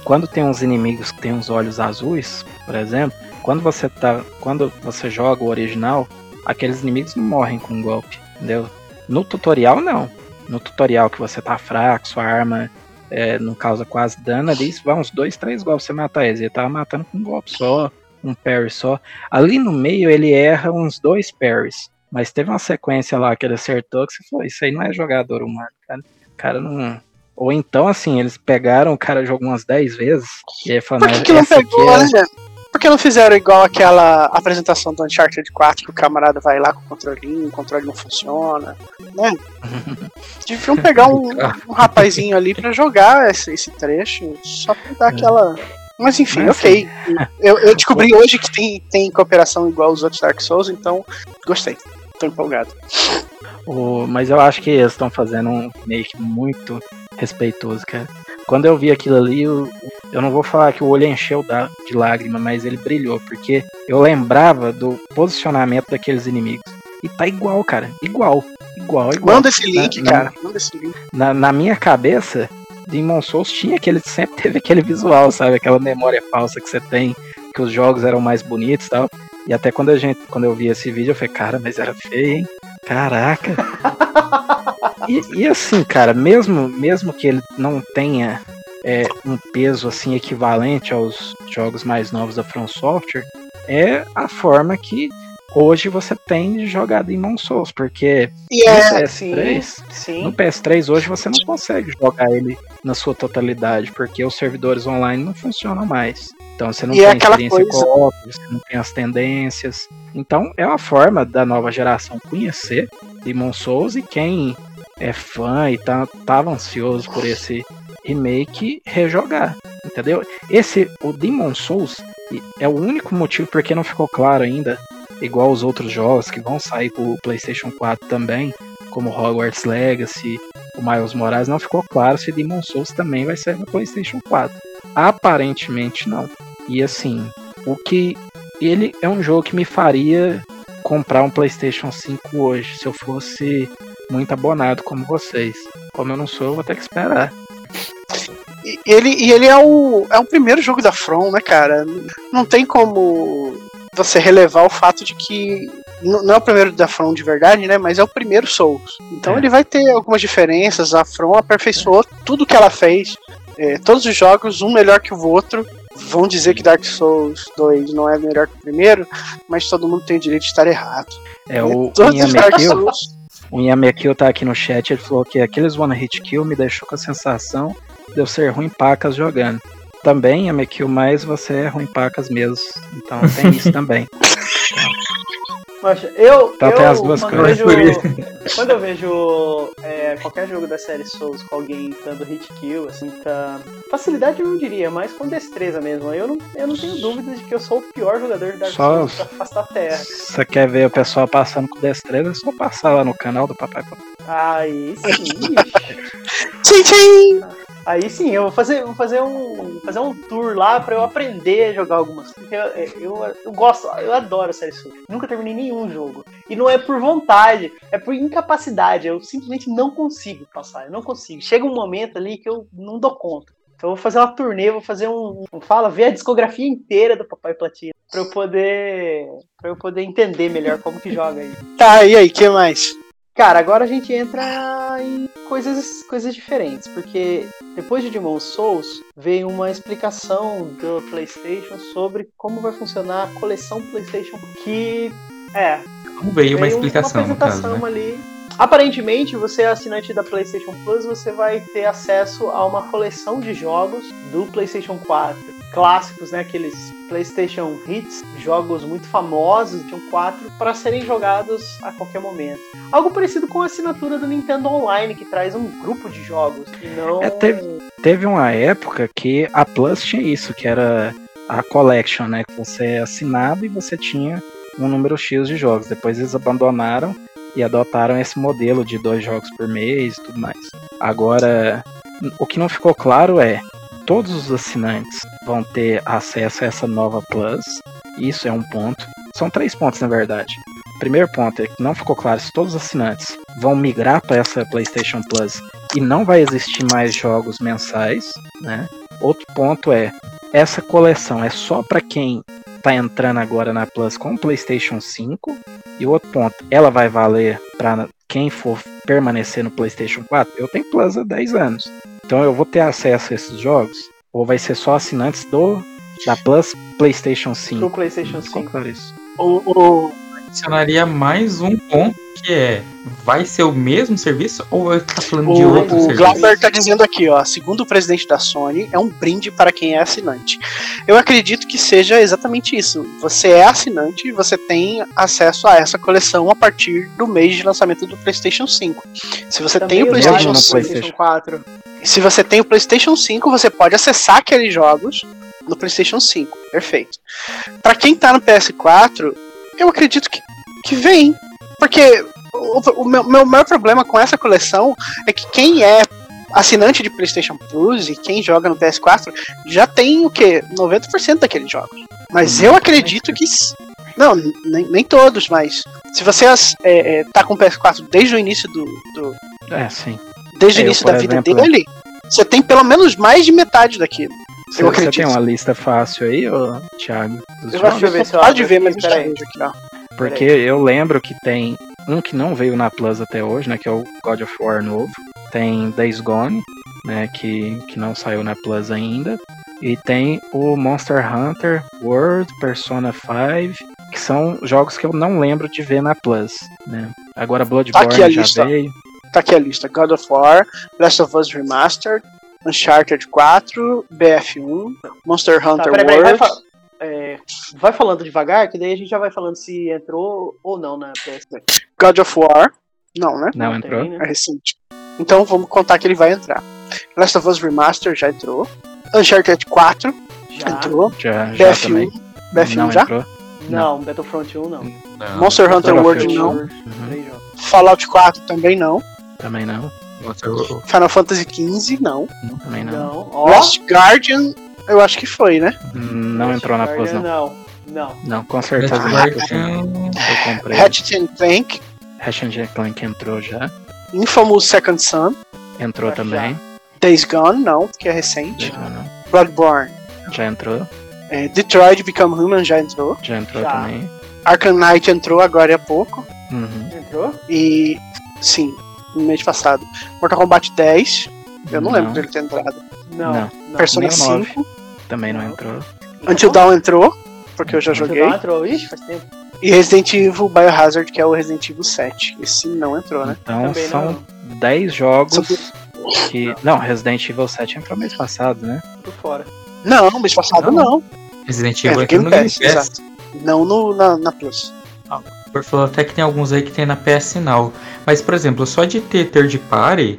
quando tem uns inimigos que tem uns olhos azuis, por exemplo, quando você tá, quando você joga o original, aqueles inimigos não morrem com um golpe, entendeu? No tutorial não. No tutorial que você tá fraco, sua arma é, não causa quase dano, ali vai uns dois, três golpes você matar eles. Ele tava matando com um golpe só, um parry só. Ali no meio ele erra uns dois parries. Mas teve uma sequência lá que ele acertou que você falou, isso aí não é jogador humano, cara. O cara não. Ou então, assim, eles pegaram, o cara jogou umas 10 vezes, e aí
Por
falaram,
que, que não
aqui
pegou,
é...
né? Por que não fizeram igual aquela apresentação do Uncharted 4 que o camarada vai lá com o controlinho, o controle não funciona, né? Deviam pegar um, um rapazinho ali pra jogar esse, esse trecho, só pra dar aquela. Mas enfim,
Mas,
ok. Eu, eu descobri hoje que tem, tem cooperação igual os outros Dark Souls, então gostei. Tô empolgado.
O- Mas eu acho que eles estão fazendo um remake muito respeitoso, cara. Quando eu vi aquilo ali, eu, eu não vou falar que o olho encheu de lágrima, mas ele brilhou, porque eu lembrava do posicionamento daqueles inimigos. E tá igual, cara. Igual. Igual, igual.
Manda esse link,
Na-
cara. Manda esse link.
na, na minha cabeça, Demon Souls tinha aquele, sempre teve aquele visual, sabe? Aquela memória falsa que você tem, que os jogos eram mais bonitos e tal. E até quando a gente, quando eu vi esse vídeo, eu falei, cara, mas era feio, hein? Caraca. E, e assim, cara, mesmo, mesmo que ele não tenha é, um peso assim equivalente aos jogos mais novos da From Software, é a forma que hoje você tem de jogar Demon Souls, porque
E
no
é.
PS3
sim.
no PS3 hoje você não consegue jogar ele na sua totalidade, porque os servidores online não funcionam mais. Então você não
E
tem
é aquela
experiência
coisa-
co-op, você não tem as tendências. Então é uma forma da nova geração conhecer Demon Souls e quem é fã e tá, tava ansioso por esse remake rejogar, entendeu? Esse, o Demon Souls, é o único motivo porque não ficou claro ainda, igual os outros jogos que vão sair pro PlayStation 4 também, como Hogwarts Legacy, o Miles Morales, não ficou claro se Demon Souls também vai sair no PlayStation 4. Aparentemente não. E assim, o que ele é um jogo que me faria comprar um PlayStation 5 hoje, se eu fosse muito abonado como vocês. Como eu não sou, eu vou ter que esperar.
E ele, e ele é, o, é o primeiro jogo da From, né, cara? Não tem como você relevar o fato de que. Não é o primeiro da From de verdade, né? Mas é o primeiro Souls. Então
É.
ele vai ter algumas diferenças. A From aperfeiçoou tudo que ela fez. É, todos os jogos, um melhor que o outro. Vão dizer que Dark Souls 2 não é melhor que o primeiro, mas todo mundo tem o direito de estar errado.
É o
Todos os Dark
Yamekil,
Souls.
o Yamekil tá aqui no chat, ele falou que aqueles One Hit Kill me deixou com a sensação de eu ser ruim pacas jogando. Também, Yamekil, mas você é ruim pacas mesmo. Então tem isso também.
Poxa, eu,
Então
eu
as duas
quando,
coisas.
vejo, quando eu vejo é, qualquer jogo da série Souls com alguém dando hit kill, assim, tá. Facilidade eu não diria, mas com destreza mesmo. Eu não, eu não tenho dúvida de que eu sou o pior jogador de Dark
Só-
Souls da face da terra.
Você quer ver o pessoal passando com destreza, é só passar lá no canal do Papai Papai.
Aí sim.
Tchim, tchim!
Aí sim, eu vou fazer, vou fazer um fazer um tour lá pra eu aprender a jogar algumas. Porque eu, eu, eu gosto, eu adoro a série Souls. Nunca terminei nenhum jogo. E não é por vontade, é por incapacidade. Eu simplesmente não consigo passar, eu não consigo. Chega um momento ali que eu não dou conta. Então eu vou fazer uma turnê, vou fazer um, um fala, ver a discografia inteira do Papai Platina pra eu poder para eu poder entender melhor como que joga aí.
Tá, e aí, que mais?
Cara, agora a gente entra em coisas, coisas diferentes, porque depois de Demon Souls veio uma explicação do PlayStation sobre como vai funcionar a coleção PlayStation, que é
Não veio uma
veio
explicação, caso,
apresentação
né?
ali. Aparentemente, você é assinante da PlayStation Plus, você vai ter acesso a uma coleção de jogos do PlayStation 4. Clássicos, né? Aqueles PlayStation Hits, jogos muito famosos de um 4 para serem jogados a qualquer momento. Algo parecido com a assinatura do Nintendo Online, que traz um grupo de jogos e não.
É, teve- Teve uma época que a Plus tinha isso, que era a Collection, né? Que você assinava e você tinha um número X de jogos. Depois eles abandonaram e adotaram esse modelo de dois jogos por mês e tudo mais. Agora, o que não ficou claro é todos os assinantes vão ter acesso a essa nova Plus. Isso é um ponto. São três pontos, na verdade. Primeiro ponto é que não ficou claro se todos os assinantes vão migrar para essa PlayStation Plus e não vai existir mais jogos mensais, né? Outro ponto é essa coleção é só para quem tá entrando agora na Plus com o PlayStation 5 e o outro ponto, ela vai valer para quem for permanecer no PlayStation 4. Eu tenho Plus há 10 anos. Então eu vou ter acesso a esses jogos ou vai ser só assinantes do da Plus PlayStation 5?
do PlayStation
Não ficou
5.
claro isso.
O, o-
Adicionaria mais um ponto que é: vai ser o mesmo serviço ou vai estar falando de
o,
outro
o
serviço?
Glauber tá dizendo aqui, ó, segundo o presidente da Sony, é um brinde para quem é assinante. Eu acredito que seja exatamente isso. Você é assinante e você tem acesso a essa coleção a partir do mês de lançamento do PlayStation 5. Se você
Também
tem o PlayStation
jogos no
5,
PlayStation.
4.
se você tem o PlayStation 5, você pode acessar aqueles jogos no PlayStation 5. Perfeito. Pra quem tá no PS4, eu acredito que, que vem. Porque o, o meu, meu maior problema com essa coleção é que quem é assinante de PlayStation Plus e quem joga no PS4 já tem o que? 90% daqueles jogos. Mas eu acredito que. Não, nem, nem todos, mas se você é, é, tá com o PS4 desde o início do, do-
É, sim.
desde o início da vida
exemplo-
dele, você tem pelo menos mais de metade daquilo.
Você,
Eu
você
acredito.
tem uma lista fácil aí, ô, Thiago?
Eu acho que
ver se eu
pode ver, mas
peraí.
aqui, ó.
Porque eu lembro que tem um que não veio na Plus até hoje, né? Que é o God of War novo. Tem Days Gone, né? Que, que não saiu na Plus ainda. E tem o Monster Hunter World, Persona 5, que são jogos que eu não lembro de ver na Plus, né? Agora Bloodborne
aqui a
já
lista.
veio.
Tá aqui a lista: God of War, Last of Us Remastered, Uncharted 4, BF1, Monster
Tá,
Hunter
vai,
World.
fa- é, vai falando devagar, que daí a gente já vai falando se entrou ou não na PS.
God of War. Não, né?
Não entrou?
né?
É recente. Então vamos contar que ele vai entrar. Last of Us Remastered já entrou. Uncharted 4
Já.
entrou.
Já, já também.
BF1. BF1
não
já?
entrou.
Não, Battlefront 1 não.
Não,
Monster Hunter. World não.
Uhum.
Fallout 4 também não.
também não.
Monster-
Final Fantasy XV não.
Também não.
Não. Ó,
Last Guardian, eu acho que foi, né?
Não entrou na Plus, não.
Não, não.
Não, com certeza não. Eu comprei.
Ratchet and Clank,
Ratchet and Clank entrou já.
Infamous Second Son,
Entrou
Já.
também.
Days Gone, não, porque é recente.
Não.
Bloodborne,
já entrou.
é, Detroit Become Human já entrou.
Já entrou
Já.
também.
Arkham Knight entrou agora há pouco.
Uhum.
Entrou?
E, sim, no mês passado. Mortal Kombat 10, eu não, lembro dele ter entrado.
Não.
Não.
Persona
nem o nove.
5,
Também não entrou.
Until Dawn entrou, porque eu já
Until
joguei.
Dawn entrou. Ixi, faz tempo.
E Resident Evil Biohazard, que é o Resident Evil 7. Esse não entrou, né?
Então
Também
são
não.
10 jogos que. Não, Resident Evil 7 entrou mês passado, né?
Por fora.
Não, mês passado
Não.
não.
Resident
É,
Evil
Game
no Game
Pass,
Pass.
exato. Não no, na, na Plus.
Por falou até que tem alguns aí que tem na PS Now. Mas, por exemplo, só de ter third party,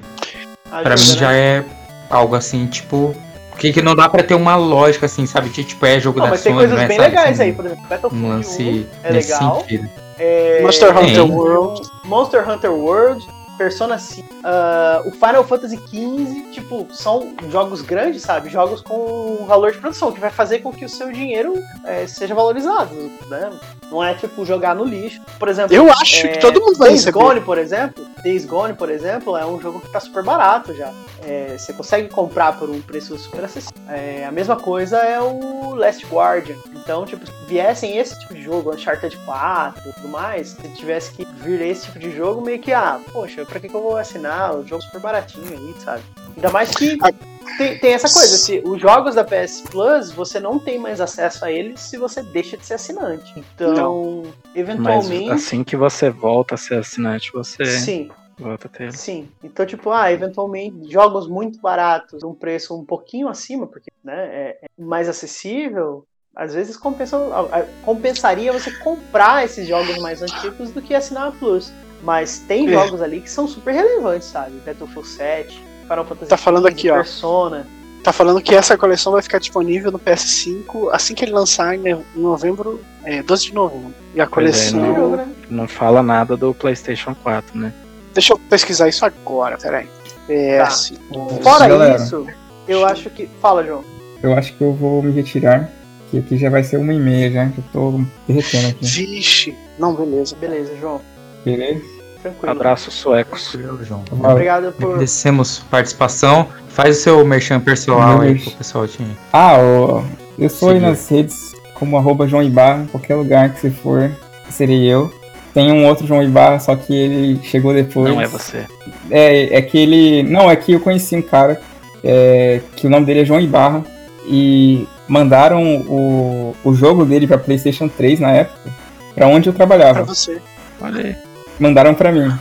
pra mim
Ajuda,
já
né?
é algo assim, tipo. Que, que não dá pra ter uma lógica assim, sabe? De, tipo, é jogo
Não,
da
mas tem coisas
não é,
bem
sabe,
legais
assim,
aí, por exemplo, Battlefield
Um
1
lance
é
nesse
legal.
sentido.
É,
Monster Hunter
Tem.
World.
Monster Hunter World, Persona 5, ah, o Final Fantasy XV, tipo, são jogos grandes, sabe? Jogos com valor de produção, que vai fazer com que o seu dinheiro eh, seja valorizado, né? Não é tipo jogar no lixo. Por exemplo,
Eu acho
é,
que todo mundo vai
Days
receber.
Gone, por exemplo, Days Gone, por exemplo, é um jogo que tá super barato já. É, você consegue comprar por um preço super acessível. É, a mesma coisa é o Last Guardian. Então, tipo, se viessem esse tipo de jogo, Uncharted 4 e tudo mais, se tivesse que vir esse tipo de jogo, meio que, ah, poxa, pra que, que eu vou assinar o jogo super baratinho aí, sabe? Ainda mais que tem, tem essa coisa, se os jogos da PS Plus, você não tem mais acesso a eles se você deixa de ser assinante. Então,
Mas
eventualmente.
assim que você volta a ser assinante, você
Sim. Sim. Então, tipo, ah, eventualmente, jogos muito baratos, um preço um pouquinho acima, porque né, é, é mais acessível, às vezes compensa, compensaria você comprar esses jogos mais antigos do que assinar a Plus. Mas tem
É.
jogos ali que são super relevantes, sabe? Battlefield 7, Final Fantasy
Tá falando
XV,
aqui, ó.
Persona.
Tá falando que essa coleção vai ficar disponível no PS5 assim que ele lançar em em novembro, é, 12 de novembro. E a
é,
coleção.
não.
jogo, né?
Não fala nada do PlayStation 4, né?
Deixa eu pesquisar isso agora, peraí. PS.
Fora
Galera,
isso, eu acho que. Fala, João.
Eu acho que eu vou me retirar. Que aqui já vai ser uma e meia já, que eu tô derretendo aqui.
Vixe. Não, beleza.
Beleza, João.
Beleza?
Tranquilo.
Abraços suecos.
Tranquilo, João.
Obrigado por.
Agradecemos a participação. Faz o seu merchan pessoal
Meu
aí pro pessoal te
Ah, eu sou aí
Seguir.
nas redes como arroba João Ibarra, qualquer lugar que você for, serei eu. Tem um outro João Ibarra, só que ele chegou depois.
Não é você.
É, é que ele. Não, é que eu conheci um cara é, que o nome dele é João Ibarra e mandaram o, o jogo dele pra PlayStation 3 na época, pra onde eu
Pra
trabalhava.
você.
Olha aí.
Mandaram pra mim,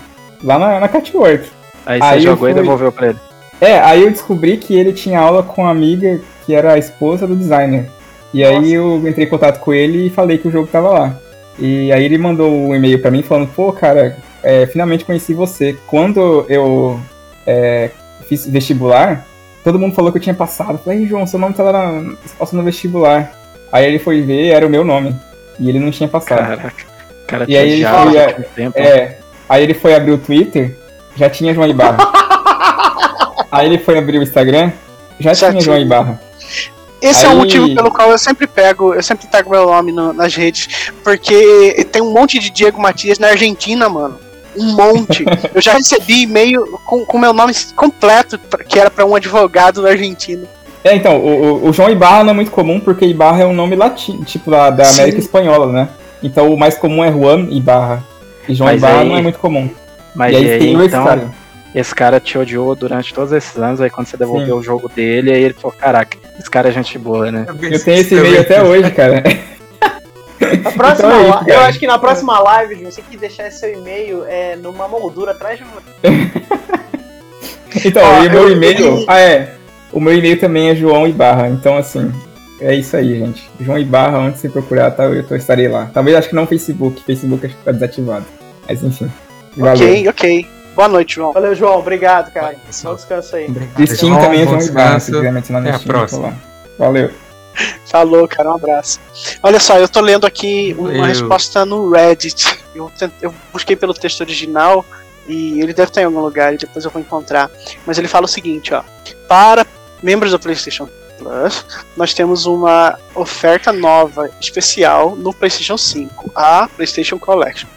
lá na, na Catwork.
Aí você
Aí
jogou e
fui-
devolveu pra ele.
É, aí eu descobri que ele tinha aula com uma amiga que era a esposa do designer. E
Nossa.
aí eu entrei em contato com ele e falei que o jogo tava lá. E aí ele mandou um e-mail pra mim falando, pô, cara, é, finalmente conheci você. Quando eu é, fiz vestibular, todo mundo falou que eu tinha passado. Eu falei, "Ei, João, seu nome tá lá na, passou no vestibular. Aí ele foi ver, era o meu nome. E ele não tinha passado.
Caraca. Cara
E aí ele foi,
há
é,
muito tempo.
É. Aí ele foi abrir o Twitter, já tinha João Ibarra. aí ele foi abrir o Instagram, já,
Já
tinha João
tinha.
Ibarra.
Esse é o
Aí-
motivo pelo qual eu sempre pego, eu sempre tago meu nome no- nas redes, porque tem um monte de Diego Matias na Argentina, mano. Um monte. eu já recebi e-mail com, com meu nome completo, que era pra um advogado da Argentina.
É, então, o, o- o João Ibarra não é muito comum porque Ibarra é um nome latino, tipo da, da
Sim.
América Espanhola, né? Então o mais comum é Juan Ibarra. E João
Mas
Ibarra
aí-
não é muito comum.
Mas
e aí,
e aí,
tem esse
então,
cara.
esse cara te odiou durante todos esses anos, aí quando você devolveu o jogo dele, aí ele falou, caraca, esse cara é gente boa, né?
Eu tenho esse e-mail até hoje, cara.
Na próxima,
Então é isso,
eu acho que na próxima live, você tem que deixar seu e-mail é, numa moldura atrás de você.
Então,
Ó,
e o meu
eu-
e-mail.
eu-
Ah, é. O meu e-mail também é João Ibarra. Então, assim, é isso aí, gente. João Ibarra, onde você procurar, tá, eu tô- estarei lá. Talvez acho que não Facebook. Facebook acho que tá desativado. Mas enfim. Valeu.
Ok, ok. Boa noite, João.
Valeu, João. Obrigado, cara.
Valeu,
Bom
pessoal.
descanso aí.
Obrigado,
Steam
João.
também é se
descanso. Até a próxima.
Valeu.
Falou, cara, um abraço. Olha só, eu tô lendo aqui uma
Valeu.
resposta no Reddit. Eu, eu busquei pelo texto original e ele deve estar em algum lugar e depois eu vou encontrar. Mas ele fala o seguinte, ó. Para membros do PlayStation Plus, nós temos uma oferta nova, especial, no PlayStation 5, a PlayStation Collection.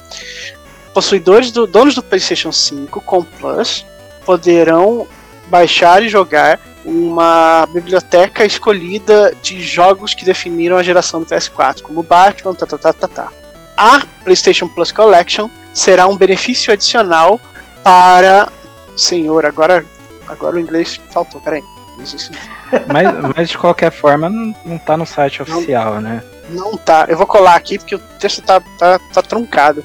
Possuidores do donos do PlayStation 5 com Plus poderão baixar e jogar uma biblioteca escolhida de jogos que definiram a geração do PS4, como Batman, tá, tá, tá, tá, tá. A PlayStation Plus Collection será um benefício adicional para. Senhor, agora, agora o inglês faltou, peraí.
Mas, mas de qualquer forma, não, não tá no site oficial, né?
Não tá. Eu vou colar aqui porque o texto tá, tá, tá truncado.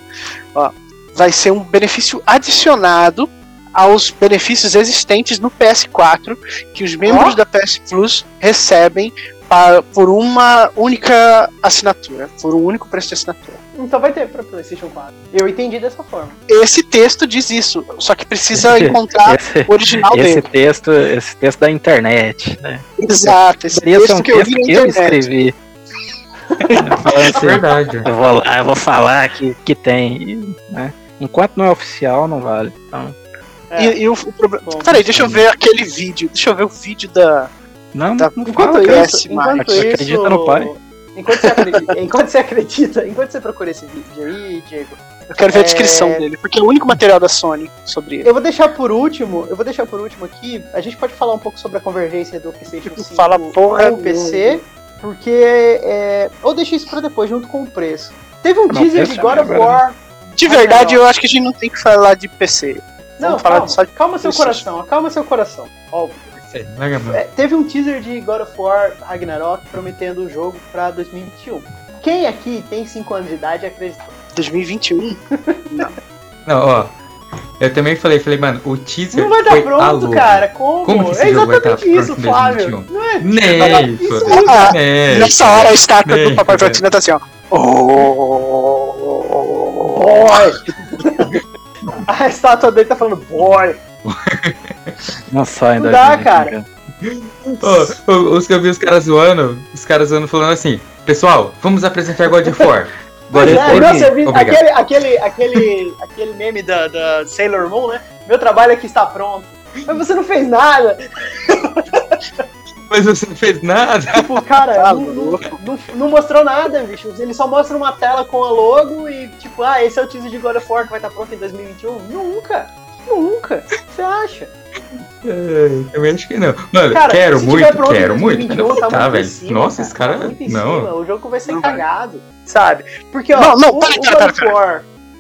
Ó, vai ser um benefício adicionado aos benefícios existentes no PS4 que os membros da PS Plus recebem pa- por uma única assinatura, por um único preço de assinatura.
Então vai ter pra PlayStation 4. Eu entendi dessa forma.
Esse texto diz isso, só que precisa encontrar
Esse,
o original
esse
dele.
texto, esse texto da internet, né?
Exato, esse
Poderia ser um
texto que eu vi
texto
na
que eu
internet.
escrevi.
É verdade.
eu vou eu vou falar que, que tem. né? Enquanto não é oficial, não vale. Então,
É.
E, e o, o problema. Peraí, deixa eu ver aquele vídeo. Deixa eu ver o vídeo da.
não, não
Enquanto
fala,
isso,
cara.
cresce mais.
enquanto
Você
isso,
acredita no pai?
Enquanto você acredita, enquanto você acredita, enquanto você procura esse vídeo aí, Diego,
Eu quero ver
É.
a descrição dele, porque é o único material da Sony sobre ele.
eu vou deixar por último, eu vou deixar por último aqui, a gente pode falar um pouco sobre a convergência do PlayStation 5
Fala porra
com o PC, porque é, ou deixa isso pra depois junto com o preço. Teve um
Não,
teaser de God of
agora,
War.
De verdade,
não.
eu acho que a gente não tem que falar de PC.
Não,
Vamos falar
calma,
só de
calma seu coração, acalma seu coração. Óbvio.
Man.
É, teve um teaser de God of War Ragnarok prometendo o jogo pra 2021. Quem aqui tem 5 anos de idade acreditou?
2021?
Não, ó. Eu também falei, falei, mano, o teaser
Não vai dar
foi
pronto,
alô.
cara. Como?
Como que esse
é
jogo vai estar
exatamente isso, Flávio.
2021?
Não é?
Nem,
Isso
foda-se.
Ah,
Nem.
Nessa hora a estátua
Nem,
do Papai
cara.
Platina tá assim, ó. Oh,
Boy! A estátua dele tá falando boy.
Não sai
Não dá, cara.
Ô, ô, os que eu vi os caras zoando, os caras zoando falando assim, pessoal, vamos apresentar God of War. God of
é,
War.
viu
Obrigado.
aquele, aquele, aquele, aquele meme da, da Sailor Moon, né? Meu trabalho aqui está pronto. Mas você não fez nada.
Mas você não fez nada.
Tipo, cara,
Tá
não, não, não- não mostrou nada, bicho. Ele só mostra uma tela com a logo e, tipo, ah, esse é o teaser de God of War que vai estar pronto em 2021. Nunca. Nunca. Você acha?
É, Eu acho que não. Mano,
Cara,
quero muito, quero muito. Mas
2021,
não
tá
tá, velho.
cima,
Nossa,
cara,
esse cara.
tá muito em
não.
cima, O jogo vai ser cagado, sabe? Porque, ó,
Não, não,
o,
peraí,
o
peraí,
God of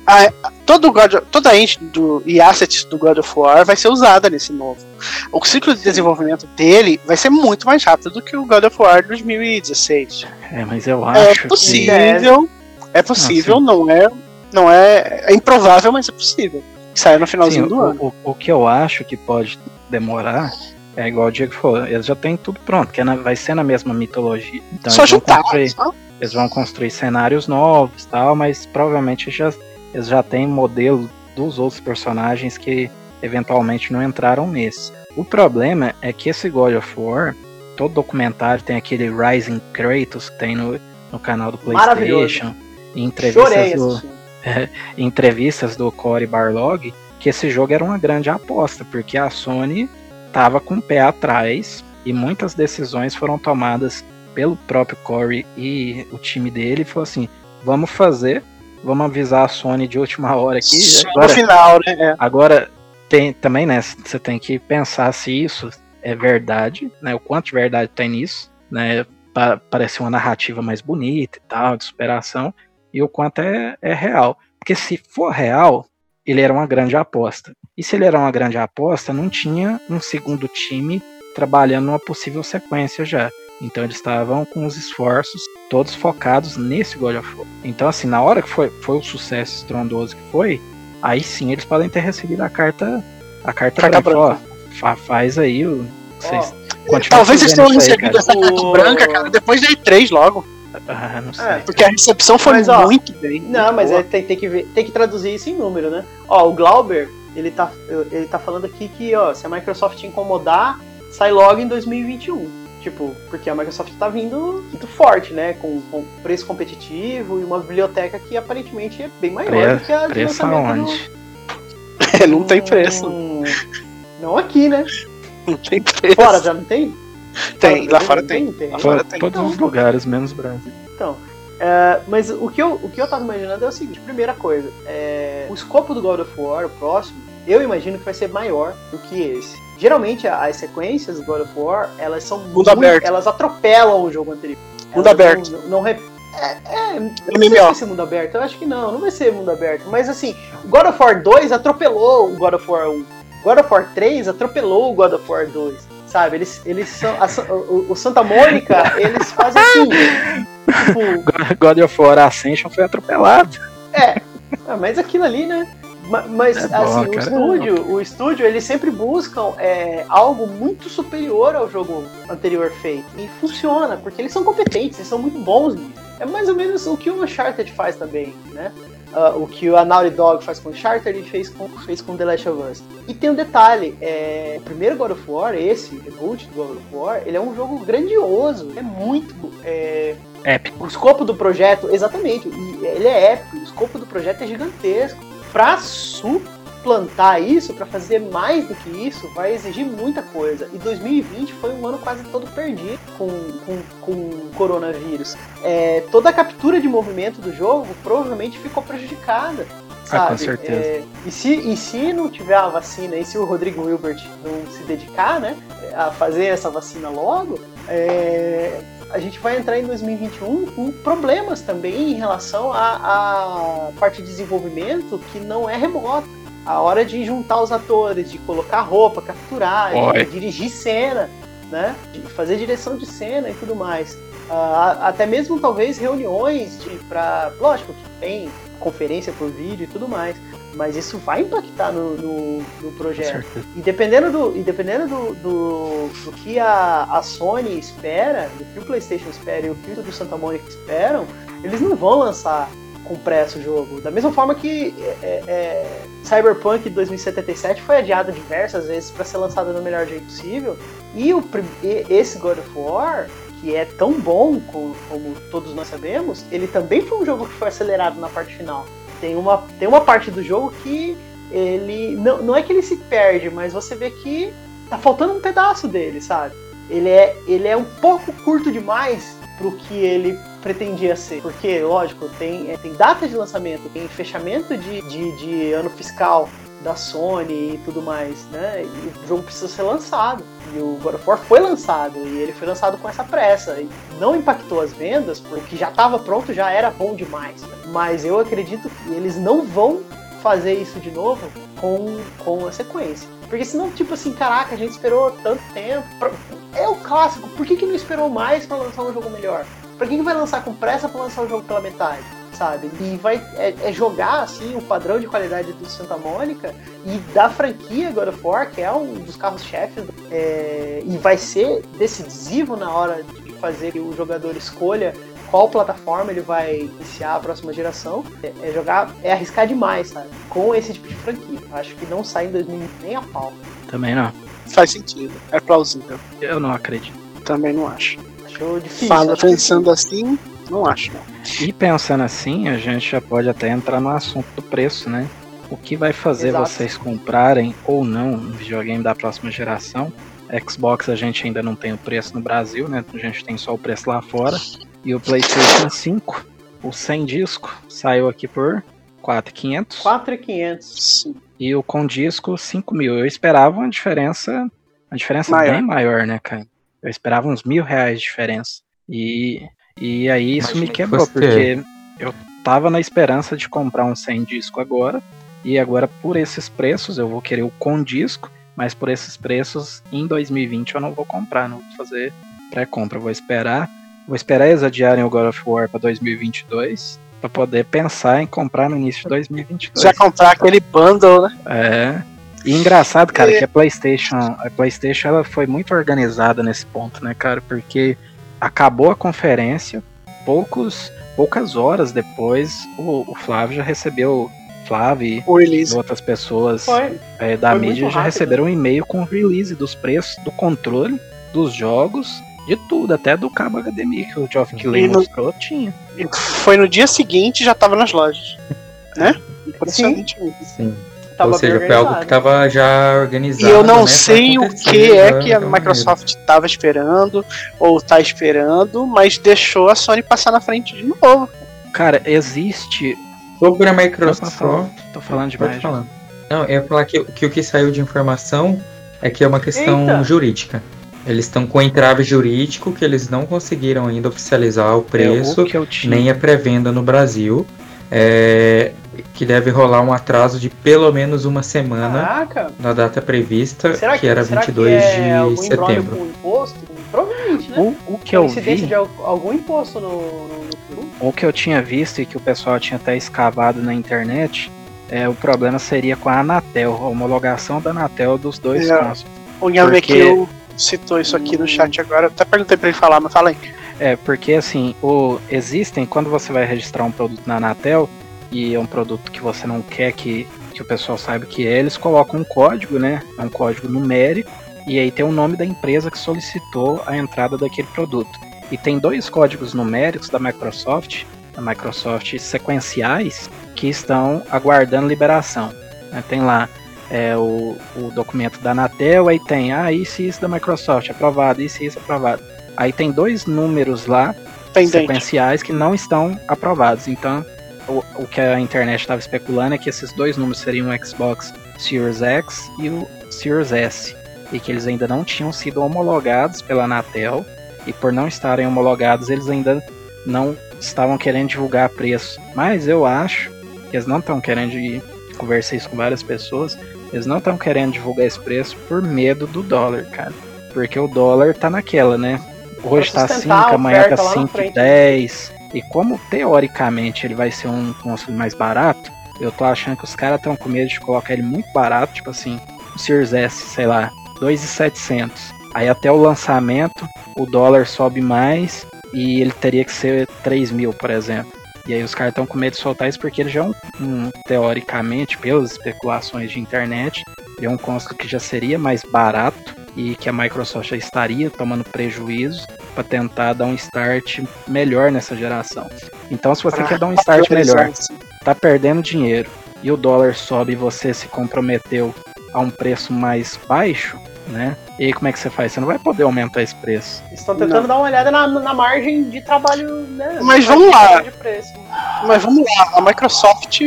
War...
Todo God, toda a ente do, e assets do God of War vai ser usada nesse novo. O ciclo de desenvolvimento dele vai ser muito mais rápido do que o God of War 2016.
É, mas eu
É
acho que.
possível, é possível, não é, não é, é improvável, mas é possível. Que saia no
Sim,
finalzinho do ano.
o, o, o que eu acho que pode demorar é igual o Diego falou, eles já têm tudo pronto, que é na- vai ser na mesma mitologia. Então
Só
eles vão,
juntar.
construir,
só-
eles vão construir cenários novos e tal, mas provavelmente já, eles já têm modelo dos outros personagens que eventualmente não entraram nesse. O problema é que esse God of War, todo documentário tem aquele Rising Kratos que tem no, no canal do. PlayStation, entrevistas do, em entrevistas do Cory Barlog que esse jogo era uma grande aposta, porque a Sony estava com o pé atrás e muitas decisões foram tomadas pelo próprio Cory e o time dele. Falou assim: vamos fazer, vamos avisar a Sony de última hora aqui.
Só no
Agora,
final, né? É.
agora tem também, né? Você tem que pensar se isso é verdade, né? O quanto de verdade tem nisso, né? Para parecer uma narrativa mais bonita e tal, de superação, e o quanto é, é real. Porque se for real, ele era uma grande aposta. E se ele era uma grande aposta, não tinha um segundo time trabalhando numa possível sequência já. Então eles estavam com os esforços todos focados nesse God of War. Então, assim, na hora que foi, foi o sucesso estrondoso que foi, aí sim eles podem ter recebido a carta a carta,
Carta
branca. Ó, fa- faz aí o. Vocês continuem
Talvez eles tenham
aí,
recebido
cara.
essa carta
O-
branca, cara, depois da E3 logo.
Ah, não sei.
É.
Porque a recepção foi
Mas, ó,
muito bem.
Não,
muito
mas é, tem, tem que ver, tem que traduzir isso em número, né? Ó, o Glauber, ele tá, ele tá falando aqui que, ó, se a Microsoft incomodar, sai logo em 2021. Tipo, porque a Microsoft tá vindo muito forte, né? Com, com preço competitivo e uma biblioteca que aparentemente é bem maior
Pre-
do que a de
Preço
lançamento
aonde?
É, não tem preço.
Hum, Não aqui, né?
Não tem preço.
Fora já não tem?
Tem, lá fora tem.
tem.
Lá fora tem.
Todos os lugares, menos Brasil.
Então, é, mas o que, eu, o que eu tava imaginando é o seguinte: primeira coisa, é, o escopo do God of War, o próximo, eu imagino que vai ser maior do que esse. Geralmente as sequências do God of War, elas são muito,
aberto.
elas atropelam o jogo anterior.
Mundo
Elas
aberto.
Não, não rep- é, é, não sei se vai ser mundo aberto, eu acho que não, não vai ser mundo aberto. Mas assim, God of War 2 atropelou o God of War 1. God of War 3 atropelou o God of War 2. Sabe, eles, eles são. a o, o Santa Mônica, eles fazem assim. tipo,
God of War Ascension foi atropelado.
Ah, mas aquilo ali, né? Ma- Mas,
É
assim, o
cara.
estúdio, o estúdio, eles sempre buscam é, algo muito superior ao jogo anterior feito. E funciona, porque eles são competentes, eles são muito bons. É mais ou menos o que o Uncharted faz também, né? Ah, o que a Naughty Dog faz com Uncharted ele fez com, fez com The Last of Us. E tem um detalhe, é, o primeiro God of War, esse, reboot do God of War, ele é um jogo grandioso, é muito... É,
Épico.
o escopo do projeto, exatamente, e ele é épico, o escopo do projeto é gigantesco. Pra suplantar isso, pra fazer mais do que isso, vai exigir muita coisa. E 2020 foi um ano quase todo perdido com, com, com o coronavírus. É, toda a captura de movimento do jogo provavelmente ficou prejudicada.
Ah, com
Sabe?
certeza.
É, e, se, e se não tiver a vacina, e se o Rodrigo Wilbert não se dedicar né, a fazer essa vacina logo, é, a gente vai entrar em 2021 com problemas também em relação à, parte de desenvolvimento que não é remota. A hora de juntar os atores, de colocar roupa, capturar, de dirigir cena, né? De fazer direção de cena e tudo mais. Ah, até mesmo talvez reuniões de para lógico que tem conferência por vídeo e tudo mais mas isso vai impactar no, no, no projeto e dependendo do, e dependendo do, do, do que a, a Sony espera, do que o PlayStation espera e o que o do Santa Mônica esperam, eles não vão lançar com pressa o jogo. Da mesma forma que é, é, Cyberpunk 2077 foi adiado diversas vezes para ser lançado no melhor jeito possível, e, o, e esse God of War, que é tão bom como, como todos nós sabemos, ele também foi um jogo que foi acelerado na parte final. Tem uma, tem uma parte do jogo que ele. Não, não é que ele se perde, mas você vê que tá faltando um pedaço dele, sabe? Ele é, ele é um pouco curto demais pro que ele pretendia ser. Porque, lógico, tem, é, tem data de lançamento, tem fechamento de, de, de ano fiscal da Sony e tudo mais, né? E o jogo precisa ser lançado. E o God of War foi lançado, e ele foi lançado com essa pressa. E não impactou as vendas, porque já estava pronto, já era bom demais. Mas eu acredito que eles não vão fazer isso de novo com, com a sequência. Porque senão, tipo assim, caraca, a gente esperou tanto tempo. É o clássico, por que, que não esperou mais pra lançar um jogo melhor? Pra que, que vai lançar com pressa pra lançar o jogo pela metade? Sabe? E vai é, é jogar assim o padrão de qualidade do Santa Mônica e da franquia God of War, que é um dos carros-chefes, é, e vai ser decisivo na hora de fazer que o jogador escolha qual plataforma ele vai iniciar a próxima geração. É, é jogar, é arriscar demais, sabe? Com esse tipo de franquia. Acho que não sai em 2020 nem a pau.
Também não.
Faz sentido. É plausível.
Eu não acredito.
Também não acho.
Acho difícil.
Fala
acho
pensando assim, não acho. Não.
E pensando assim, a gente já pode até entrar no assunto do preço, né? O que vai fazer
Exato.
vocês comprarem ou não um videogame da próxima geração? Xbox a gente ainda não tem o preço no Brasil, né? A gente tem só o preço lá fora. E o PlayStation 5, o 100 disco, saiu aqui por 4.500.
4,500.
Sim.
E o com disco, 5 mil. Eu esperava uma diferença, uma diferença
Maior.
bem maior, né, cara? Eu esperava uns mil reais de diferença. E, e aí isso
Imaginei
me
que
quebrou,
fosse
porque eu tava na esperança de comprar um sem disco agora. E agora, por esses preços, eu vou querer o com disco. Mas por esses preços, em 2020 eu não vou comprar, não vou fazer pré-compra. eu Vou esperar. Vou esperar eles adiarem o God of War para 2022. Pra poder pensar em comprar no início de 2022.
Já comprar aquele bundle, né?
É. E engraçado, cara, que a PlayStation, a PlayStation ela foi muito organizada nesse ponto, né, cara? Porque acabou a conferência, poucos, poucas horas depois, o, o Flávio já recebeu, Flávio e
O release.
outras pessoas
Foi.
é, da mídia já receberam um e-mail com o release dos preços, do controle, dos jogos, de tudo, até do cabo HDMI que o Geoff Keighley
E no-
mostrou, tinha.
E Foi no dia seguinte já tava nas lojas. Né? Impressionante. mesmo.
Sim.
Tava
Ou seja,
bem
foi algo que
organizado.
tava já organizado.
E eu não
né,
sei o que é que a Microsoft estava esperando ou tá esperando, mas deixou a Sony passar na frente de novo.
Cara, existe.
Sobre a Microsoft.
falando, tô falando demais.
Pode falar. Não, eu ia falar que, que o que saiu de informação é que é uma questão
Eita.
jurídica. Eles estão com entrave jurídico que eles não conseguiram ainda oficializar o preço,
É, o que eu tinha.
nem a pré-venda no Brasil. É, que deve rolar um atraso de pelo menos uma semana
Caraca.
na data prevista,
Será que,
que era
será
22
que é
de setembro.
com imposto? Provavelmente, né?
O, o que eu
Coincidência
vi,
de al- algum imposto no, no, Peru.
o que eu tinha visto e que o pessoal tinha até escavado na internet, é, o problema seria com a Anatel, a homologação da Anatel dos dois
É.
consoles.
O Yamekio
Porque-
citou isso aqui no chat agora. Eu até perguntei pra ele falar, mas fala aí.
É, porque assim, o, existem, quando você vai registrar um produto na Anatel, e é um produto que você não quer que, que o pessoal saiba que é, eles colocam um código, né? É um código numérico, e aí tem o nome da empresa que solicitou a entrada daquele produto. E tem dois códigos numéricos da Microsoft, da Microsoft sequenciais, que estão aguardando liberação. né? Tem lá é, o, o documento da Anatel, aí tem, ah, isso e isso da Microsoft, aprovado, isso e isso aprovado. Aí tem dois números lá,
Pendente.
sequenciais, que não estão aprovados. Então, o, o que a internet estava especulando é que esses dois números seriam o Xbox Series X e o Series S, e que eles ainda não tinham sido homologados pela Anatel, e por não estarem homologados, eles ainda não estavam querendo divulgar preço. Mas eu acho que eles não estão querendo conversar Conversei isso com várias pessoas. Eles não estão querendo divulgar esse preço por medo do dólar, cara. Porque o dólar tá naquela, né? Hoje tá 5, amanhã tá 5,10. E como teoricamente ele vai ser um console mais barato, eu tô achando que os caras estão com medo de colocar ele muito barato, tipo assim, o Series S, sei lá, 2,700. Aí até o lançamento, o dólar sobe mais e ele teria que ser 3 mil, por exemplo. E aí os caras estão com medo de soltar isso porque ele já é um, um, teoricamente, pelas especulações de internet, é um console que já seria mais barato e que a Microsoft já estaria tomando prejuízo para tentar dar um start melhor nessa geração. Então, se você
Pra
quer dar um start melhor, tá perdendo dinheiro e o dólar sobe e você se comprometeu a um preço mais baixo, né? E aí como é que você faz? Você não vai poder aumentar esse preço.
Estão tentando dar uma olhada na, na margem de trabalho, né?
Mas
na
vamos lá.
De preço.
Mas vamos lá, a Microsoft.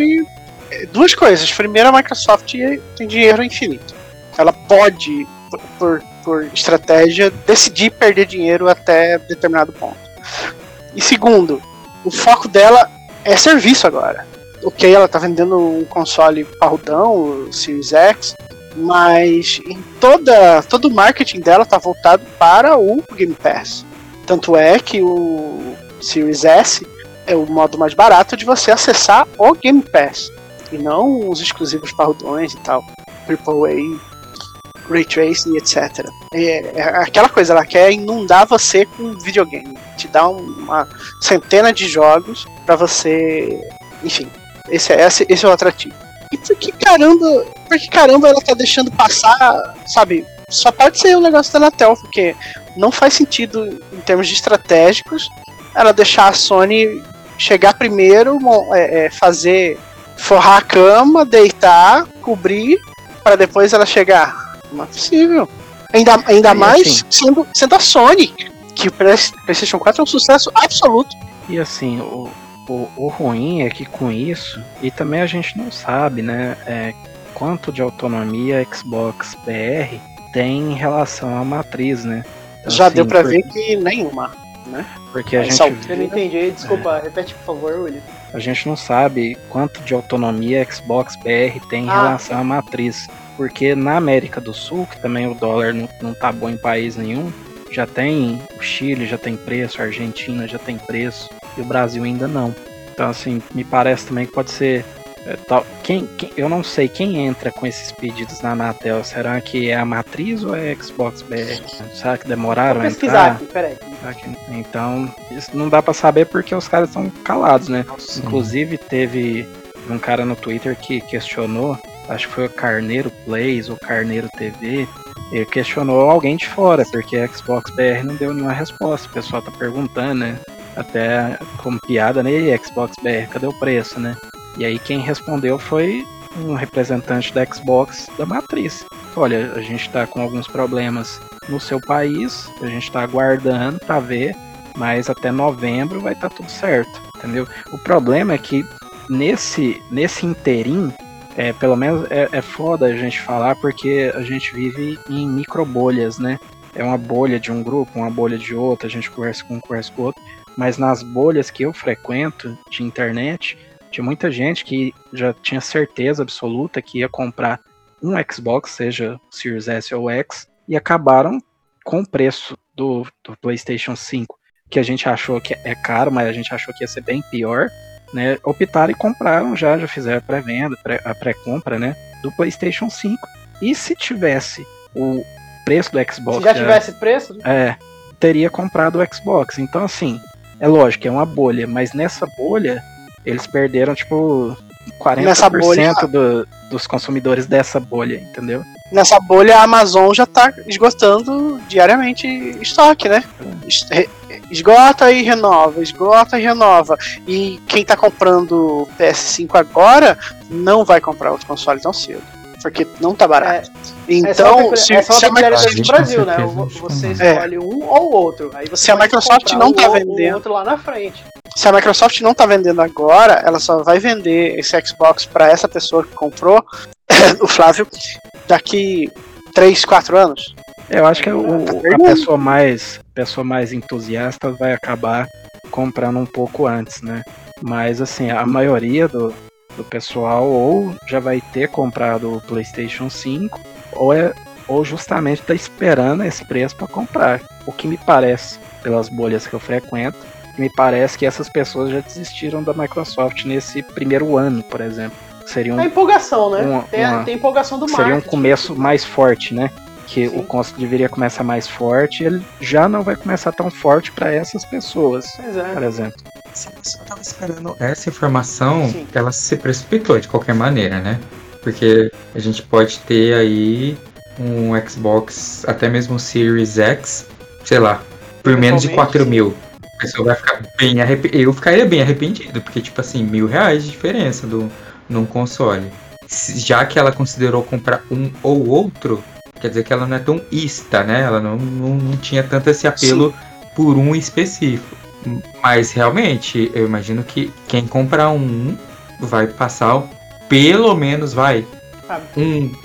Duas coisas. Primeiro, a Microsoft tem dinheiro infinito. Ela pode, por- por, estratégia, decidir perder dinheiro até determinado ponto. E segundo, o foco dela é serviço agora. Ok, ela tá vendendo um console parrudão, o Series X, mas em toda, todo o marketing dela tá voltado para o Game Pass. Tanto é que o Series S é o modo mais barato de você acessar o Game Pass. E não os exclusivos parrudões e tal. AAA, Ray Tracing, etc. É, é aquela coisa, ela quer inundar você com videogame. Te dá uma centena de jogos pra você. Enfim, esse é, esse, esse é o atrativo. E por que caramba. Por que caramba ela tá deixando passar, sabe? Só pode ser o negócio da Anatel, porque não faz sentido em termos de estratégicos ela deixar a Sony chegar primeiro, é, é, fazer forrar a cama, deitar, cobrir, para depois ela chegar. Não é possível. Ainda, ainda
E
mais
assim-
sendo, sendo a Sony, que o Play- PlayStation 4 é um sucesso absoluto.
E assim, o, o, o ruim é que com isso, e também a gente não sabe, né, é, quanto de autonomia a Xbox BR tem em relação à matriz, né? Então,
Já
assim,
deu pra
por-
ver que nenhuma.
Porque a
Mas
gente,
só-
Eu não entendi, desculpa, repete por favor, William.
a gente não sabe quanto de autonomia a Xbox BR tem em
Ah.
relação à matriz. Porque na América do Sul, que também o dólar não, não tá bom em país nenhum, já tem o Chile, já tem preço, a Argentina já tem preço, e o Brasil ainda não. Então, assim, me parece também que pode ser. é, tal- quem, quem- eu não sei quem entra com esses pedidos na Anatel. Será que é a matriz ou é a Xbox BR? Será que demoraram
Vou pesquisar aqui, peraí.
Então, isso não dá pra saber porque os caras estão calados, né? Inclusive, teve um cara no Twitter que questionou, acho que foi o Carneiro Plays ou Carneiro TV, ele questionou alguém de fora, porque a Xbox BR não deu nenhuma resposta. O pessoal tá perguntando, né? Até como piada, né? E Xbox BR, cadê o preço, né? E aí quem respondeu foi um representante da Xbox da matriz. Olha, a gente tá com alguns problemas no seu país, a gente tá aguardando pra ver, mas até novembro vai estar tudo certo, entendeu? O problema é que nesse, nesse interim, é, pelo menos é, é foda a gente falar porque a gente vive em microbolhas, né? É uma bolha de um grupo, uma bolha de outro, a gente conversa com um, conversa com outro, mas nas bolhas que eu frequento de internet, tinha muita gente que já tinha certeza absoluta que ia comprar um Xbox, seja Series S ou X, e acabaram com o preço do, do PlayStation 5, que a gente achou que é caro, mas a gente achou que ia ser bem pior, né? Optaram e compraram já, já fizeram a pré-venda, pré- a pré-compra, né? Do PlayStation 5. E se tivesse o preço do Xbox.
Se já tivesse preço,
É. teria comprado o Xbox. Então, assim, é lógico, é uma bolha, mas nessa bolha eles perderam, tipo, 40%
Nessa bolha-
do- dos consumidores dessa bolha, entendeu?
Nessa bolha, a Amazon já tá esgotando diariamente estoque, né? Re- Esgota e renova, esgota e renova. E quem tá comprando PS5 agora não vai comprar outro console tão cedo. Porque não tá barato.
essa é
Então,
uma,
se,
essa é uma
se a Microsoft,
do Brasil, né? Você
não.
escolhe um ou outro. Aí você
Se a Microsoft não tá
o
vendendo-
outro lá na frente.
se a Microsoft não tá vendendo agora, ela só vai vender esse Xbox pra essa pessoa que comprou, o Flávio, daqui 3, 4 anos.
Eu acho que o-
Tá
a pessoa mais, pessoa mais entusiasta vai acabar comprando um pouco antes, né? Mas assim, a maioria do, do pessoal ou já vai ter comprado o PlayStation 5 ou é ou justamente tá esperando esse preço para comprar. O que me parece, pelas bolhas que eu frequento, me parece que essas pessoas já desistiram da Microsoft nesse primeiro ano, por exemplo. Seria um
É empolgação, né?
uma-
tem, a-
uma-
tem empolgação do
seria um
marketing.
começo mais forte, né? Que
Sim.
o console deveria começar mais forte, ele já não vai começar tão forte para essas pessoas,
Pois é.
por exemplo.
Se a pessoa esperando essa informação,
Sim.
ela se precipitou de qualquer maneira, né? Porque a gente pode ter aí um Xbox, até mesmo um Series X, sei lá, por menos de
Eventualmente,
4
sim.
mil. A pessoa vai ficar bem arrependido. Eu ficaria bem arrependido, porque, tipo assim, mil reais de diferença do, num console. Já que ela considerou comprar um ou outro, quer dizer que ela não é tão ista, né? Ela não, não, não tinha tanto esse apelo por um específico. Mas realmente, eu imagino que quem comprar um vai passar pelo menos vai
Ah,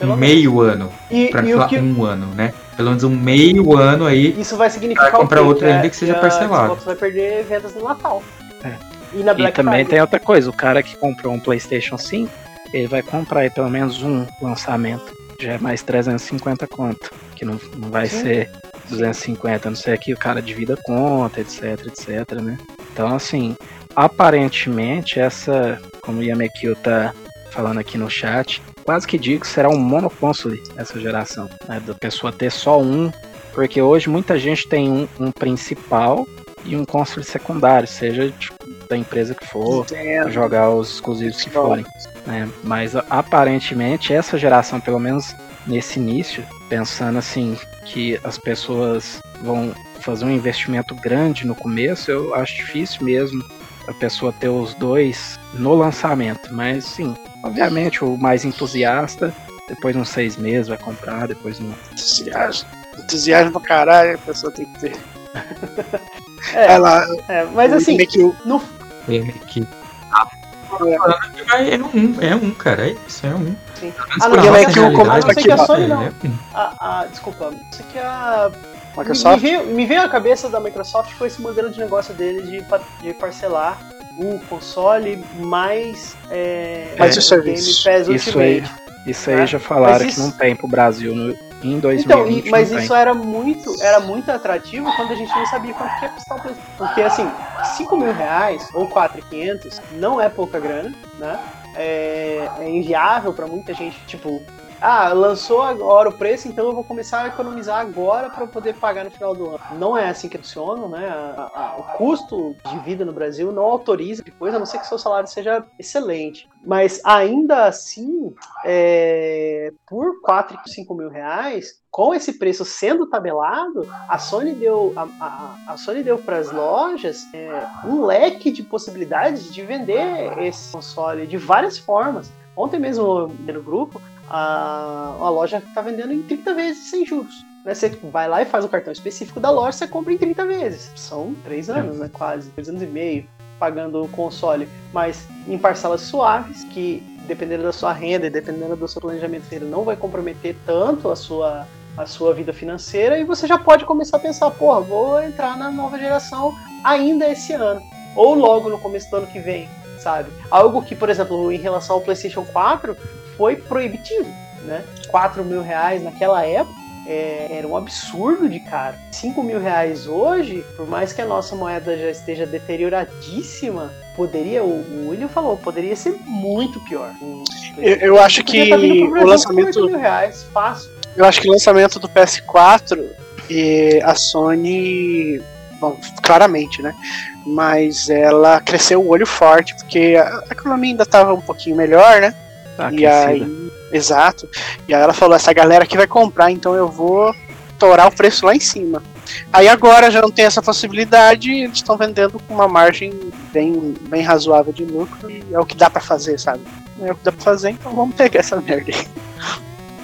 um meio ano.
E,
Pra
e
falar
que,
um ano, né? Pelo menos um meio ano aí.
isso vai significar
Vai comprar outro
Que
ainda
a-
que seja parcelado.
Xbox vai perder vendas no Natal.
É.
E na
E
Black
também
Friday.
tem outra coisa, o cara que comprou um PlayStation 5, ele vai comprar aí pelo menos um lançamento. Já é mais 350 conto, que não, não vai
Sim.
ser 250, a não ser que o cara divida conta, etc, etc, né? Então, assim, aparentemente essa, como o Yamekio tá falando aqui no chat, quase que digo que será um monoconsole essa geração, né? Da pessoa ter só um, porque hoje muita gente tem um, um principal e um console secundário, seja tipo, da empresa que for, jogar os exclusivos que forem. Né? Mas aparentemente essa geração, pelo menos nesse início, pensando assim que as pessoas vão fazer um investimento grande no começo, eu acho difícil mesmo a pessoa ter os dois no lançamento. Mas sim, obviamente o mais entusiasta, depois de uns seis meses vai comprar, depois não.
Entusiasmo. Entusiasmo pra caralho, a pessoa tem que ter.
É,
Ela,
é, mas assim,
meio que o-
no,
é um, é um, cara. É isso, é um.
Sim. Ah, não,
pra
mas
nossa
é que o comando
não sei que a
é
Sony não.
um.
a, a- desculpa, isso aqui é a
Microsoft.
Me, me, veio, me veio à cabeça da Microsoft foi esse modelo de negócio deles de, de parcelar o console mais, é,
Mais
é,
o serviço.
Game Pass
Isso aí,
Ultimate.
isso aí
Tá?
já falaram
Mas
que
isso-
não tem pro Brasil no, em 2020.
Então, e- mas
tem.
isso era muito, era muito atrativo quando a gente não sabia quanto que ia custar o PlayStation. Porque assim, 5 mil reais ou 4,500 não é pouca grana, né? É, é inviável para muita gente, tipo, ah, lançou agora o preço, então eu vou começar a economizar agora para poder pagar no final do ano. Não é assim que funciona, né? A- a- o custo de vida no Brasil não autoriza depois, a não ser que seu salário seja excelente. Mas ainda assim, é, por 4 e 5 mil reais, com esse preço sendo tabelado, a Sony deu a, a, a Sony deu para as lojas é, um leque de possibilidades de vender esse console de várias formas. Ontem mesmo no grupo, a, a loja está vendendo em 30 vezes sem juros. Né? Você vai lá e faz o cartão específico da loja, você compra em 30 vezes. São 3 anos, né? Quase, 2 anos e meio pagando o console, mas em parcelas suaves, que dependendo da sua renda e dependendo do seu planejamento financeiro, não vai comprometer tanto a sua, a sua vida financeira, e você já pode começar a pensar, porra, vou entrar na nova geração ainda esse ano, ou logo no começo do ano que vem, sabe? Algo que, por exemplo, em relação ao PlayStation 4, foi proibitivo, né? 4 mil reais naquela época é, era um absurdo de caro. 5 mil reais hoje, por mais que a nossa moeda já esteja deterioradíssima, poderia, o, o William falou, poderia ser muito pior.
Eu- eu acho
tá
que
pro
o lançamento-
com 8 mil reais, fácil.
Eu acho que o lançamento do PS4 E a Sony, bom, claramente, né? Mas ela cresceu o olho forte, porque a a economia ainda estava um pouquinho melhor, né?
Tá
e aí, exato. E aí ela falou: essa galera que vai comprar, então eu vou torar o preço lá em cima. Aí agora já não tem essa possibilidade, eles estão vendendo com uma margem bem, bem razoável de lucro e é o que dá pra fazer, sabe? É o que dá pra fazer, então vamos pegar essa merda aí.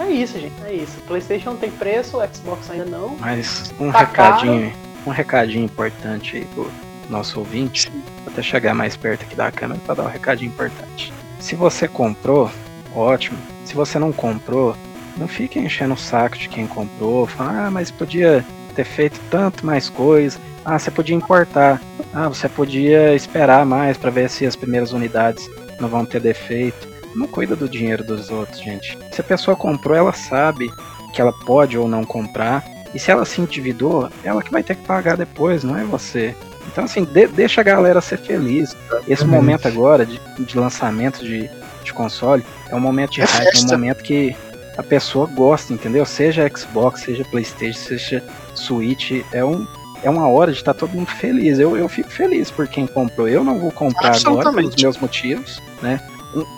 É isso, gente. É isso. PlayStation tem preço, Xbox ainda não.
Mas um
Tá
recadinho, um recadinho importante aí pro nosso ouvinte. Vou até chegar mais perto aqui da câmera para dar um recadinho importante. Se você comprou, ótimo. Se você não comprou, não fique enchendo o saco de quem comprou. Fala, ah, mas podia ter feito tanto mais coisa. Ah, você podia importar. Ah, você podia esperar mais para ver se as primeiras unidades não vão ter defeito. Não cuida do dinheiro dos outros, gente. Se a pessoa comprou, ela sabe que ela pode ou não comprar. E se ela se endividou, ela que vai ter que pagar depois, não é você. Então, assim, de- deixa a galera ser feliz. Esse momento agora de, de lançamento de, de console é um momento de
É
hype, é um momento que a pessoa gosta, entendeu? Seja Xbox, seja Playstation, seja Switch, é, um, é uma hora de estar todo mundo feliz. Eu, eu fico feliz por quem comprou. Eu não vou comprar agora pelos meus motivos, né?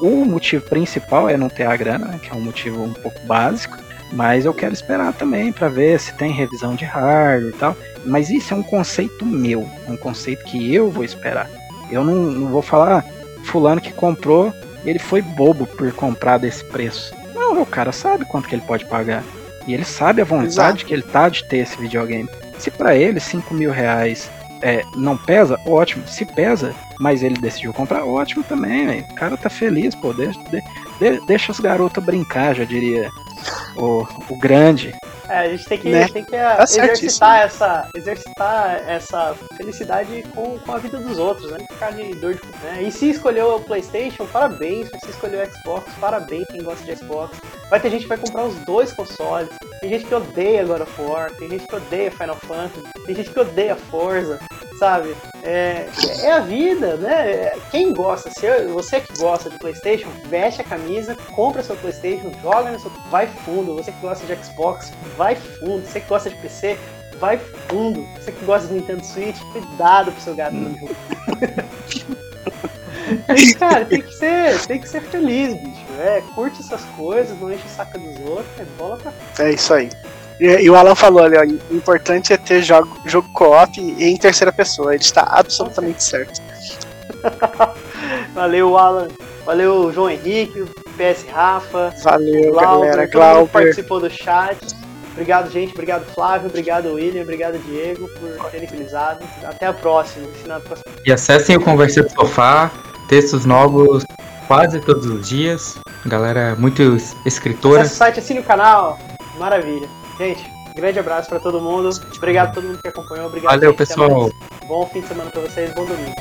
O, o motivo principal é não ter a grana, né, que é um motivo um pouco básico. Mas eu quero esperar também para ver se tem revisão de hardware e tal. Mas isso é um conceito meu, um conceito que eu vou esperar. Eu não, não vou falar, "Ah, fulano que comprou, ele foi bobo por comprar desse preço. Não, o cara sabe quanto que ele pode pagar. E ele sabe a vontade
Exato.
que ele tá de ter esse videogame. Se para ele 5 mil reais é, não pesa, ótimo. Se pesa, mas ele decidiu comprar, ótimo também, velho. O cara tá feliz, pô. Deixa, de- de- deixa os garotos brincar, já diria o, o grande.
É, a gente tem que,
Né?
tem que
Tá
exercitar, essa, exercitar essa felicidade com, com a vida dos outros, né? Ficar de dor de né? E se escolheu o Playstation, parabéns. Se escolheu o Xbox, parabéns quem gosta de Xbox. Vai ter gente que vai comprar os dois consoles. Tem gente que odeia God of War, tem gente que odeia Final Fantasy, tem gente que odeia Forza, sabe? É, é a vida, né? Quem gosta, se eu- você que gosta de PlayStation, veste a camisa, compra seu PlayStation, joga no seu. Vai fundo. Você que gosta de Xbox, vai fundo. Você que gosta de PC, vai fundo. Você que gosta de Nintendo Switch, cuidado pro seu gato no jogo. Cara, tem que ser, tem que ser feliz, bicho. É, curte essas coisas, não enche o saco dos outros, é bola pra
É isso aí. E, e o Alan falou ali, ó, o importante é ter jogo, jogo co-op e em terceira pessoa. Ele está absolutamente certo.
Valeu, Alan. Valeu, João Henrique, PS Rafa,
Valeu,
Glauber,
galera.
todo mundo que
Glauber.
participou do chat. Obrigado, gente. Obrigado, Flávio. Obrigado, William. Obrigado, Diego, por terem utilizado. Até a próxima.
E acessem o Conversa do Sofá, textos novos quase todos os dias. Galera muito escritora.
Acesse o site, assine o canal. Maravilha. Gente, grande abraço pra todo mundo. Obrigado a todo mundo que acompanhou. Obrigado,
Valeu,
gente.
Pessoal.
Bom fim de semana pra vocês. Bom domingo.